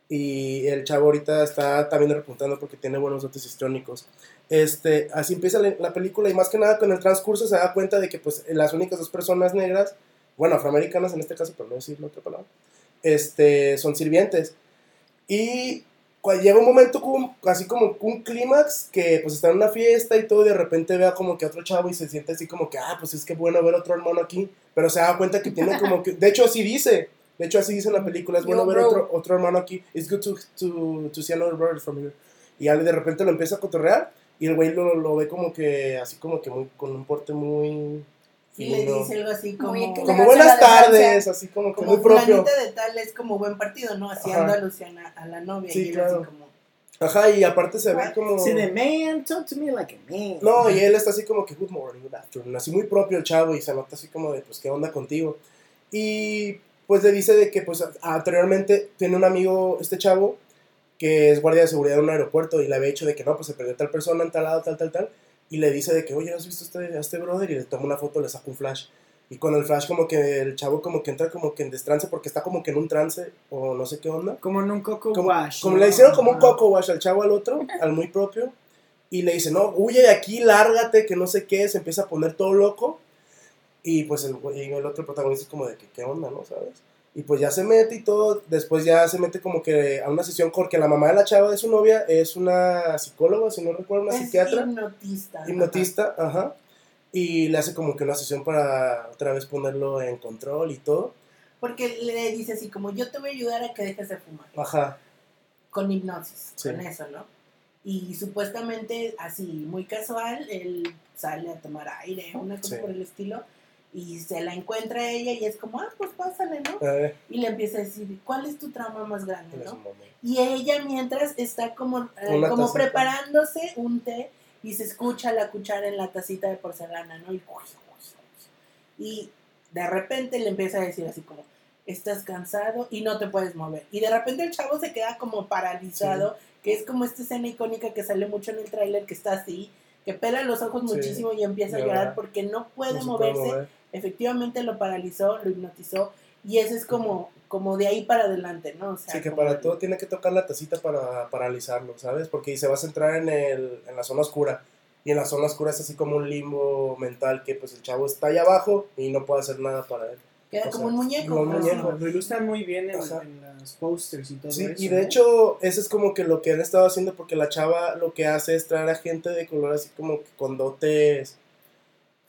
Y el chavo ahorita está también repuntando porque tiene buenos dotes histrónicos. Este, así empieza la, la película y más que nada con el transcurso se da cuenta de que pues las únicas dos personas negras, bueno, afroamericanas en este caso, por no decir la otra palabra, este, son sirvientes. Y cuando llega un momento como, así como un clímax que pues está en una fiesta y todo y de repente vea como que otro chavo y se siente así como que, ah, pues es que bueno ver otro hermano aquí, pero se da cuenta que tiene como que, de hecho así dice, de hecho así dice en la película, es bueno Yo, ver otro, otro hermano aquí, it's good to, to, to see another brother from here. Y ya de repente lo empieza a cotorrear y el güey lo, lo ve como que, así como que muy, con un porte muy... Y le dice algo así como... Muy Como buenas de tardes, así como que como muy propio. de tal es como buen partido, ¿no? Haciendo alusión a, a la novia. Sí, y claro. así como... Ajá, y aparte se ve como... Sí, de man, talk to me like a man. No, y él está así como que good morning, good afternoon, así muy propio el chavo y se nota así como de, pues, ¿qué onda contigo? Y pues le dice de que, pues, anteriormente tiene un amigo, este chavo, que es guardia de seguridad en un aeropuerto y le había dicho de que no, pues se perdió tal persona en tal lado, tal, tal, tal, y le dice de que, oye, ¿has visto a este, a este brother? Y le toma una foto, le saca un flash. Y con el flash como que el chavo como que entra como que en destrance porque está como que en un trance o no sé qué onda. Como en un coco Como, wash. como ¿no? le hicieron como un Ajá. coco wash al chavo al otro, al muy propio, y le dice, no, huye de aquí, lárgate, que no sé qué, se empieza a poner todo loco, y pues el, güey- el otro protagonista es como de que, ¿qué onda, no? ¿Sabes? Y pues ya se mete y todo, después ya se mete como que a una sesión, porque la mamá de la chava de su novia es una psicóloga, si no recuerdo, una es psiquiatra, hipnotista. hipnotista, ajá, y le hace como que una sesión para otra vez ponerlo en control y todo, Porque le dice así como, yo te voy a ayudar a que dejes de fumar. ajá, Con hipnosis, Sí. con eso, ¿no? Y supuestamente, así, muy casual, él sale a tomar aire, una cosa Sí. por el estilo, y se la encuentra ella y es como, ah, pues pásale, ¿no? eh, Y le empieza a decir, ¿cuál es tu trauma más grande, no? Y ella mientras está como, eh, como preparándose un té y se escucha la cuchara en la tacita de porcelana, ¿no? Y, y de repente le empieza a decir así como, estás cansado y no te puedes mover. Y de repente el chavo se queda como paralizado, que es como esta escena icónica que sale mucho en el tráiler, que está así, que pela los ojos Sí, muchísimo y empieza a llorar porque no puede No se puede moverse. mover. Efectivamente lo paralizó, lo hipnotizó Y eso es como, como de ahí para adelante, ¿no? O sea, Sí, que para el- todo tiene que tocar la tacita para paralizarlo, ¿sabes? Porque se va a centrar en, el, en la zona oscura. Y en la zona oscura es así como un limbo mental que pues el chavo está ahí abajo y no puede hacer nada para él. Queda o como sea, un muñeco. como un pues, muñeco. Lo ilustran muy bien en, en los posters y todo Sí, eso. y de ¿no? hecho, eso es como que lo que han estado haciendo, porque la chava lo que hace es traer a gente de color así como que con dotes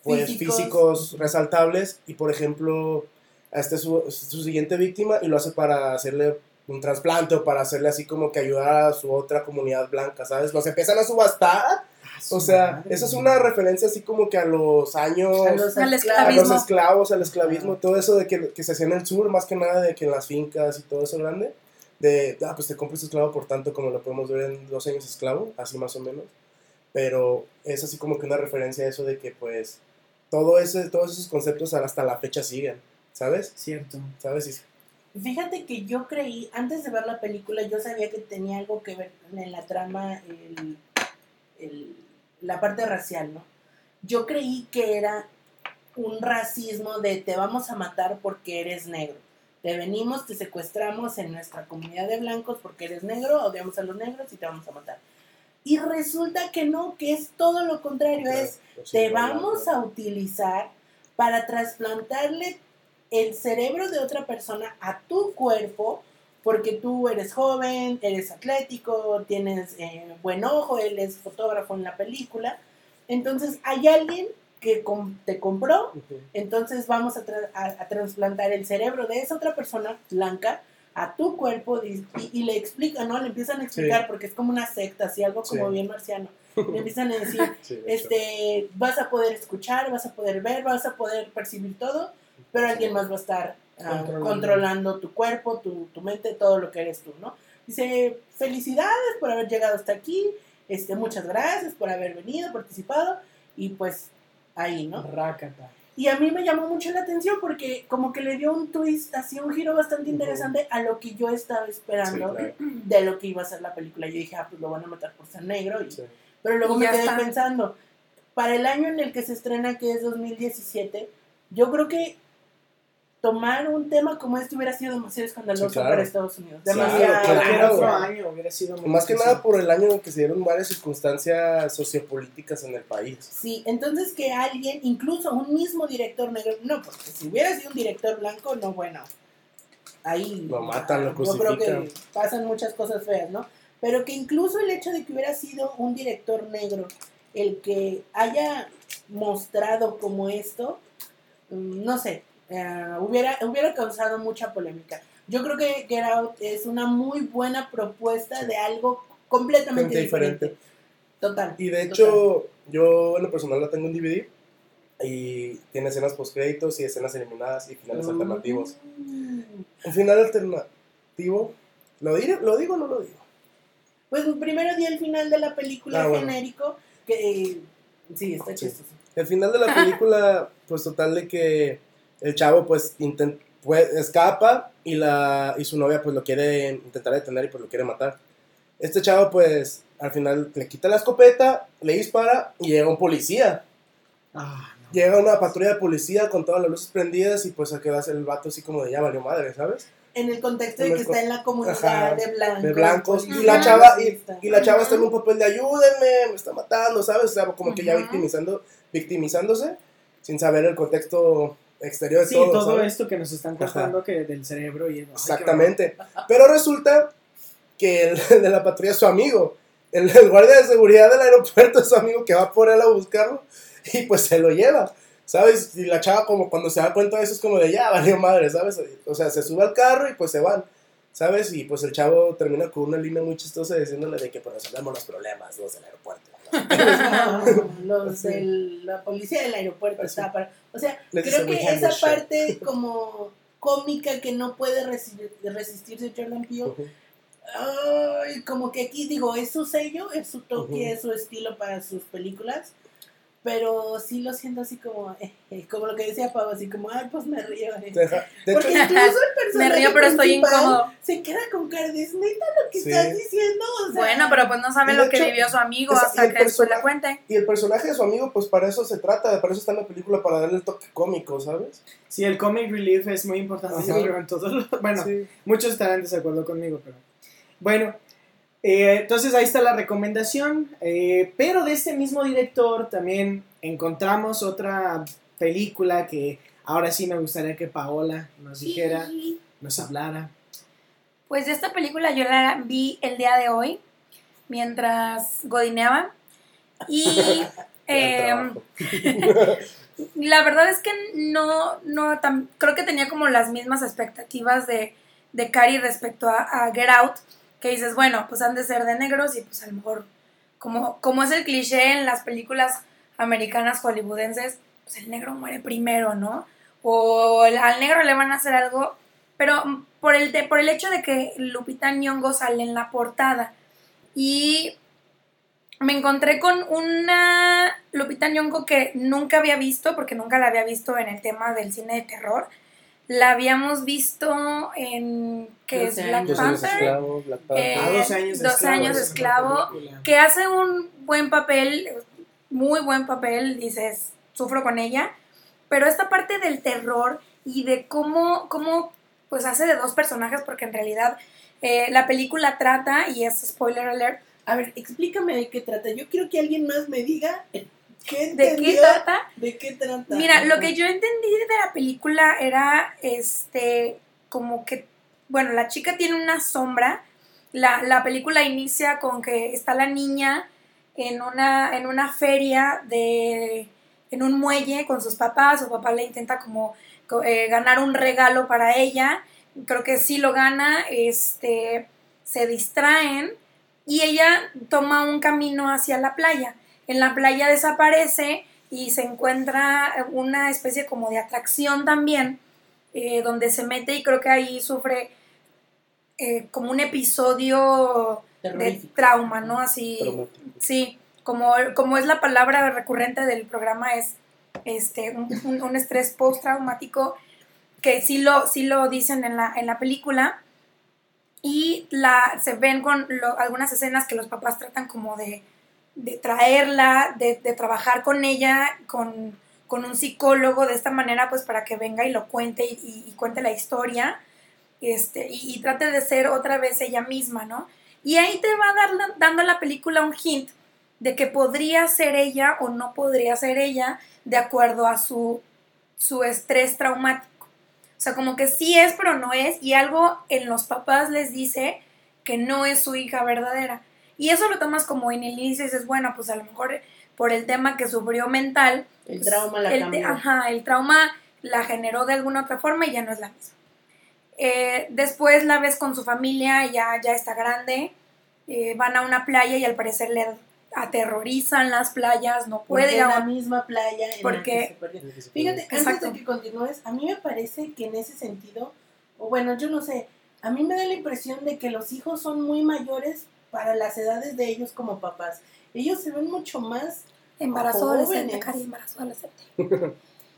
pues, Físicos. físicos, resaltables. Y por ejemplo, a este es su, su siguiente víctima y lo hace para hacerle un trasplante o para hacerle así como que ayudar a su otra comunidad blanca, ¿sabes? Los empiezan a subastar. Ah, O sea, madre. eso es una referencia así como que a los años A los Al a esclavos. los esclavismo. esclavos, al esclavismo, todo eso de que, que se hacía en el sur, más que nada de que en las fincas y todo eso grande, de, ah, pues te compras esclavo por tanto como lo podemos ver en Dos años esclavo, así más o menos, pero es así como que una referencia a eso de que pues todo ese, todos esos conceptos hasta la fecha siguen, ¿sabes? Cierto. ¿Sabes? Y- Fíjate que yo creí, antes de ver la película, yo sabía que tenía algo que ver en la trama, el, el- la parte racial, ¿no? Yo creí que era un racismo de te vamos a matar porque eres negro. Te venimos, te secuestramos en nuestra comunidad de blancos porque eres negro, odiamos a los negros y te vamos a matar. Y resulta que no, que es todo lo contrario, es te vamos a utilizar para trasplantarle el cerebro de otra persona a tu cuerpo porque tú eres joven, eres atlético, tienes eh, buen ojo, él es fotógrafo en la película. Entonces hay alguien que te compró, entonces vamos a, tra- a- a trasplantar el cerebro de esa otra persona blanca a tu cuerpo y, le explican, ¿no? Le empiezan a explicar Sí. porque es como una secta, así algo como Sí. bien marciano. Le empiezan a decir, Sí, de hecho. este, vas a poder escuchar, vas a poder ver, vas a poder percibir todo, pero alguien más va a estar ah, Controlando. controlando. tu cuerpo, tu, tu mente, todo lo que eres tú, ¿no? Dice, felicidades por haber llegado hasta aquí, este, muchas gracias por haber venido, participado, y pues ahí, ¿no? Rácata. Y a mí me llamó mucho la atención porque como que le dio un twist, así un giro bastante interesante a lo que yo estaba Sí, esperando claro. de lo que iba a ser la película. Yo dije, ah, pues lo van a matar por ser negro, y Sí. pero luego Y me quedé está. pensando, para el año en el que se estrena, que es 2017, yo creo que tomar un tema como este hubiera sido demasiado escandaloso Sí, claro. para Estados Unidos. Claro, Demasiado. claro. Cualquier otro año hubiera sido muy Más que nada por el año en que se dieron varias circunstancias sociopolíticas en el país. Sí, entonces que alguien, incluso un mismo director negro, no, porque si hubiera sido un director blanco, no, bueno, ahí Lo matan, lo yo creo que crucifican. pasan muchas cosas feas, ¿no? Pero que incluso el hecho de que hubiera sido un director negro el que haya mostrado como esto, mm, no sé, eh, hubiera, hubiera causado mucha polémica. Yo creo que Get Out es una muy buena propuesta Sí. de algo completamente diferente. diferente. Total. Y de total. hecho, yo en lo personal la tengo en DVD y tiene escenas postcréditos y escenas eliminadas y finales alternativos. Mm. Un final alternativo, ¿lo, diré, ¿lo digo o no lo digo? Pues primero di el final de la película Ah, bueno. genérico, que eh, sí, está Sí. chistoso. El final de la película, pues total de que el chavo pues intent- pues, escapa y, la, y su novia pues lo quiere intentar detener y pues lo quiere matar. Este chavo pues al final le quita la escopeta, le dispara y llega un policía. Ah, no. Llega una patrulla de policía con todas las luces prendidas y pues se queda el vato así como de ya valió madre, ¿sabes? En el contexto En de que está en la comunidad Ajá, de blancos. de blancos. policías, Y la chava, y, y la chava está en un papel de ayúdenme, me está matando, ¿sabes? O sea, como que ya victimizando, victimizándose sin saber el contexto exterior de Sí, todo. esto que nos están contando que del cerebro y ay, qué Exactamente. Pero resulta que el, el de la patrulla es su amigo. El, el guardia de seguridad del aeropuerto es su amigo que va por él a buscarlo y pues se lo lleva. ¿Sabes? Y la chava como cuando se da cuenta de eso es como de ya, valió madre, ¿sabes? O sea, se sube al carro y pues se van. ¿Sabes? Y pues el chavo termina con una línea muy chistosa diciéndole de que pues resolvemos los problemas, los del aeropuerto. Los del- la policía del aeropuerto Así. está para. O sea, Les creo que "We have esa your shit". parte como cómica que no puede resi- resistirse Jordan Peele. Ay, como que aquí digo, es su sello, es su toque, es su estilo para sus películas. Pero sí lo siento así como, eh, eh, como lo que decía Pau, así como, ay, pues me río. eh". Hecho, Porque incluso el personaje Me río, pero estoy incómodo. Se queda con cara de, "¿Es neta lo que Sí. estás diciendo, o sea, Bueno, pero pues no sabe lo que vivió su amigo hasta el que después le cuente. y el personaje de su amigo, pues para eso se trata, para eso está en la película, para darle el toque cómico, ¿sabes? Sí, el comic relief es muy importante, yo Ajá. creo, en todos los... Bueno, Sí. muchos estarán en desacuerdo conmigo, pero... Bueno, eh, entonces ahí está la recomendación. eh, pero de este mismo director también encontramos otra película que ahora sí me gustaría que Paola nos dijera, nos hablara. Pues esta película yo la vi el día de hoy, mientras godineaba. Y eh, la verdad es que no, no tan- creo que tenía como las mismas expectativas de, de Cari respecto a, a Get Out, que dices, bueno, pues han de ser de negros y pues a lo mejor, como, como es el cliché en las películas americanas hollywoodenses, pues el negro muere primero, ¿no? O al negro le van a hacer algo, pero por el, de- por el hecho de que Lupita Nyong'o sale en la portada y me encontré con una Lupita Nyong'o que nunca había visto, porque nunca la había visto en el tema del cine de terror. La habíamos visto en que es 12 Black años. Dos años Panther, esclavos, Black Panther. Eh, Ah, 12 años 12 años es esclavo. una película. que hace un buen papel, muy buen papel, dices, sufro con ella, pero esta parte del terror y de cómo, cómo pues hace de dos personajes, porque en realidad eh, la película trata, y es spoiler alert, A ver, explícame de qué trata. Yo quiero que alguien más me diga qué ¿de qué trata? ¿De qué trata? Mira, lo que yo entendí de la película era, este, como que, bueno, la chica tiene una sombra. La, la película inicia con que está la niña en una, en una feria de, en un muelle con sus papás. Su papá le intenta como co- eh, ganar un regalo para ella. Creo que sí lo gana. Este, se distraen y ella toma un camino hacia la playa. En la playa desaparece y se encuentra una especie como de atracción también, eh, donde se mete y creo que ahí sufre eh, como un episodio de trauma, ¿no? Así, Traumático. sí, como, como es la palabra recurrente del programa, es este, un, un- un estrés postraumático, que sí lo, sí lo dicen en la, en la película, y la, se ven con lo- algunas escenas que los papás tratan como de, de traerla, de, de trabajar con ella, con, con un psicólogo de esta manera, pues para que venga y lo cuente y, cuente la historia, este, y, y trate de ser otra vez ella misma, ¿no? Y ahí te va dar, dando la película un hint de que podría ser ella o no podría ser ella de acuerdo a su, su estrés traumático. O sea, como que sí es, pero no es, y algo en los papás les dice que no es su hija verdadera. Y eso lo tomas como en el inicio y dices, bueno, pues a lo mejor por el tema que sufrió mental, El pues, trauma la el, cambió. Ajá, el trauma la generó de alguna otra forma y ya no es la misma. Eh, después la ves con su familia, ya, ya está grande, eh, van a una playa y al parecer le aterrorizan las playas, no Porque puede a la misma playa en la porque- que se perdió. Fíjate, Exacto. antes de que continúes, a mí me parece que en ese sentido, o bueno, yo no sé, a mí me da la impresión de que los hijos son muy mayores para las edades de ellos como papás. Ellos se ven mucho más, Embarazo adolescente, jóvenes. Cari, embarazo adolescente.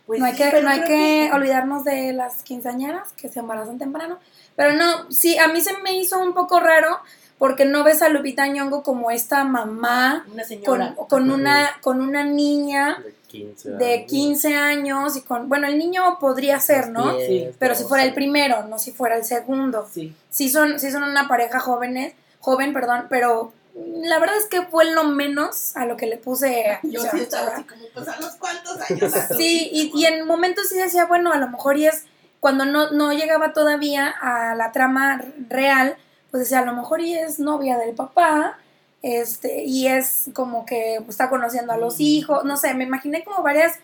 pues no hay sí, que, no hay creo que olvidarnos de las quinceañeras que se embarazan temprano. Pero no, sí, a mí se me hizo un poco raro porque no ves a Lupita Nyong'o como esta mamá una con, señora. con una, con una niña De 15 de años. 15 años y con, bueno, el niño podría ser, ¿no? 10, Sí, Pero si fuera el 12. primero, no si fuera el segundo. Sí. Sí son, sí son una pareja jóvenes, joven, perdón, pero la verdad es que fue lo menos a lo que le puse Yo atención, sí estaba ¿verdad? así como, pues a los cuantos años. a Sí, y, y en momentos sí decía, bueno, a lo mejor y es cuando no, no llegaba todavía a la trama real, pues decía, a lo mejor y es novia del papá, este, y es como que está conociendo a los Mm. hijos, no sé, me imaginé como varias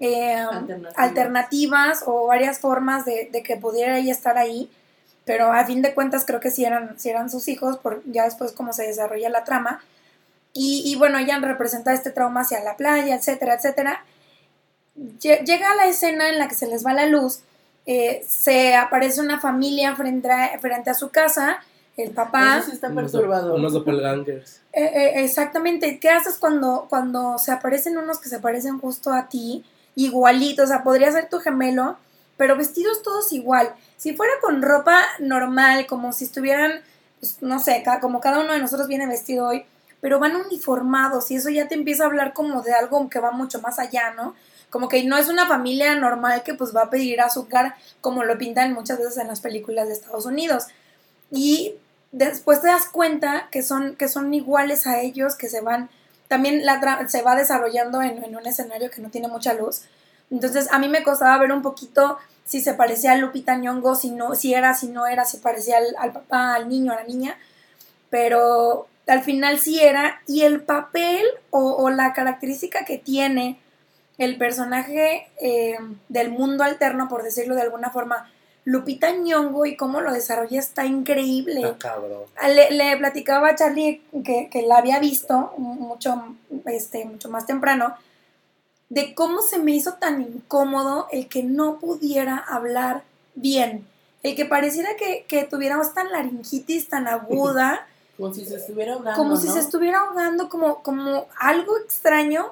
eh, Alternativas. alternativas o varias formas de, de que pudiera ella estar ahí, pero a fin de cuentas creo que sí eran, sí eran sus hijos, por ya después cómo se desarrolla la trama. Y, y bueno, ella representa este trauma hacia la playa, etcétera, etcétera. Lle- Llega la escena en la que se les va la luz, eh, se aparece una familia frente a, frente a su casa, el papá. Eso sí está perturbador. unos doppelgangers. Eh, eh, exactamente, ¿qué haces cuando, cuando se aparecen unos que se parecen justo a ti, igualitos? O sea, podría ser tu gemelo, pero vestidos todos igual. Si fuera con ropa normal, como si estuvieran, pues, no sé, como cada uno de nosotros viene vestido hoy, pero van uniformados y eso ya te empieza a hablar como de algo que va mucho más allá, ¿no? Como que no es una familia normal que pues va a pedir azúcar como lo pintan muchas veces en las películas de Estados Unidos. Y después te das cuenta que son, que son iguales a ellos, que se van, también la se va desarrollando en un escenario que no tiene mucha luz. Entonces a mí me costaba ver un poquito si se parecía a Lupita Nyong'o, si, no, si era, si no era, si parecía al, al papá, al niño, a la niña, pero al final sí era, y el papel o, o la característica que tiene el personaje eh, del mundo alterno, por decirlo de alguna forma, Lupita Nyong'o y cómo lo desarrolla está increíble. Está cabrón. Le, le platicaba a Charlie que, que la había visto mucho, este, mucho más temprano, de cómo se me hizo tan incómodo el que no pudiera hablar bien. El que pareciera que, que tuviéramos tan laringitis tan aguda, Como si se estuviera ahogando. como si ¿no? se estuviera ahogando, como, como algo extraño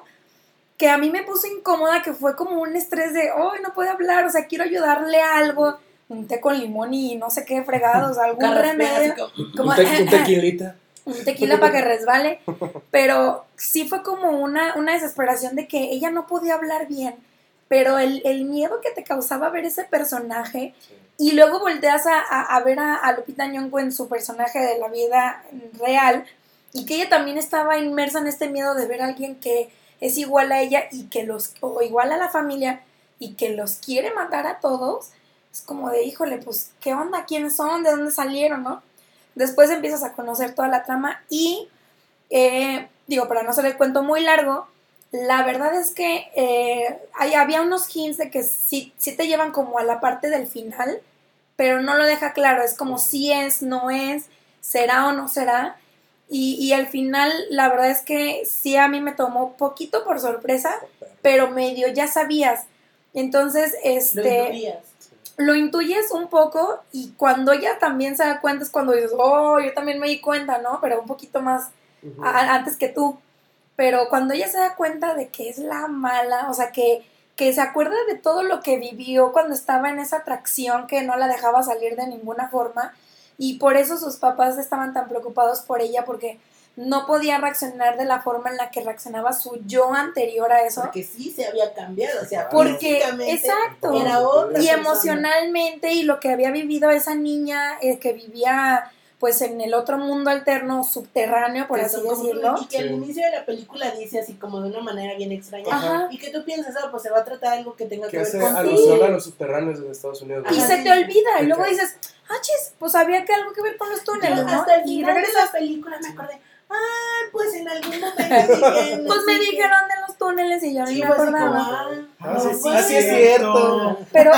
que a mí me puso incómoda, que fue como un estrés de, oh, no puede hablar, o sea, quiero ayudarle a algo, un té con limón y no sé qué fregados, algún Carraspea, remedio como- como- un, te- un tequilita. Un tequila para que resbale, pero sí fue como una, una desesperación de que ella no podía hablar bien, pero el, el miedo que te causaba ver ese personaje y luego volteas a, a- a ver a, a Lupita Nyong'o en su personaje de la vida real y que ella también estaba inmersa en este miedo de ver a alguien que es igual a ella y que los, o igual a la familia y que los quiere matar a todos, es como de, híjole, pues, ¿qué onda? ¿Quiénes son? ¿De dónde salieron? ¿No? Después empiezas a conocer toda la trama y, eh, digo, para no hacer el cuento muy largo, la verdad es que eh, hay- había unos hints de que sí, sí te llevan como a la parte del final, pero no lo deja claro, es como si es, no es, será o no será. Y, y al final, la verdad es que sí a mí me tomó poquito por sorpresa, pero medio ya sabías. Entonces, este. Lo intuyes un poco y cuando ella también se da cuenta es cuando dices, oh, yo también me di cuenta, ¿no? Pero un poquito más a- antes que tú. Pero cuando ella se da cuenta de que es la mala, o sea, que, que se acuerda de todo lo que vivió cuando estaba en esa atracción que no la dejaba salir de ninguna forma y por eso sus papás estaban tan preocupados por ella porque no podía reaccionar de la forma en la que reaccionaba su yo anterior a eso. Porque sí se había cambiado. O sea, Porque, exacto. Era otra y persona. emocionalmente y lo que había vivido esa niña eh, que vivía pues en el otro mundo alterno subterráneo por Que así decirlo Y que al Sí. inicio de la película dice así como de una manera bien extraña. Ajá. Y que tú piensas, ah, pues se va a tratar algo que tenga que, Que ver hace con alusión a los subterráneos de Estados Unidos. y se sí, te olvida y luego dices ah chis pues había que algo que ver con los túneles ¿no? hasta el y final de la película me acordé, ah, pues en algún momento dije, pues me que- dijeron de los túneles y yo Sí, ni me así acordaba ah, Ah, no, sí, pues, así es cierto. pero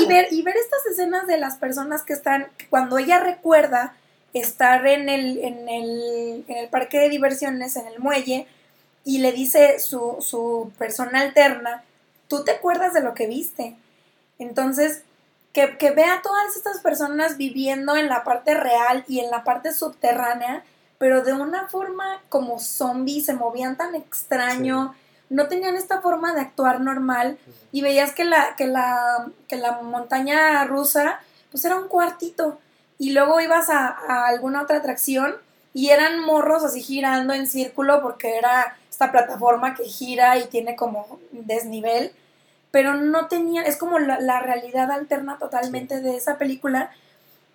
y ver y ver estas escenas de las personas que están cuando ella recuerda estar en el en el en el parque de diversiones en el muelle y le dice su su persona alterna tú te acuerdas de lo que viste entonces que, que vea a todas estas personas viviendo en la parte real y en la parte subterránea pero de una forma como zombies se movían tan extraño no tenían esta forma de actuar normal y veías que la, que la, que la montaña rusa pues era un cuartito y luego ibas a, a alguna otra atracción y eran morros así girando en círculo porque era esta plataforma que gira y tiene como desnivel pero no tenían, es como la, la realidad alterna totalmente de esa película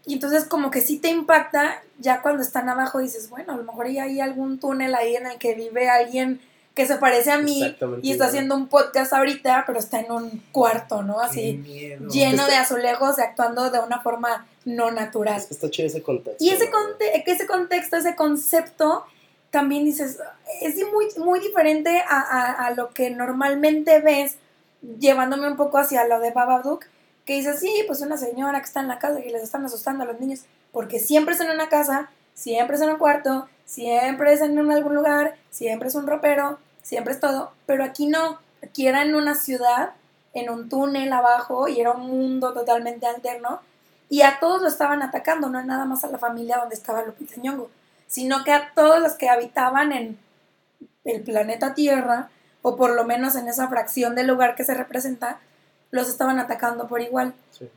y entonces como que sí te impacta ya cuando están abajo dices, bueno, a lo mejor ya hay algún túnel ahí en el que vive alguien que se parece a mí y está haciendo un podcast ahorita, pero está en un cuarto, ¿no? Así lleno de azulejos y actuando de una forma no natural. Está chido ese contexto. Y ese, conte que ese contexto, ese concepto, también dices, es muy, muy diferente a, a- a lo que normalmente ves, llevándome un poco hacia lo de Babadook, que dices, sí, pues una señora que está en la casa y les están asustando a los niños, porque siempre es en una casa, siempre es en un cuarto, siempre es en algún lugar, siempre es un ropero, siempre es todo, pero aquí no, aquí era en una ciudad, en un túnel abajo y era un mundo totalmente alterno Y a todos lo estaban atacando, no nada más a la familia donde estaba Lupita Nyong'o, sino que a todos los que habitaban en el planeta Tierra, o por lo menos en esa fracción del lugar que se representa, los estaban atacando por igual. Sí.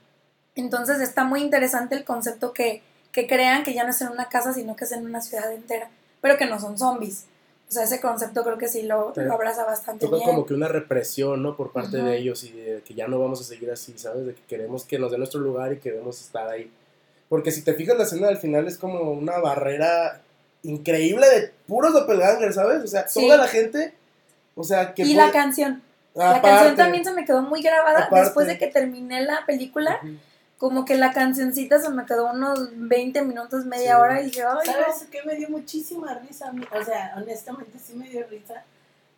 Entonces está muy interesante el concepto que, que crean que ya no es en una casa, sino que es en una ciudad entera, pero que no son zombies. O sea, ese concepto creo que sí lo, lo abraza bastante bien. como que una represión, ¿no? Por parte de ellos y de que ya no vamos a seguir así, ¿sabes? De que queremos que nos dé nuestro lugar y queremos estar ahí. Porque si te fijas, la escena del final es como una barrera increíble de puros doppelgangers, ¿sabes? O sea, Sí. toda la gente, o sea, que... y puede- la canción. La Aparte. canción también se me quedó muy grabada Aparte. después de que terminé la película. Como que la cancioncita se me quedó unos 20 minutos, media Sí. hora y no". ¿Sabes qué me dio muchísima risa? O sea, honestamente sí me dio risa.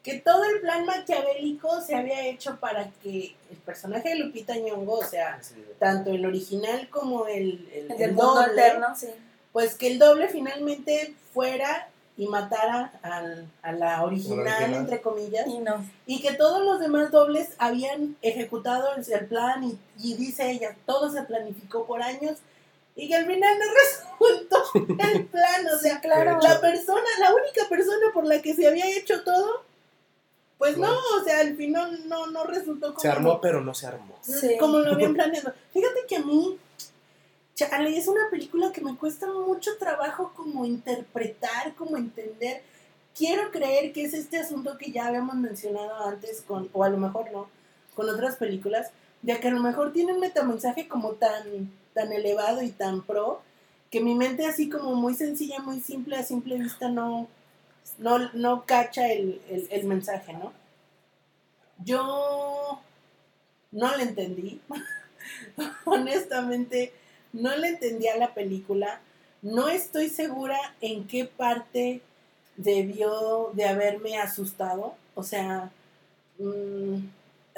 Que todo el plan maquiavélico se había hecho para que el personaje de Lupita Nyong'o, o sea, Sí. tanto el original como el, el, el del el mundo doble, alterno, sí. pues que el doble finalmente fuera y matara al- a la original, original. entre comillas, Y no. y que todos los demás dobles habían ejecutado el, el plan y, y dice ella, todo se planificó por años y que al final no resultó el plan, o sea, Claro. La persona, la única persona por la que se había hecho todo, pues no, No. o sea, al final no, no resultó como, Se armó, pero no se armó. Sí. como lo habían planeado. Fíjate que a mí, es una película que me cuesta mucho trabajo como interpretar, como entender. Quiero creer que es este asunto que ya habíamos mencionado antes, con, o a lo mejor no, con otras películas, de que a lo mejor tiene un metamensaje como tan, tan elevado y tan pro, que mi mente así como muy sencilla, muy simple, a simple vista no, no, no cacha el, el, el mensaje, ¿no? Yo no le entendí. Honestamente, no le entendí a la película. No estoy segura en qué parte debió de haberme asustado. O sea, mm,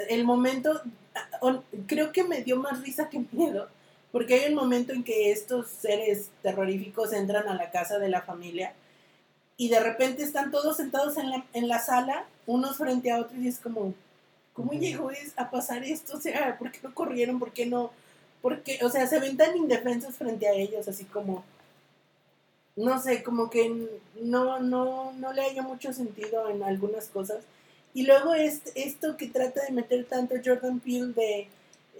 el momento, ah, creo que me dio más risa que miedo, porque hay un momento en que estos seres terroríficos entran a la casa de la familia y de repente están todos sentados en la, en la sala, unos frente a otros, y es como, ¿cómo llegó a pasar esto? O sea, ¿por qué no corrieron? ¿Por qué no? Porque, o sea, se ven tan indefensos frente a ellos, así como, no sé, como que no, no, no le haya mucho sentido en algunas cosas. Y luego es esto que trata de meter tanto Jordan Peele de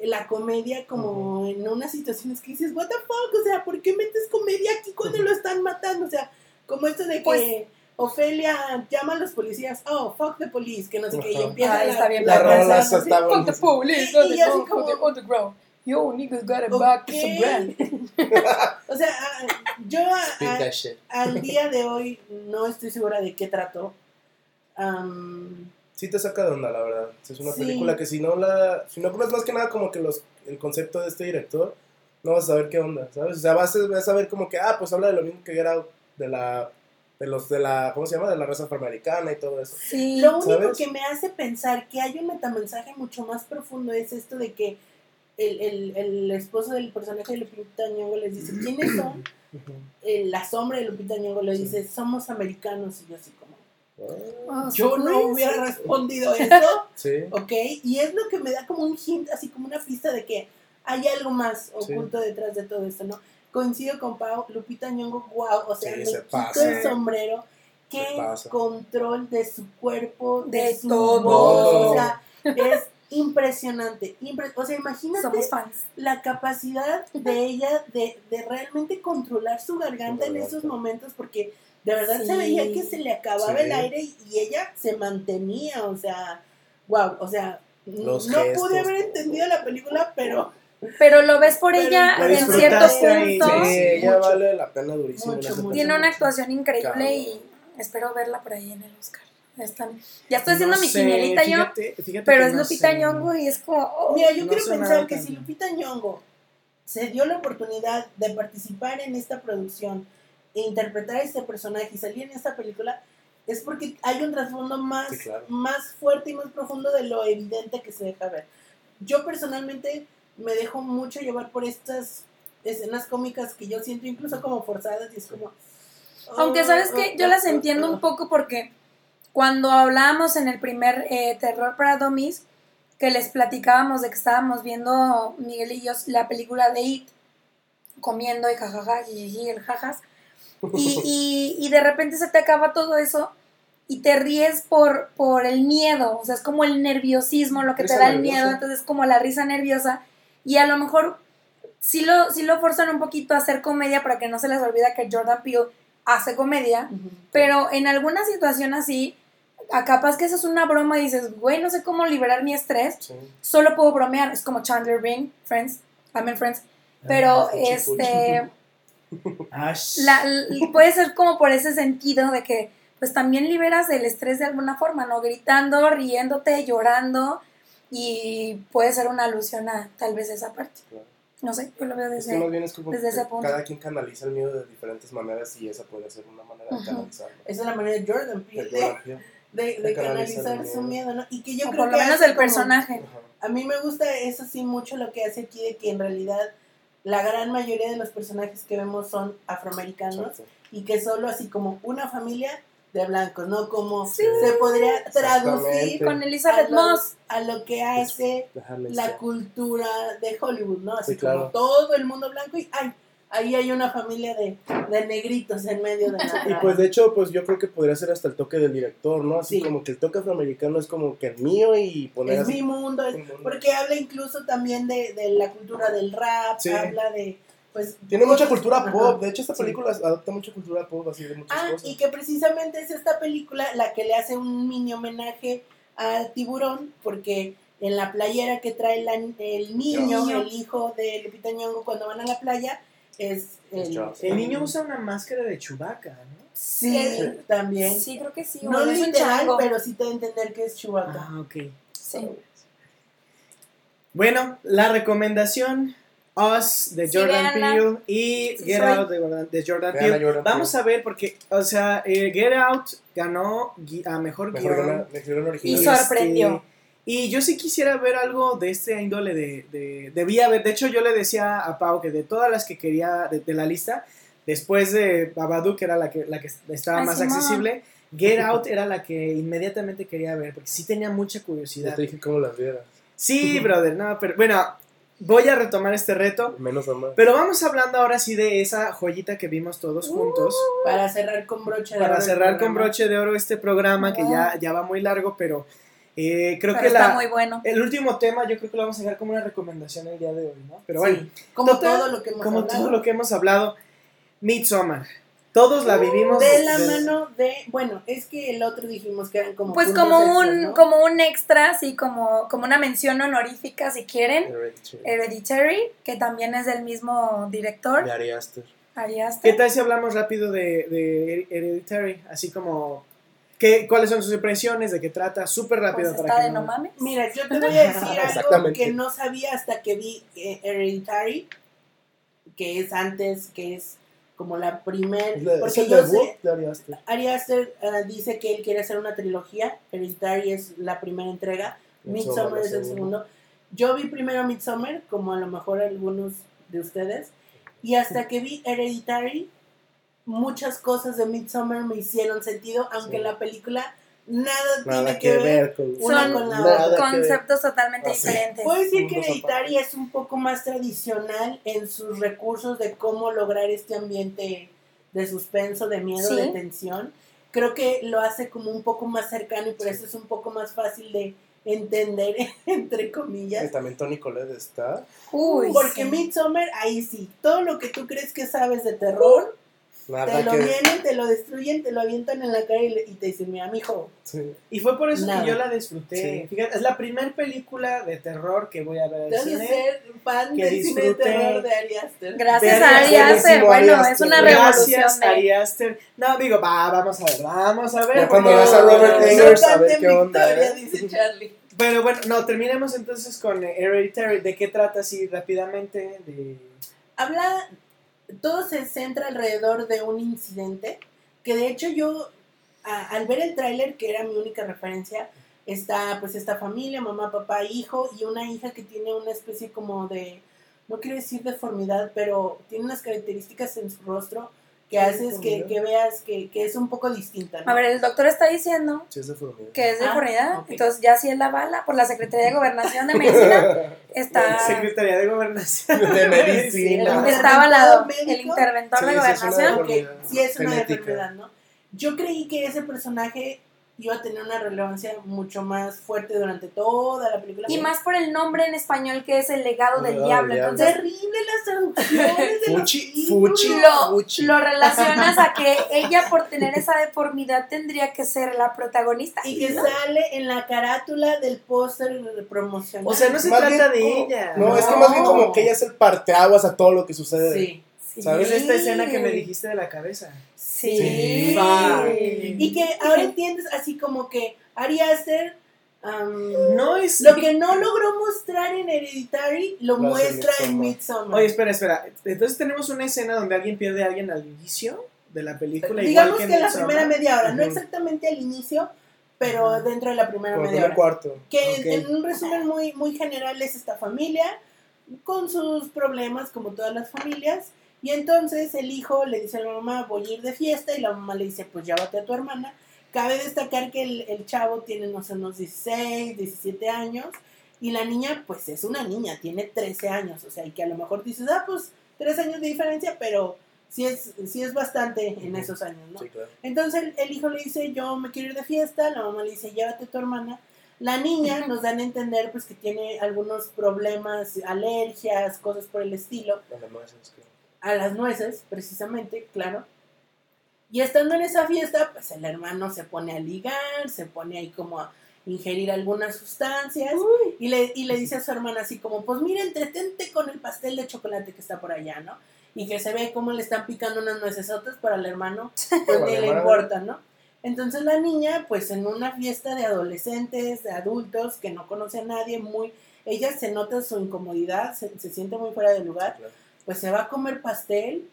la comedia como en unas situaciones que dices, what the fuck, o sea, ¿por qué metes comedia aquí cuando lo están matando? O sea, como esto de que Pues- Ofelia llama a los policías, oh, fuck the police, que no sé qué, y empieza la, está bien La esa. está Fuck the police, Y- así como- the underground. Yo, niggas got it Ok. back, it's a brand. o sea, ah, yo a- al día de hoy no estoy segura de qué trató. Am, Sí te saca de onda, la verdad. Es una Sí. película que si no la... Si no conoces más que nada como que los, el concepto de este director, no vas a saber qué onda, ¿sabes? O sea, vas a, vas a ver como que, ah, pues habla de lo mismo que era de la... De los de la, ¿cómo se llama? De la raza afroamericana y todo eso. Sí. Lo único ¿Sabes? que me hace pensar que hay un metamensaje mucho más profundo es esto de que el, el, el esposo del personaje de Lupita Nyong'o les dice, ¿quiénes son? La sombra de Lupita Nyong'o le dice, somos americanos. Y yo así como, Oh, yo no hubiera respondido eso, Sí. ¿ok? Y es lo que me da como un hint, así como una pista de que hay algo más Sí. oculto detrás de todo esto, ¿no? Coincido con Pau, Lupita Nyong'o, wow, o sea, Sí, me se quito pasa. el sombrero. Qué control de su cuerpo, de, De su todo. voz, o sea, es impresionante. impre- o sea, imagínate Somos fans. la capacidad de ella de, de realmente controlar su garganta en esos momentos, porque de verdad se veía que se le acababa Sí. el aire y, y ella se mantenía, o sea, wow, o sea, Los no gestos, pude haber entendido la película, pero Pero lo ves por Pero ella la en cierto disfrutaste ahí, punto. Sí, ella mucho. vale la pena durísimo. Mucho, mucho. Tiene una actuación increíble y espero verla por ahí en el Oscar. Está- ya estoy haciendo No mi sé, quinielita yo, fíjate- fíjate pero es no Lupita sé. Nyong'o y es como... oh, Mira, yo no quiero pensar que si Lupita Nyong'o se dio la oportunidad de participar en esta producción e interpretar a este personaje y salir en esta película, es porque hay un trasfondo más, Sí, claro. más fuerte y más profundo de lo evidente que se deja ver. Yo personalmente me dejo mucho llevar por estas escenas cómicas que yo siento incluso como forzadas y es como... Aunque sabes que oh, yo las oh, entiendo oh. un poco porque cuando hablábamos en el primer eh, Terror para Dummies, que les platicábamos de que estábamos viendo Miguel y yo la película de It, comiendo y jajaja, jijiji, el jajas. Y, y, y de repente se te acaba todo eso y te ríes por, por el miedo, o sea, es como el nerviosismo, lo que te Risa da el nerviosa. miedo, entonces es como la risa nerviosa y a lo mejor sí lo, sí lo forzan un poquito a hacer comedia para que no se les olvida que Jordan Peele hace comedia, pero en alguna situación así, a capaz que eso es una broma y dices, güey, no sé cómo liberar mi estrés, Sí. solo puedo bromear, es como Chandler Bing, Friends, I'm in Friends, pero fuchi, este... La- l- puede ser como por ese sentido de que pues también liberas el estrés de alguna forma, ¿no? Gritando, riéndote, llorando y puede ser una alusión a tal vez esa parte. Claro. No sé, yo lo veo Es que desde... más bien es como desde que ese punto. cada quien canaliza el miedo de diferentes maneras y esa puede ser una manera de Ujú. canalizarlo. Esa es la manera de Jordan Peele El de, canalizar su miedo. ¿no? Y que yo o creo por lo que menos el como- personaje. A mí me gusta eso sí mucho lo que hace aquí de que en realidad la gran mayoría de los personajes que vemos son afroamericanos Exacto. y que solo así como una familia de blancos, ¿no? Como Sí. se podría traducir. Con Elizabeth a lo- Moss. a lo que hace Déjame la cultura de Hollywood, ¿no? Así Sí, claro. como todo el mundo blanco y ay, ahí hay una familia de, de negritos en medio de la Y pues de hecho, pues yo creo que podría ser hasta el toque del director, ¿no? Así Sí. como que el toque afroamericano es como que el mío y poner es así mi mundo, es- un mundo. porque habla incluso también de, de la cultura del rap, Sí. habla de pues Tiene mucha cultura Ajá. pop, de hecho esta Sí. película adopta mucha cultura pop, así de muchas Ah, cosas. y que precisamente es esta película la que le hace un mini homenaje a Tiburón, porque en la playera que trae la- el niño, Niño. el hijo de Lupita Nyong'o cuando van a la playa, es el. El niño usa una máscara de Chewbacca, ¿no? Sí, El- también. Sí, creo que sí. No es un literal, chango. pero sí te da a entender que es Chewbacca. Ah, ok. Sí. Bueno, la recomendación Us de Sí, Jordan véanla. Peele y Sí, Get soy. Out de, Jordan- de Peele. Jordan Vamos Peele. a ver porque, o sea, eh, Get Out ganó a mejor, Mejor guion. Y original. Este, sorprendió. Y yo sí quisiera ver algo de este índole de, de- debía haber, de hecho yo le decía a Pau que de todas las que quería de, de la lista, después de Babadook que era la que, la que estaba Ay, más Simón. accesible, Get Out era la que inmediatamente quería ver, porque sí tenía mucha Ya curiosidad. te dije cómo las vieras. Sí, brother, no, pero bueno, voy a retomar este reto, Menos o más. pero vamos hablando ahora sí de esa joyita que vimos todos juntos, Para cerrar con broche de para oro el cerrar con broche de oro este programa que ya, ya va muy largo, pero eh, creo Pero que está la, muy bueno. el último tema yo creo que lo vamos a dejar como una recomendación el día de hoy, ¿no? Pero Sí, bueno, como total, todo lo que hemos como hablado. todo lo que hemos hablado, Midsommar. Todos la vivimos. de la de- mano de, bueno, es que el otro dijimos que eran como Pues como extras, un, ¿no? como un extra, así como, como una mención honorífica si quieren. Hereditary. Hereditary, que también es del mismo director, De Ari Aster. Ari ¿Qué tal si hablamos rápido de, de Hereditary? Así como, ¿qué, ¿cuáles son sus impresiones? ¿De qué trata? Súper rápido Pues para está que de no mames. Mira, yo te voy a decir algo que no sabía hasta que vi eh, Hereditary, que es antes, que es como la primer, Es la- es porque yo debut sé, de Ari Aster. Ari Aster eh, dice que él quiere hacer una trilogía, Hereditary es la primera entrega, Midsommar es el segundo. Yo vi primero Midsommar, como a lo mejor algunos de ustedes, y hasta que vi Hereditary, muchas cosas de Midsommar me hicieron sentido, aunque Sí. la película nada, Nada tiene que, ver. con una Son con la otra. ver. Conceptos totalmente Así. diferentes. Puedo decir que Mundos Hereditary es un poco más tradicional en sus recursos de cómo lograr este ambiente de suspenso, de miedo, Sí. de tensión. Creo que lo hace como un poco más cercano y por eso es un poco más fácil de entender, entre comillas. También Tony Collette está. Uy, Porque sí. Midsommar, ahí sí, todo lo que tú crees que sabes de terror, Te lo que vienen, te lo destruyen, te lo avientan en la cara y, le- y te dicen, mira, mijo, Sí. Y fue por eso Nada. que yo la disfruté. Sí. Fíjate, es la primera película de terror que voy a ver debes cine. ser fan que del cine de terror de Ari Aster. Gracias a Ari Aster. Ari Bueno, Aster. es una Gracias, revolución de... Ari Aster. No, digo, va, vamos a ver, vamos a ver. Ya cuando ves a Robert No Eggers, a ver qué onda, victoria, ¿eh? dice Charlie. Pero bueno, no, terminemos entonces con Hereditary. ¿De qué trata así rápidamente? De... Habla, todo se centra alrededor de un incidente que de hecho yo, al ver el tráiler, que era mi única referencia, está pues esta familia, mamá, papá, hijo y una hija que tiene una especie como de, no quiero decir deformidad, pero tiene unas características en su rostro que haces que, que veas que, que es un poco distinta. ¿no? A ver, el doctor está diciendo Sí, es que es de Ah, entonces ya si él la bala por la Secretaría de Gobernación de Medicina, está, Secretaría de Gobernación. De medicina. Sí, está avalado el interventor Sí, de sí, es una Gobernación. Enfermedad sí es una enfermedad, ¿no? Yo creí que ese personaje iba a tener una relevancia mucho más fuerte durante toda la película. Y más por el nombre en español que es el legado del Legado diablo. diablo. Entonces terrible las traducciones de Fuchi, fuchi, lo, fuchi. lo relacionas a que ella por tener esa deformidad tendría que ser la protagonista. Y que sale en la carátula del póster promocional. O sea, no se Más trata bien de ella. No, es que No. más bien como que ella es el parteaguas a todo lo que sucede. Sí. Sí. ¿sabes? Es esta escena que me dijiste de la cabeza. Sí. Sí. Y que ahora entiendes así como que Ari Aster am, No es. lo que no logró mostrar en Hereditary lo muestra en Midsommar. Oye, espera, espera. Entonces tenemos una escena donde alguien pierde a alguien al inicio de la película. Digamos igual que, en la Midsommar. primera media hora, no exactamente al inicio, pero dentro de la primera media hora. cuarto. Que en un resumen muy, muy general es esta familia con sus problemas como todas las familias. Y entonces el hijo le dice a la mamá, voy a ir de fiesta y la mamá le dice, pues llévate a tu hermana. Cabe destacar que el, el chavo tiene, no sé, unos 16, 17 años y la niña, pues es una niña, tiene 13 años. O sea, y que a lo mejor dices, ah, pues 3 años de diferencia, pero sí es, sí es bastante en esos años, ¿no? Sí, claro. Entonces el, el hijo le dice, yo me quiero ir de fiesta, la mamá le dice, llévate a tu hermana. La niña nos dan a entender pues que tiene algunos problemas, alergias, cosas por el estilo, a las nueces, precisamente, claro. Y estando en esa fiesta, pues el hermano se pone a ligar, se pone ahí como a ingerir algunas sustancias y le, y le dice a su hermana así como, pues mira, entretente con el pastel de chocolate que está por allá, ¿no? Y que se ve cómo le están picando unas nuecesotas para el hermano, pues Para ni el le hermano. importa, ¿no? Entonces la niña, pues en una fiesta de adolescentes, de adultos, que no conoce a nadie, muy, ella se nota su incomodidad, se, se siente muy fuera de lugar, Claro. Pues se va a comer pastel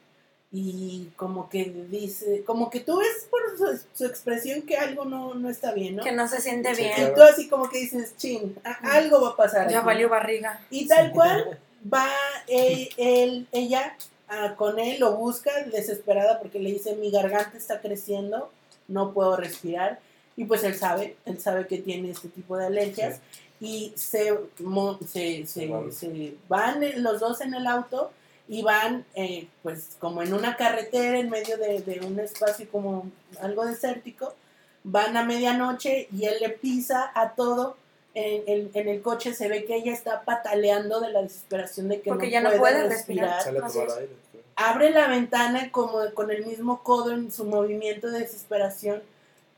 y como que dice, como que tú ves por su, su expresión que algo no, no está bien, ¿no? Que no se siente Sí, bien. Y tú así como que dices, chin, a- algo va a pasar. Ya aquí". valió barriga. Y tal cual va él, ella ah, con él, lo busca desesperada porque le dice, mi garganta está creciendo, no puedo respirar. Y pues él sabe, él sabe que tiene este tipo de alergias. Y se, mo- se, se, se van eh, los dos en el auto y van eh, pues como en una carretera en medio de, de un espacio como algo desértico. Van a medianoche y él le pisa a todo. En, en- en el coche se ve que ella está pataleando de la desesperación de que Porque no ya no puede, puede respirar. respirar. Sale a Así tomar es. aire. Abre la ventana como con el mismo codo en su movimiento de desesperación.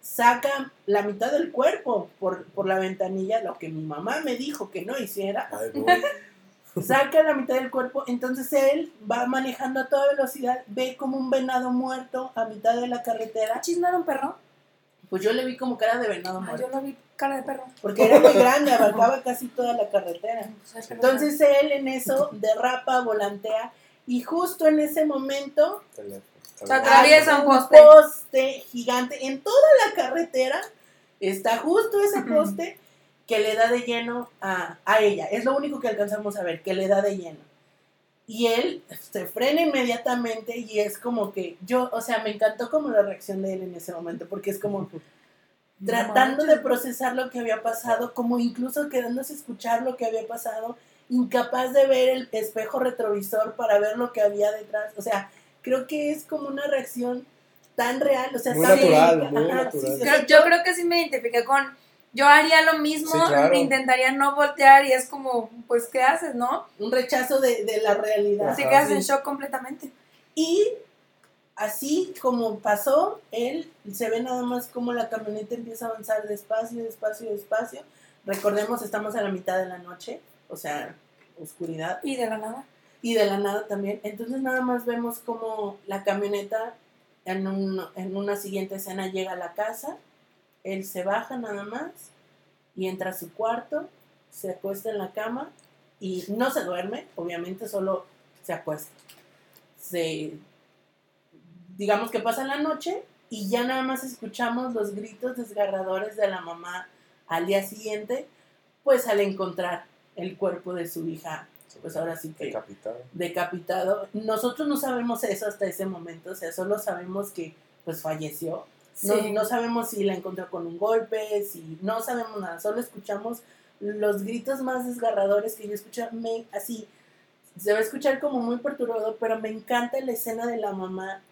Saca la mitad del cuerpo por, por la ventanilla, lo que mi mamá me dijo que no hiciera. Ay. Saca la mitad del cuerpo, entonces él va manejando a toda velocidad, ve como un venado muerto a mitad de la carretera. ¿Chis no era un perro? Pues yo le vi como cara de venado Ah, muerto, yo lo vi cara de perro. porque era muy grande, abarcaba casi toda la carretera. Entonces él en eso derrapa, volantea y justo en ese momento Atraviesa hay un poste. poste gigante en toda la carretera. Está justo ese poste que le da de lleno a, a ella. Es lo único que alcanzamos a ver, que le da de lleno. Y él se frena inmediatamente y es como que yo, o sea, me encantó como la reacción de él en ese momento, porque es como tratando de procesar lo que había pasado, como incluso quedándose a escuchar lo que había pasado, incapaz de ver el espejo retrovisor para ver lo que había detrás. O sea, creo que es como una reacción tan real, o sea, Muy tan natural, verídica. muy Ajá, natural. sí, sí, o Creo- sea, yo creo que sí me identifiqué con. Yo haría lo mismo, Sí, claro. intentaría no voltear y es como, pues, ¿qué haces, no? un rechazo de, de la realidad. Así Ajá, quedas en Sí. shock completamente. Y así como pasó, él se ve nada más como la camioneta empieza a avanzar despacio, despacio, despacio. Recordemos, estamos a la mitad de la noche, o sea, oscuridad. Y de la nada. y de la nada también. Entonces nada más vemos como la camioneta en, un- en una siguiente escena llega a la casa, él se baja nada más y entra a su cuarto, se acuesta en la cama y no se duerme, obviamente solo se acuesta. Se, digamos que pasa la noche y ya nada más escuchamos los gritos desgarradores de la mamá al día siguiente, pues al encontrar el cuerpo de su hija pues ahora sí que Decapitado. decapitado. Nosotros no sabemos eso hasta ese momento, o sea, solo sabemos que pues falleció. No, Sí. no sabemos si la encontró con un golpe, si no sabemos nada, solo escuchamos los gritos más desgarradores que yo escuché, me, así, se va a escuchar como muy perturbador, pero me encanta la escena de la mamá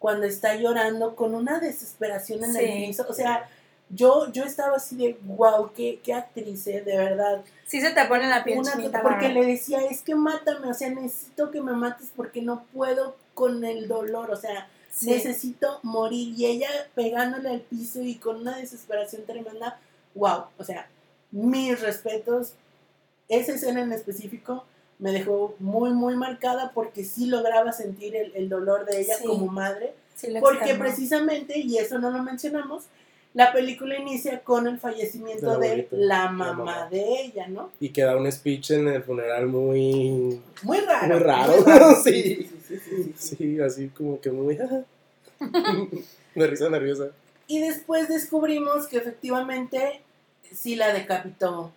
cuando está llorando con una desesperación en el piso, o sea, yo, yo estaba así de, wow, qué, qué actriz, eh, de verdad. Sí se te pone la piel Una- chinita. la porque le decía, es que mátame, o sea, necesito que me mates porque no puedo con el dolor, o sea, Sí. necesito morir. Y ella pegándole al piso y con una desesperación tremenda, wow, o sea, mis respetos. Esa escena en específico me dejó muy, muy marcada porque sí lograba sentir el, el dolor de ella Sí. como madre. Sí Porque precisamente, y eso no lo mencionamos, la película inicia con el fallecimiento De la de mamá de ella, ¿no? Y que da un speech en el funeral muy. Muy raro. Muy raro, sí. sí, sí, sí, sí. Sí, así como que muy. Me risa nerviosa. Y después descubrimos que efectivamente sí la decapitó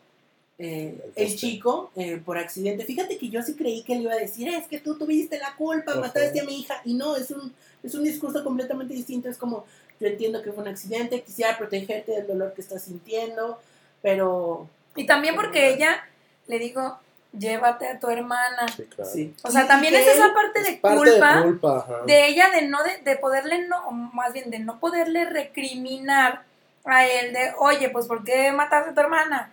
eh, El chico eh, por accidente. Fíjate que yo sí creí que le iba a decir, es que tú tuviste la culpa, Ajá. mataste a mi hija. Y no, es un, es un discurso completamente distinto. Es como, yo entiendo que fue un accidente, quisiera protegerte del dolor que estás sintiendo, pero... Y también porque ella le digo, llévate a tu hermana. Sí, claro. Sí. O sea, también es esa parte de Es parte culpa de culpa, ajá. de ella de no de, de poderle no o más bien de no poderle recriminar a él de oye pues por qué mataste a tu hermana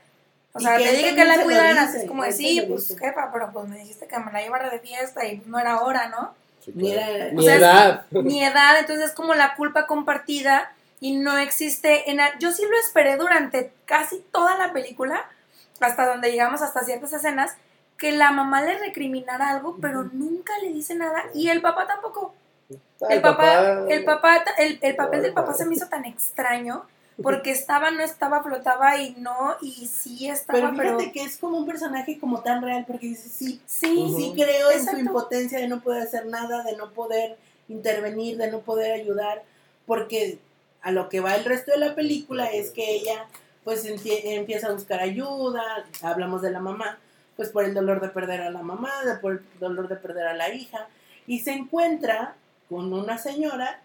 o sea te dije que la cuidaras es como de él se sí pues jefa pero pues me dijiste que me la llevara de fiesta y no era hora no Sí, o es- edad. mi edad entonces es como la culpa compartida y no existe en la- yo sí lo esperé durante casi toda la película hasta donde llegamos hasta ciertas escenas que la mamá le recriminara algo pero nunca le dice nada y el papá tampoco. Ah, el papá, el papá, el, el papel del papá se me hizo tan extraño porque estaba, no estaba, flotaba y no, y sí estaba, Pero pero, fíjate que es como un personaje como tan real, porque dice, sí, sí, Ujú. sí creo en su Exacto. impotencia de no poder hacer nada, de no poder intervenir, de no poder ayudar, porque a lo que va el resto de la película es que ella pues empie- empieza a buscar ayuda, hablamos de la mamá, pues por el dolor de perder a la mamá, por el dolor de perder a la hija, y se encuentra con una señora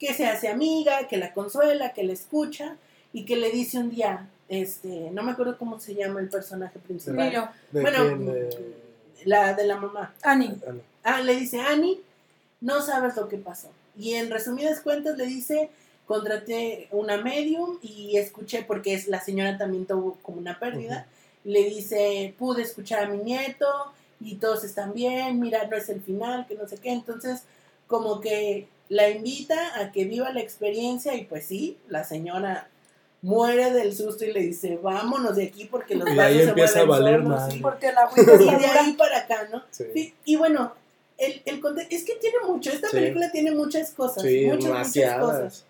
que se hace amiga, que la consuela, que la escucha, y que le dice un día, este, no me acuerdo cómo se llama el personaje principal, Milo, ¿De bueno? De- la de la mamá. Ani, Ah, no. Ah, le dice, Ani, no sabes lo que pasó. Y en resumidas cuentas le dice, contraté una medium y escuché, porque es, la señora también tuvo como una pérdida, le dice, pude escuchar a mi nieto y todos están bien, mira, no es el final, que no sé qué. Entonces, como que la invita a que viva la experiencia y pues sí, la señora muere del susto y le dice, vámonos de aquí porque los vasos se empieza a mueven valer solos", sí. porque la Y de ahí para acá, ¿no? Sí. Sí, y bueno, el, el es que tiene mucho, esta Sí. película tiene muchas cosas, Sí, muchas, muchas cosas. demasiadas.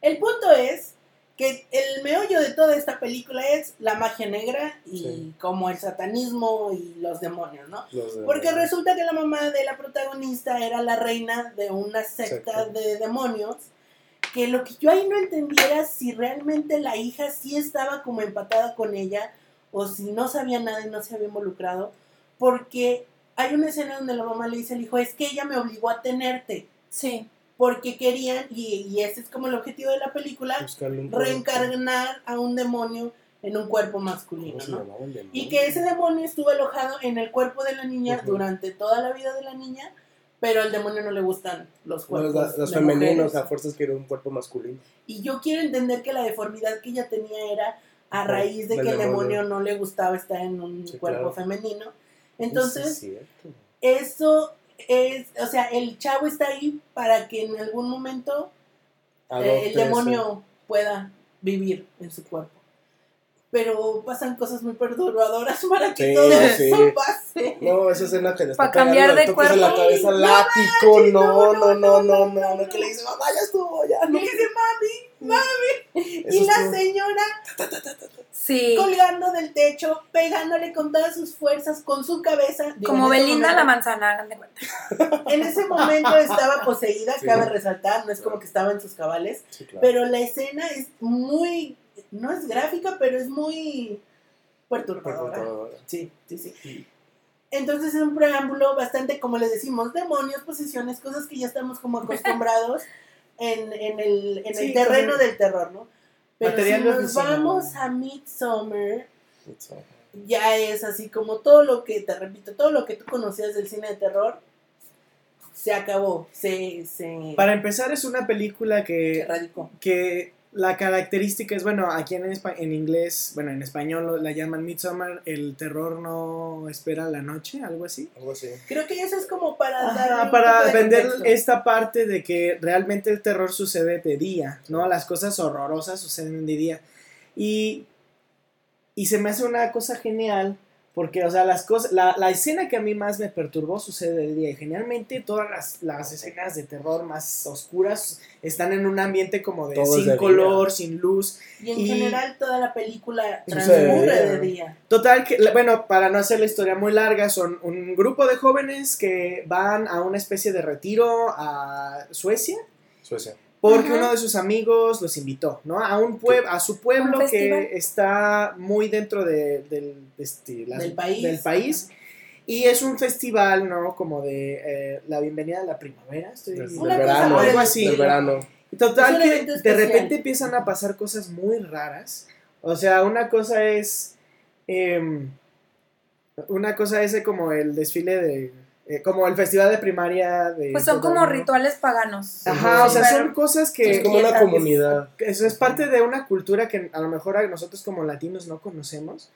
El punto es que el meollo de toda esta película es la magia negra y Sí. como el satanismo y los demonios, ¿no? Los de- Porque resulta que la mamá de la protagonista era la reina de una secta Secta. de demonios. Que lo que yo ahí no entendiera si realmente la hija sí estaba como empatada con ella o si no sabía nada y no se había involucrado. Porque hay una escena donde la mamá le dice al hijo, es que ella me obligó a tenerte. Sí, Porque querían, y, y ese es como el objetivo de la película, reencarnar a un demonio en un cuerpo masculino. Y que ese demonio estuvo alojado en el cuerpo de la niña durante toda la vida de la niña, pero al demonio no le gustan los cuerpos. los, femeninos, a fuerzas quieren un cuerpo masculino. Y yo quiero entender que la deformidad que ella tenía era a raíz de que el demonio. demonio no le gustaba estar en un Sí, cuerpo claro. femenino. Es Entonces, eso es, o sea, el chavo está ahí para que en algún momento eh, el demonio pueda vivir en su cuerpo. Pero pasan cosas muy perturbadoras para que Sí, todo sí. eso pase. No, esa escena que le está pegando cambiar de tocas en la cuerpo. cabeza No látigo. No, no, no, no, no, no, no, no, que le dice, mamá, ya estuvo, ya. No. dice, mami, mami. Y la señora sí, colgando del techo, pegándole con todas sus fuerzas, con su cabeza. Como Belinda la momento- manzana, hagan de cuenta. En ese momento estaba poseída, Sí. cabe resaltar, no es como que estaba en sus cabales. Sí, claro. Pero la escena es muy, no es gráfica, pero es muy perturbadora. Perturbadora. Sí, sí, sí. Entonces es un preámbulo bastante, como les decimos, demonios, posesiones, cosas que ya estamos como acostumbrados en, en el, en el terreno del terror, ¿no? Pero Material si nos oficina. vamos a Midsommar, ya es así como todo lo que, te repito, todo lo que tú conocías del cine de terror, se acabó, se, se, Para empezar, es una película se que, radicó. que la característica es, bueno, aquí en, en inglés, bueno, en español lo- la llaman Midsommar, el terror no espera la noche, algo así. Algo así. Creo que eso es como para Ajá, dar para vender esta parte de que realmente el terror sucede de día, ¿no? Las cosas horrorosas suceden de día. Y, y se me hace una cosa genial, porque, o sea, las cosas, la, la escena que a mí más me perturbó sucede de día. Y generalmente todas las, las escenas de terror más oscuras están en un ambiente como de Todo sin de día. color, sin luz. Y en y- general toda la película de transcurre día. de día. Total, que, bueno, para no hacer la historia muy larga, son un grupo de jóvenes que van a una especie de retiro a Suecia. Suecia. Porque Ajá. uno de sus amigos los invitó, ¿no? A un pueblo, a su pueblo festival. que está muy dentro de- del, este, las- Del país. del país. Y es un festival, ¿no? Como de eh, la bienvenida a la primavera. Estoy Del, verano. algo así. Del verano. Total que de especial. repente empiezan a pasar cosas muy raras. O sea, una cosa es. em, una cosa es como el desfile de. Eh, como el festival de primaria de. Pues son como rituales paganos. Ajá, o sea, Pero- son cosas que. Es como una comunidad. Eso es parte de una cultura que a lo mejor a nosotros como latinos no conocemos.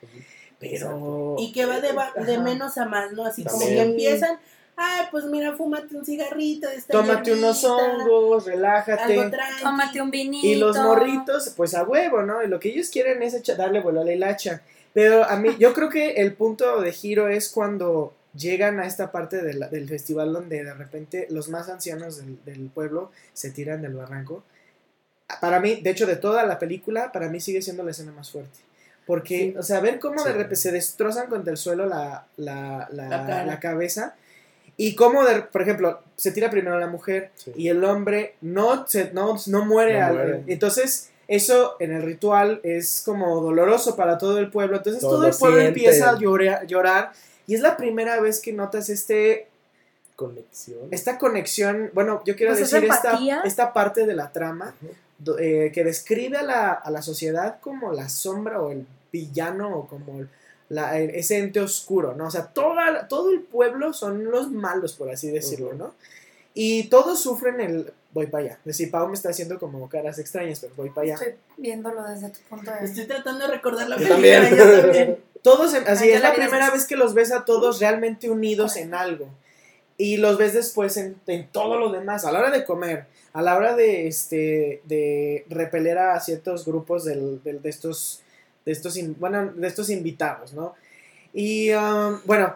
Pero. Y que va de, va- de menos a más, ¿no? Así como que empiezan, ay, pues mira, fúmate un cigarrito, Tómate unos hongos, relájate. algo. Tómate un vinito. Y los morritos, pues a huevo, ¿no? Y lo que ellos quieren es darle vuelo a la hilacha. Pero a mí, yo creo que el punto de giro es cuando llegan a esta parte de la- del festival donde de repente los más ancianos del, del pueblo se tiran del barranco. Para mí, de hecho, de toda la película, para mí sigue siendo la escena más fuerte. Porque, Sí. o sea, ver cómo de repente se destrozan contra el suelo la, la, la, La cara. la cabeza. Y cómo, de, por ejemplo, se tira primero la mujer Sí. y el hombre no, se, no, no muere. No al- muere. Entonces, eso en el ritual es como doloroso para todo el pueblo. Entonces, Todo todo, el pueblo siente. empieza a llorar, llorar. Y es la primera vez que notas este, Conexión. esta conexión. Bueno, yo quiero Pues decir esta, esta parte de la trama eh, que describe a la, a la sociedad como la sombra o el villano o como el- la- el- ese ente oscuro, ¿no? O sea, toda, todo el pueblo son los malos, por así decirlo. ¿no? Y todos sufren el... Voy para allá. Es decir, Pau me está haciendo como caras extrañas, pero voy para allá. Estoy viéndolo desde tu punto de vista. Estoy tratando de recordar la Yo película. también. yo también. Todos, en- así Ah, es la primera vez que los ves a todos realmente unidos en algo. Y los ves después en, en todo lo demás, a la hora de comer, a la hora de, este, de repeler a ciertos grupos del- del- de estos, de estos, bueno, de estos invitados, ¿no? Y um, bueno,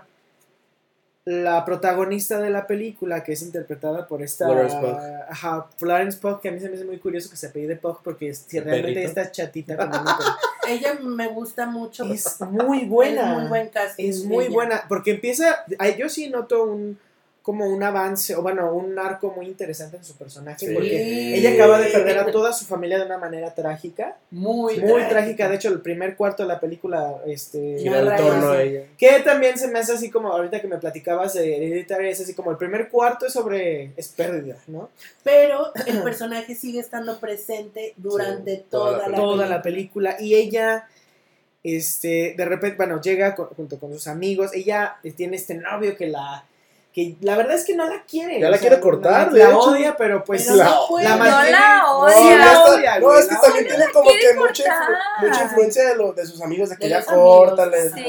la protagonista de la película, que es interpretada por esta Florence Pugh. ajá, Florence Pugh, que a mí se me hace muy curioso que se apellide Pugh porque es, si realmente está chatita perra. Ella me gusta mucho. Es muy buena. Es muy buen casting Es muy ella. buena, porque empieza, yo sí noto un, como un avance, o bueno, un arco muy interesante en su personaje, Sí. porque ella acaba de perder a toda su familia de una manera trágica, Muy, muy trágica, de hecho el primer cuarto de la película, este, Narra torno a ella. que también se me hace así como, ahorita que me platicabas de Hereditary, es así como el primer cuarto es sobre, es pérdida, ¿no? Pero el personaje sigue estando presente durante Sí, toda, toda la toda película. la película y ella este de repente bueno llega con- junto con sus amigos ella eh, tiene este novio que la que la verdad es que no la quiere Ya la sea, quiere cortar, la, de la hecho. odia pero pues Pero la, no puede. la No mantiene- la no, odia. Sí, la ya está- odia, no, es que también tiene como que mucha, influ- mucha influencia de, lo, de sus amigos, de que De ya córtale, sí.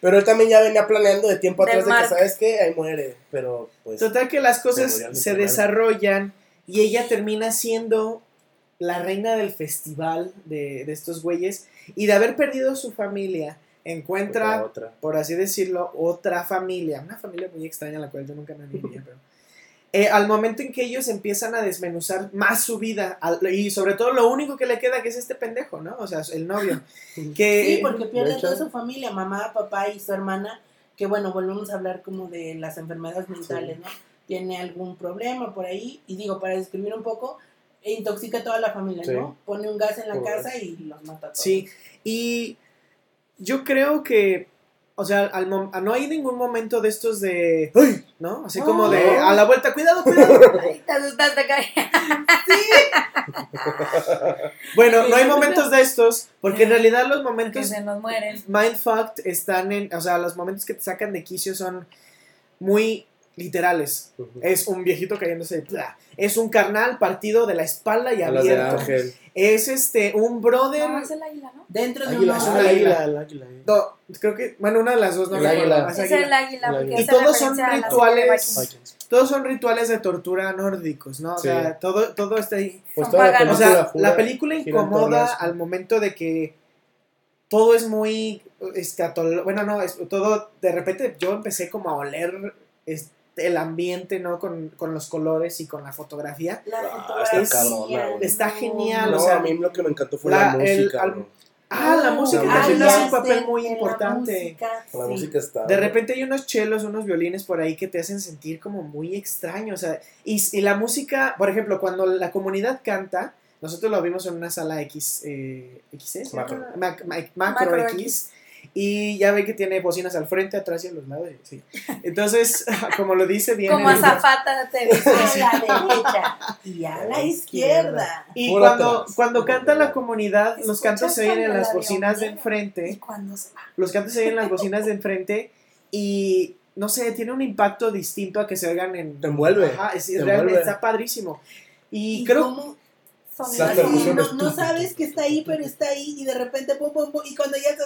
Pero él también ya venía planeando de tiempo atrás de que, ¿sabes qué? Ahí muere. Pero, pues. total que las cosas Se desarrollan y ella termina siendo la reina del festival de, de estos güeyes y de haber perdido su familia encuentra otra. por así decirlo, otra familia, una familia muy extraña a la cual yo nunca me uniría, pero eh, al momento en que ellos empiezan a desmenuzar más su vida al- y sobre todo lo único que le queda que es este pendejo, ¿no? O sea, el novio, que Sí, porque pierde toda su familia, mamá, papá y su hermana, que bueno, volvemos a hablar como de las enfermedades mentales, ¿no? Tiene algún problema por ahí, y digo, para describir un poco, intoxica a toda la familia, Sí. ¿no? Pone un gas en la casa gas. y los mata a todos. sí, y yo creo que O sea, al mom- no hay ningún momento de estos de. ¡Ay! ¿No? Así como de. A la vuelta, cuidado, cuidado. Ay, te asustaste, Cari. Bueno, no hay Sí. momentos de estos, porque en realidad los Que momentos se nos mueren. mindfucked están en. O sea, los momentos que te sacan de quicio son muy literales. Es un viejito cayéndose. Es un carnal partido de la espalda y abierto. Ángel. Es este, un brother. No, es el águila, ¿no? Dentro de Águila, un es águila. el águila. No, creo que. Bueno, una de las dos, no El águila. Es el águila, El porque águila. Y todos son rituales. Todos son rituales de tortura nórdicos, ¿no? O Sí. sea, todo, todo está ahí. Pues toda la paganos. O sea, película jura- la película incomoda al momento de que todo es muy escatol... Bueno, no, es, todo... De repente yo empecé como a oler el ambiente, ¿no? Con, con los colores y con la fotografía. La Ah, está fotografía. cabrona, güey. Está genial, No, o sea, a mí lo que me encantó fue la- la, el- música. al- bro. Ah, la Ah, música también música. es un papel muy la importante. La música está. De repente hay unos chelos, unos violines por ahí que te hacen sentir como muy extraño. O sea, y, y la música, por ejemplo, cuando la comunidad canta, nosotros lo vimos en una sala X, eh, XC, ¿se Macro. Mac- Mac- macro, Macro X. Y ya ve que tiene bocinas al frente, atrás y a los lados. Sí. Entonces, como lo dice bien. Como azafata te dice. A la derecha y a la izquierda. Y Por cuando, atrás. cuando canta la comunidad, los ¿Escuchas cantos se oyen en las la bocinas de violina? Y enfrente. cuando se va. Los cantos se oyen en las bocinas de enfrente. Y no sé, tiene un impacto distinto a que se oigan en. Te envuelve. Ajá, es, te realmente envuelve. está padrísimo. Y, Y creo. cómo No, sabes que está ahí, pero está ahí y de repente pum pum pum y cuando ya está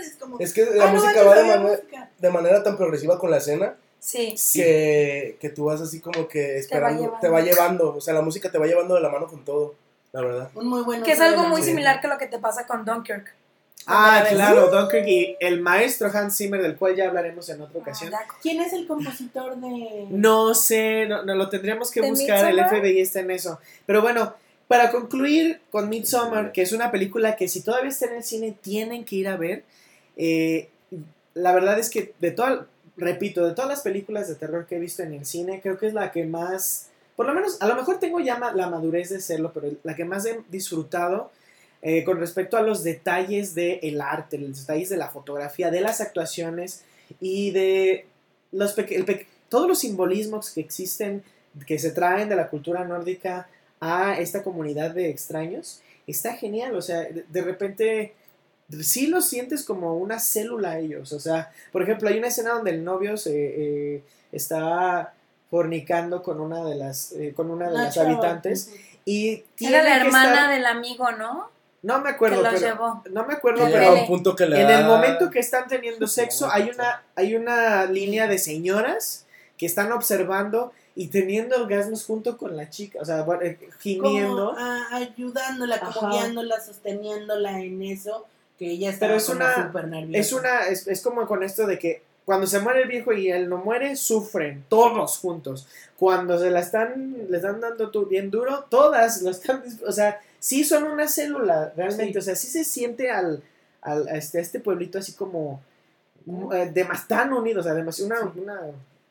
es como Es que la "Ah, música va de, manera- música". de manera tan progresiva con la escena Sí. Que, que tú vas así como que esperando, te va, llevando. O sea, la música te va llevando de la mano con todo, la verdad. Un muy buen Que es algo muy Sí. similar que lo que te pasa con Dunkirk. Ah, claro, Dunkirk y el maestro Hans Zimmer, del cual ya hablaremos en otra ocasión. Ah, ¿Quién es el compositor de No sé, no, no lo tendríamos que ¿De buscar, el Midsommar? FBI está en eso. Pero bueno, para concluir con Midsommar, que es una película que si todavía está en el cine tienen que ir a ver, eh, la verdad es que de todas, repito, de todas las películas de terror que he visto en el cine, creo que es la que más, por lo menos, a lo mejor tengo ya la madurez de serlo, pero la que más he disfrutado eh, con respecto a los detalles del arte, los detalles de la fotografía, de las actuaciones y de los todos los simbolismos que existen, que se traen de la cultura nórdica a esta comunidad de extraños, está genial. O sea, de, de repente sí los sientes como una célula ellos. O sea, por ejemplo, hay una escena donde el novio se eh, está fornicando con una de las eh, con una de las habitantes y tiene Era la que hermana estar- del amigo, ¿no? no me Que acuerdo los pero llevó. no me acuerdo Que pero punto que le en da- el momento que están teniendo sexo, hay una, hay una línea de señoras que están observando y teniendo orgasmos junto con la chica, o sea, eh, Como gimiendo. ah, ayudándola, como guiándola, sosteniéndola en eso, que ella está Pero es una- súper nerviosa. Es una, es, es como con esto de que cuando se muere el viejo y él no muere, sufren, todos juntos. Cuando se la están, le están dando bien duro, todas lo están, o sea, sí son una célula, realmente, Sí. o sea, sí se siente al, al a este, a este pueblito así como, mm, eh, tan unido, o sea, una-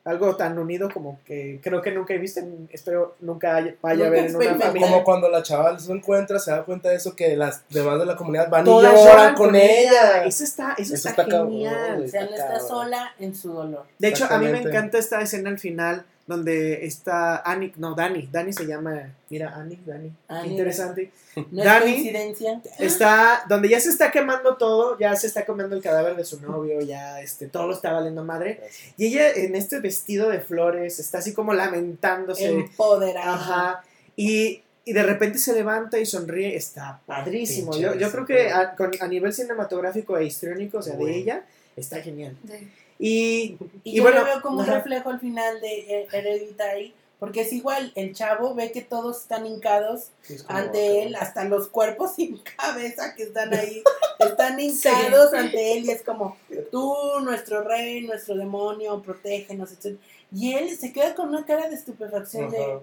algo tan unido como que creo que nunca he visto, en- espero nunca haya- vaya a ver en una familia. Como cuando la chaval se encuentra, se da cuenta de eso, que las demás de la comunidad van Todas y lloran con ella. Eso está, eso, Eso está, genial. O sea, no está Cabrón. sola en su dolor. De hecho, a mí me encanta esta escena al final donde está Annie, no, Dani, Dani se llama, mira, Annie, Dani, Annie. interesante. No Dani- es coincidencia. Está, donde ya se está quemando todo, ya se está comiendo el cadáver de su novio, ya este, todo lo está valiendo madre. Y ella en este vestido de flores está así como lamentándose. Empoderada. Ajá. Y, y de repente se levanta y sonríe, está padrísimo. Yo, yo creo que a, con- a nivel cinematográfico e histriónico, o sea, de ella, está genial. Sí. Y, Y, y yo bueno, lo veo como un reflejo al final de Hereditary, porque es igual, el chavo ve que todos están hincados Sí, es como, ante él, hasta los cuerpos sin cabeza que están ahí, están hincados ante él y es como, tú, nuestro rey, nuestro demonio, protégenos, etc. Y él se queda con una cara de estupefacción de,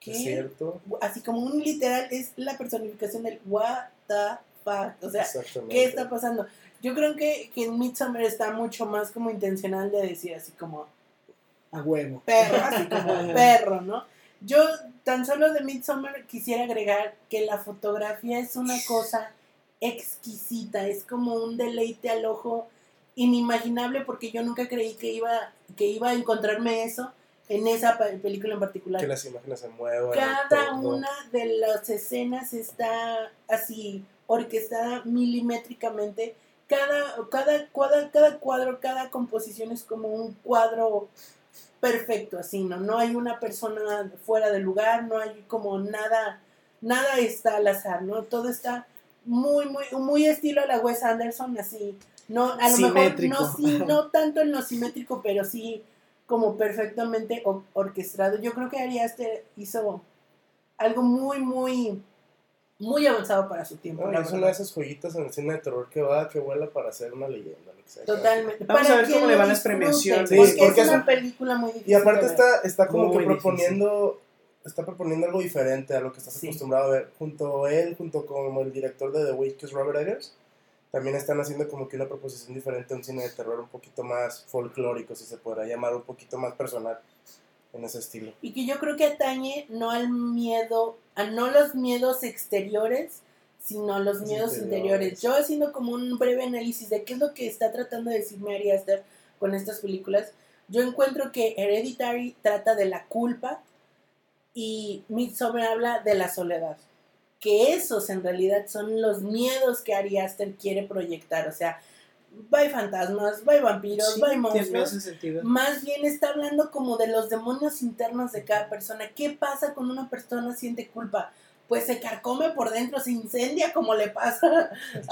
¿qué? Es cierto. Así como un literal, es la personificación del what the fuck, o sea. ¿qué está pasando? Yo creo que, que en Midsommar está mucho más como intencional de decir así como a huevo. perro, así como perro, ¿no? Yo tan solo de Midsommar quisiera agregar que la fotografía es una cosa exquisita, es como un deleite al ojo inimaginable porque yo nunca creí que iba, que iba a encontrarme eso en esa pe- película en particular. Que las imágenes se muevan. Cada todo. una de las escenas está así orquestada milimétricamente. Cada, cada, cada, cada cuadro, cada composición es como un cuadro perfecto, así, ¿no? No hay una persona fuera de lugar, no hay como nada, nada está al azar, ¿no? Todo está muy, muy, muy estilo a la Wes Anderson, así. No, a lo Simétrico. mejor no, sí, no tanto en lo simétrico, pero sí como perfectamente orquestado. Yo creo que Ari Aster hizo algo muy, muy, muy avanzado para su tiempo. No, es una de esas joyitas en el cine de terror que va, que vuela para ser una leyenda. Totalmente. Vamos Para a ver cómo le van las premiaciones. Sí, porque, porque es una un- película muy difícil. Y aparte está, está como Muy que difícil. proponiendo, está proponiendo algo diferente a lo que estás Sí. acostumbrado a ver. Junto a él, junto con el director de The Witch, que es Robert Eggers, también están haciendo como que una proposición diferente a un cine de terror un poquito más folclórico, si se podrá llamar, un poquito más personal en ese estilo. Y que yo creo que atañe no al miedo, a no los miedos exteriores, sino los Los miedos interiores. interiores. Yo haciendo como un breve análisis de qué es lo que está tratando de decirme Ari Aster con estas películas, yo encuentro que Hereditary trata de la culpa y Midsommar habla de la soledad. Que esos en realidad son los miedos que Ari Aster quiere proyectar. O sea, hay fantasmas, hay vampiros, Sí, hay monstruos sentido. más bien está hablando como de los demonios internos de cada persona. ¿Qué pasa cuando una persona siente culpa? Pues se carcome por dentro, se incendia como le pasa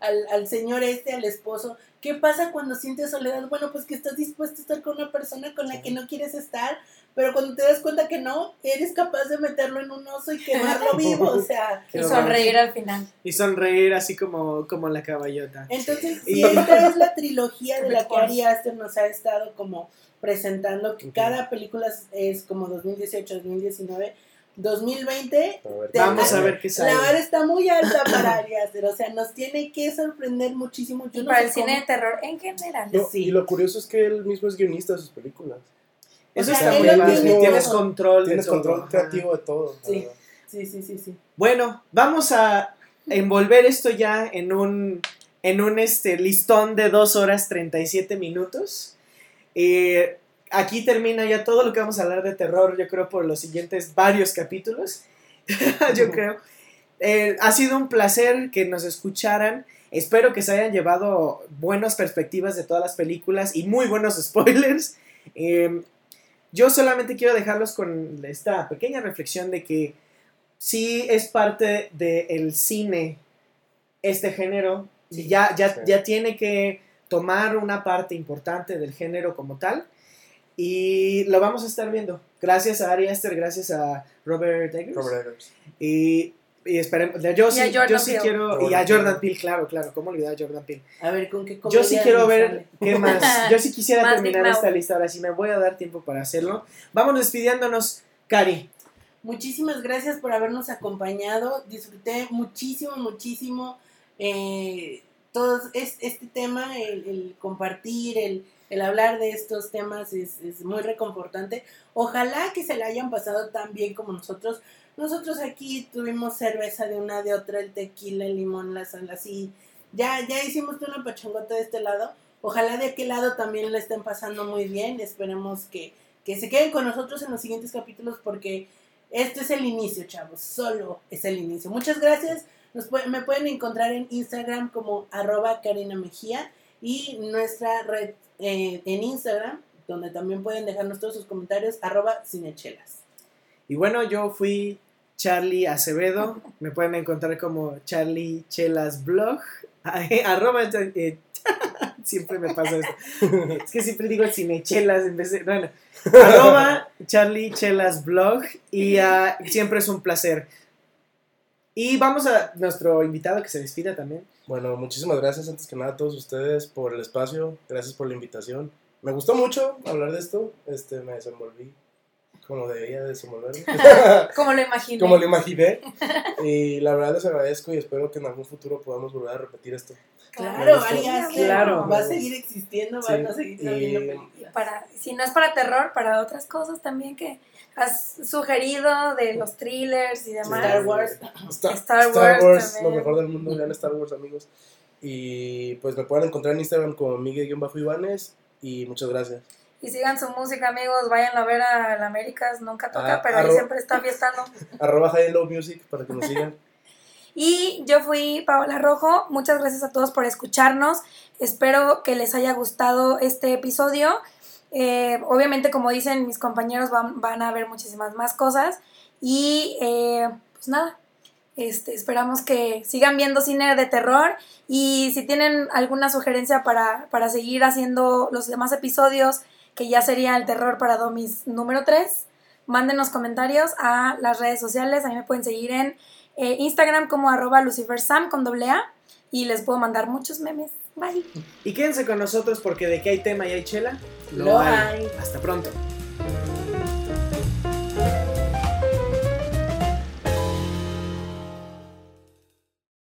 al, al señor este, al esposo. ¿Qué pasa cuando sientes soledad? Bueno, pues que estás dispuesto a estar con una persona con la que no quieres estar, pero cuando te das cuenta que no, eres capaz de meterlo en un oso y quemarlo vivo. O sea, Y sonreír al final. Y sonreír así como, como la caballota. Entonces, Y- sí, esta es la trilogía de la que. Ari Aster nos ha estado como presentando, que cada película es- como 2018, 2019, 2020. a ver, Vamos a ver qué sale. La vara está muy alta para Ari Aster, o sea, nos tiene que sorprender muchísimo. Yo Y no para el cine de terror en general. No, sí. Y lo curioso es que él mismo es guionista de sus películas. Eso O sea, está muy Tienes control Tienes de todo. control Ajá. creativo de todo. Sí. Sí, sí, sí, sí. Bueno, vamos a envolver esto ya en un, en un este, listón de 2 horas 37 minutos. Eh, aquí termina ya todo lo que vamos a hablar de terror, yo creo, por los siguientes varios capítulos. yo creo. Eh, ha sido un placer que nos escucharan. Espero que se hayan llevado buenas perspectivas de todas las películas y muy buenos spoilers. Eh, yo solamente quiero dejarlos con esta pequeña reflexión de que sí es parte del cine este género y ya, ya, Sí. ya tiene que tomar una parte importante del género como tal y lo vamos a estar viendo gracias a Ari Aster gracias a Robert Eggers Robert Eggers. y, y esperemos yo sí, yo sí Peele. quiero y a Jordan Peele. Claro claro cómo olvidar a Jordan Peele A ver, ¿con qué yo sí quiero ver sale? qué más. Yo sí quisiera terminar esta lista ahora sí me voy a dar tiempo para hacerlo. Vamos despidiéndonos, Cari. Muchísimas gracias por habernos acompañado. Disfruté muchísimo, muchísimo eh, todo es- este tema, el, el compartir, el, el hablar de estos temas es, es muy reconfortante. Ojalá que se la hayan pasado tan bien como nosotros. Nosotros aquí tuvimos cerveza de una, de otra, el tequila, el limón, la sal, así. Ya, ya hicimos una pachangota de este lado. Ojalá de aquel lado también la estén pasando muy bien. Esperemos que, que se queden con nosotros en los siguientes capítulos porque este es el inicio, chavos. Solo es el inicio. Muchas gracias. Me pueden encontrar en Instagram como arroba Karina Mejía y nuestra red eh, en Instagram, donde también pueden dejarnos todos sus comentarios, arroba cinechelas. Y bueno, yo fui Charlie Acevedo. Me pueden encontrar como Charlie Chelas Blog. Arroba, eh, siempre me pasa esto. Es que siempre digo cinechelas en vez de. Arroba Charlie Chelas Blog. Y ah, siempre es un placer. Y vamos a nuestro invitado que se despida también. Bueno, muchísimas gracias antes que nada a todos ustedes por el espacio, gracias por la invitación. Me gustó mucho hablar de esto, este, me desenvolví como debía desenvolverme, Como lo imaginé. como lo imaginé. Y la verdad les agradezco y espero que en algún futuro podamos volver a repetir esto. Claro, Aster Claro. va a seguir existiendo, Sí, van a seguir saliendo y-. Para, si no es para terror, para otras cosas también que has sugerido de los thrillers y demás. Star Wars. Star, Star Star Wars Wars, lo mejor del mundo, vean Star Wars amigos. Y pues me pueden encontrar en Instagram como Miguel-Ibanes y muchas gracias. Y sigan su música, amigos. Vayan a ver a la Américas. Nunca toca, Ah, pero ahí siempre está fiestando. Arroba High Music para que nos sigan. Y yo fui Paola Rojo. Muchas gracias a todos por escucharnos. Espero que les haya gustado este episodio. Eh, obviamente, como dicen mis compañeros, van, van a ver muchísimas más cosas. Y eh, pues nada, este, esperamos que sigan viendo cine de terror. Y si tienen alguna sugerencia para, para seguir haciendo los demás episodios, que ya sería el terror para Domis número 3, mándenos comentarios a las redes sociales. A mí me pueden seguir en eh, Instagram como arroba lucifersam con doble A y les puedo mandar muchos memes. Bye. Y quédense con nosotros porque de que hay tema y hay chela, Lo hay. Hasta pronto.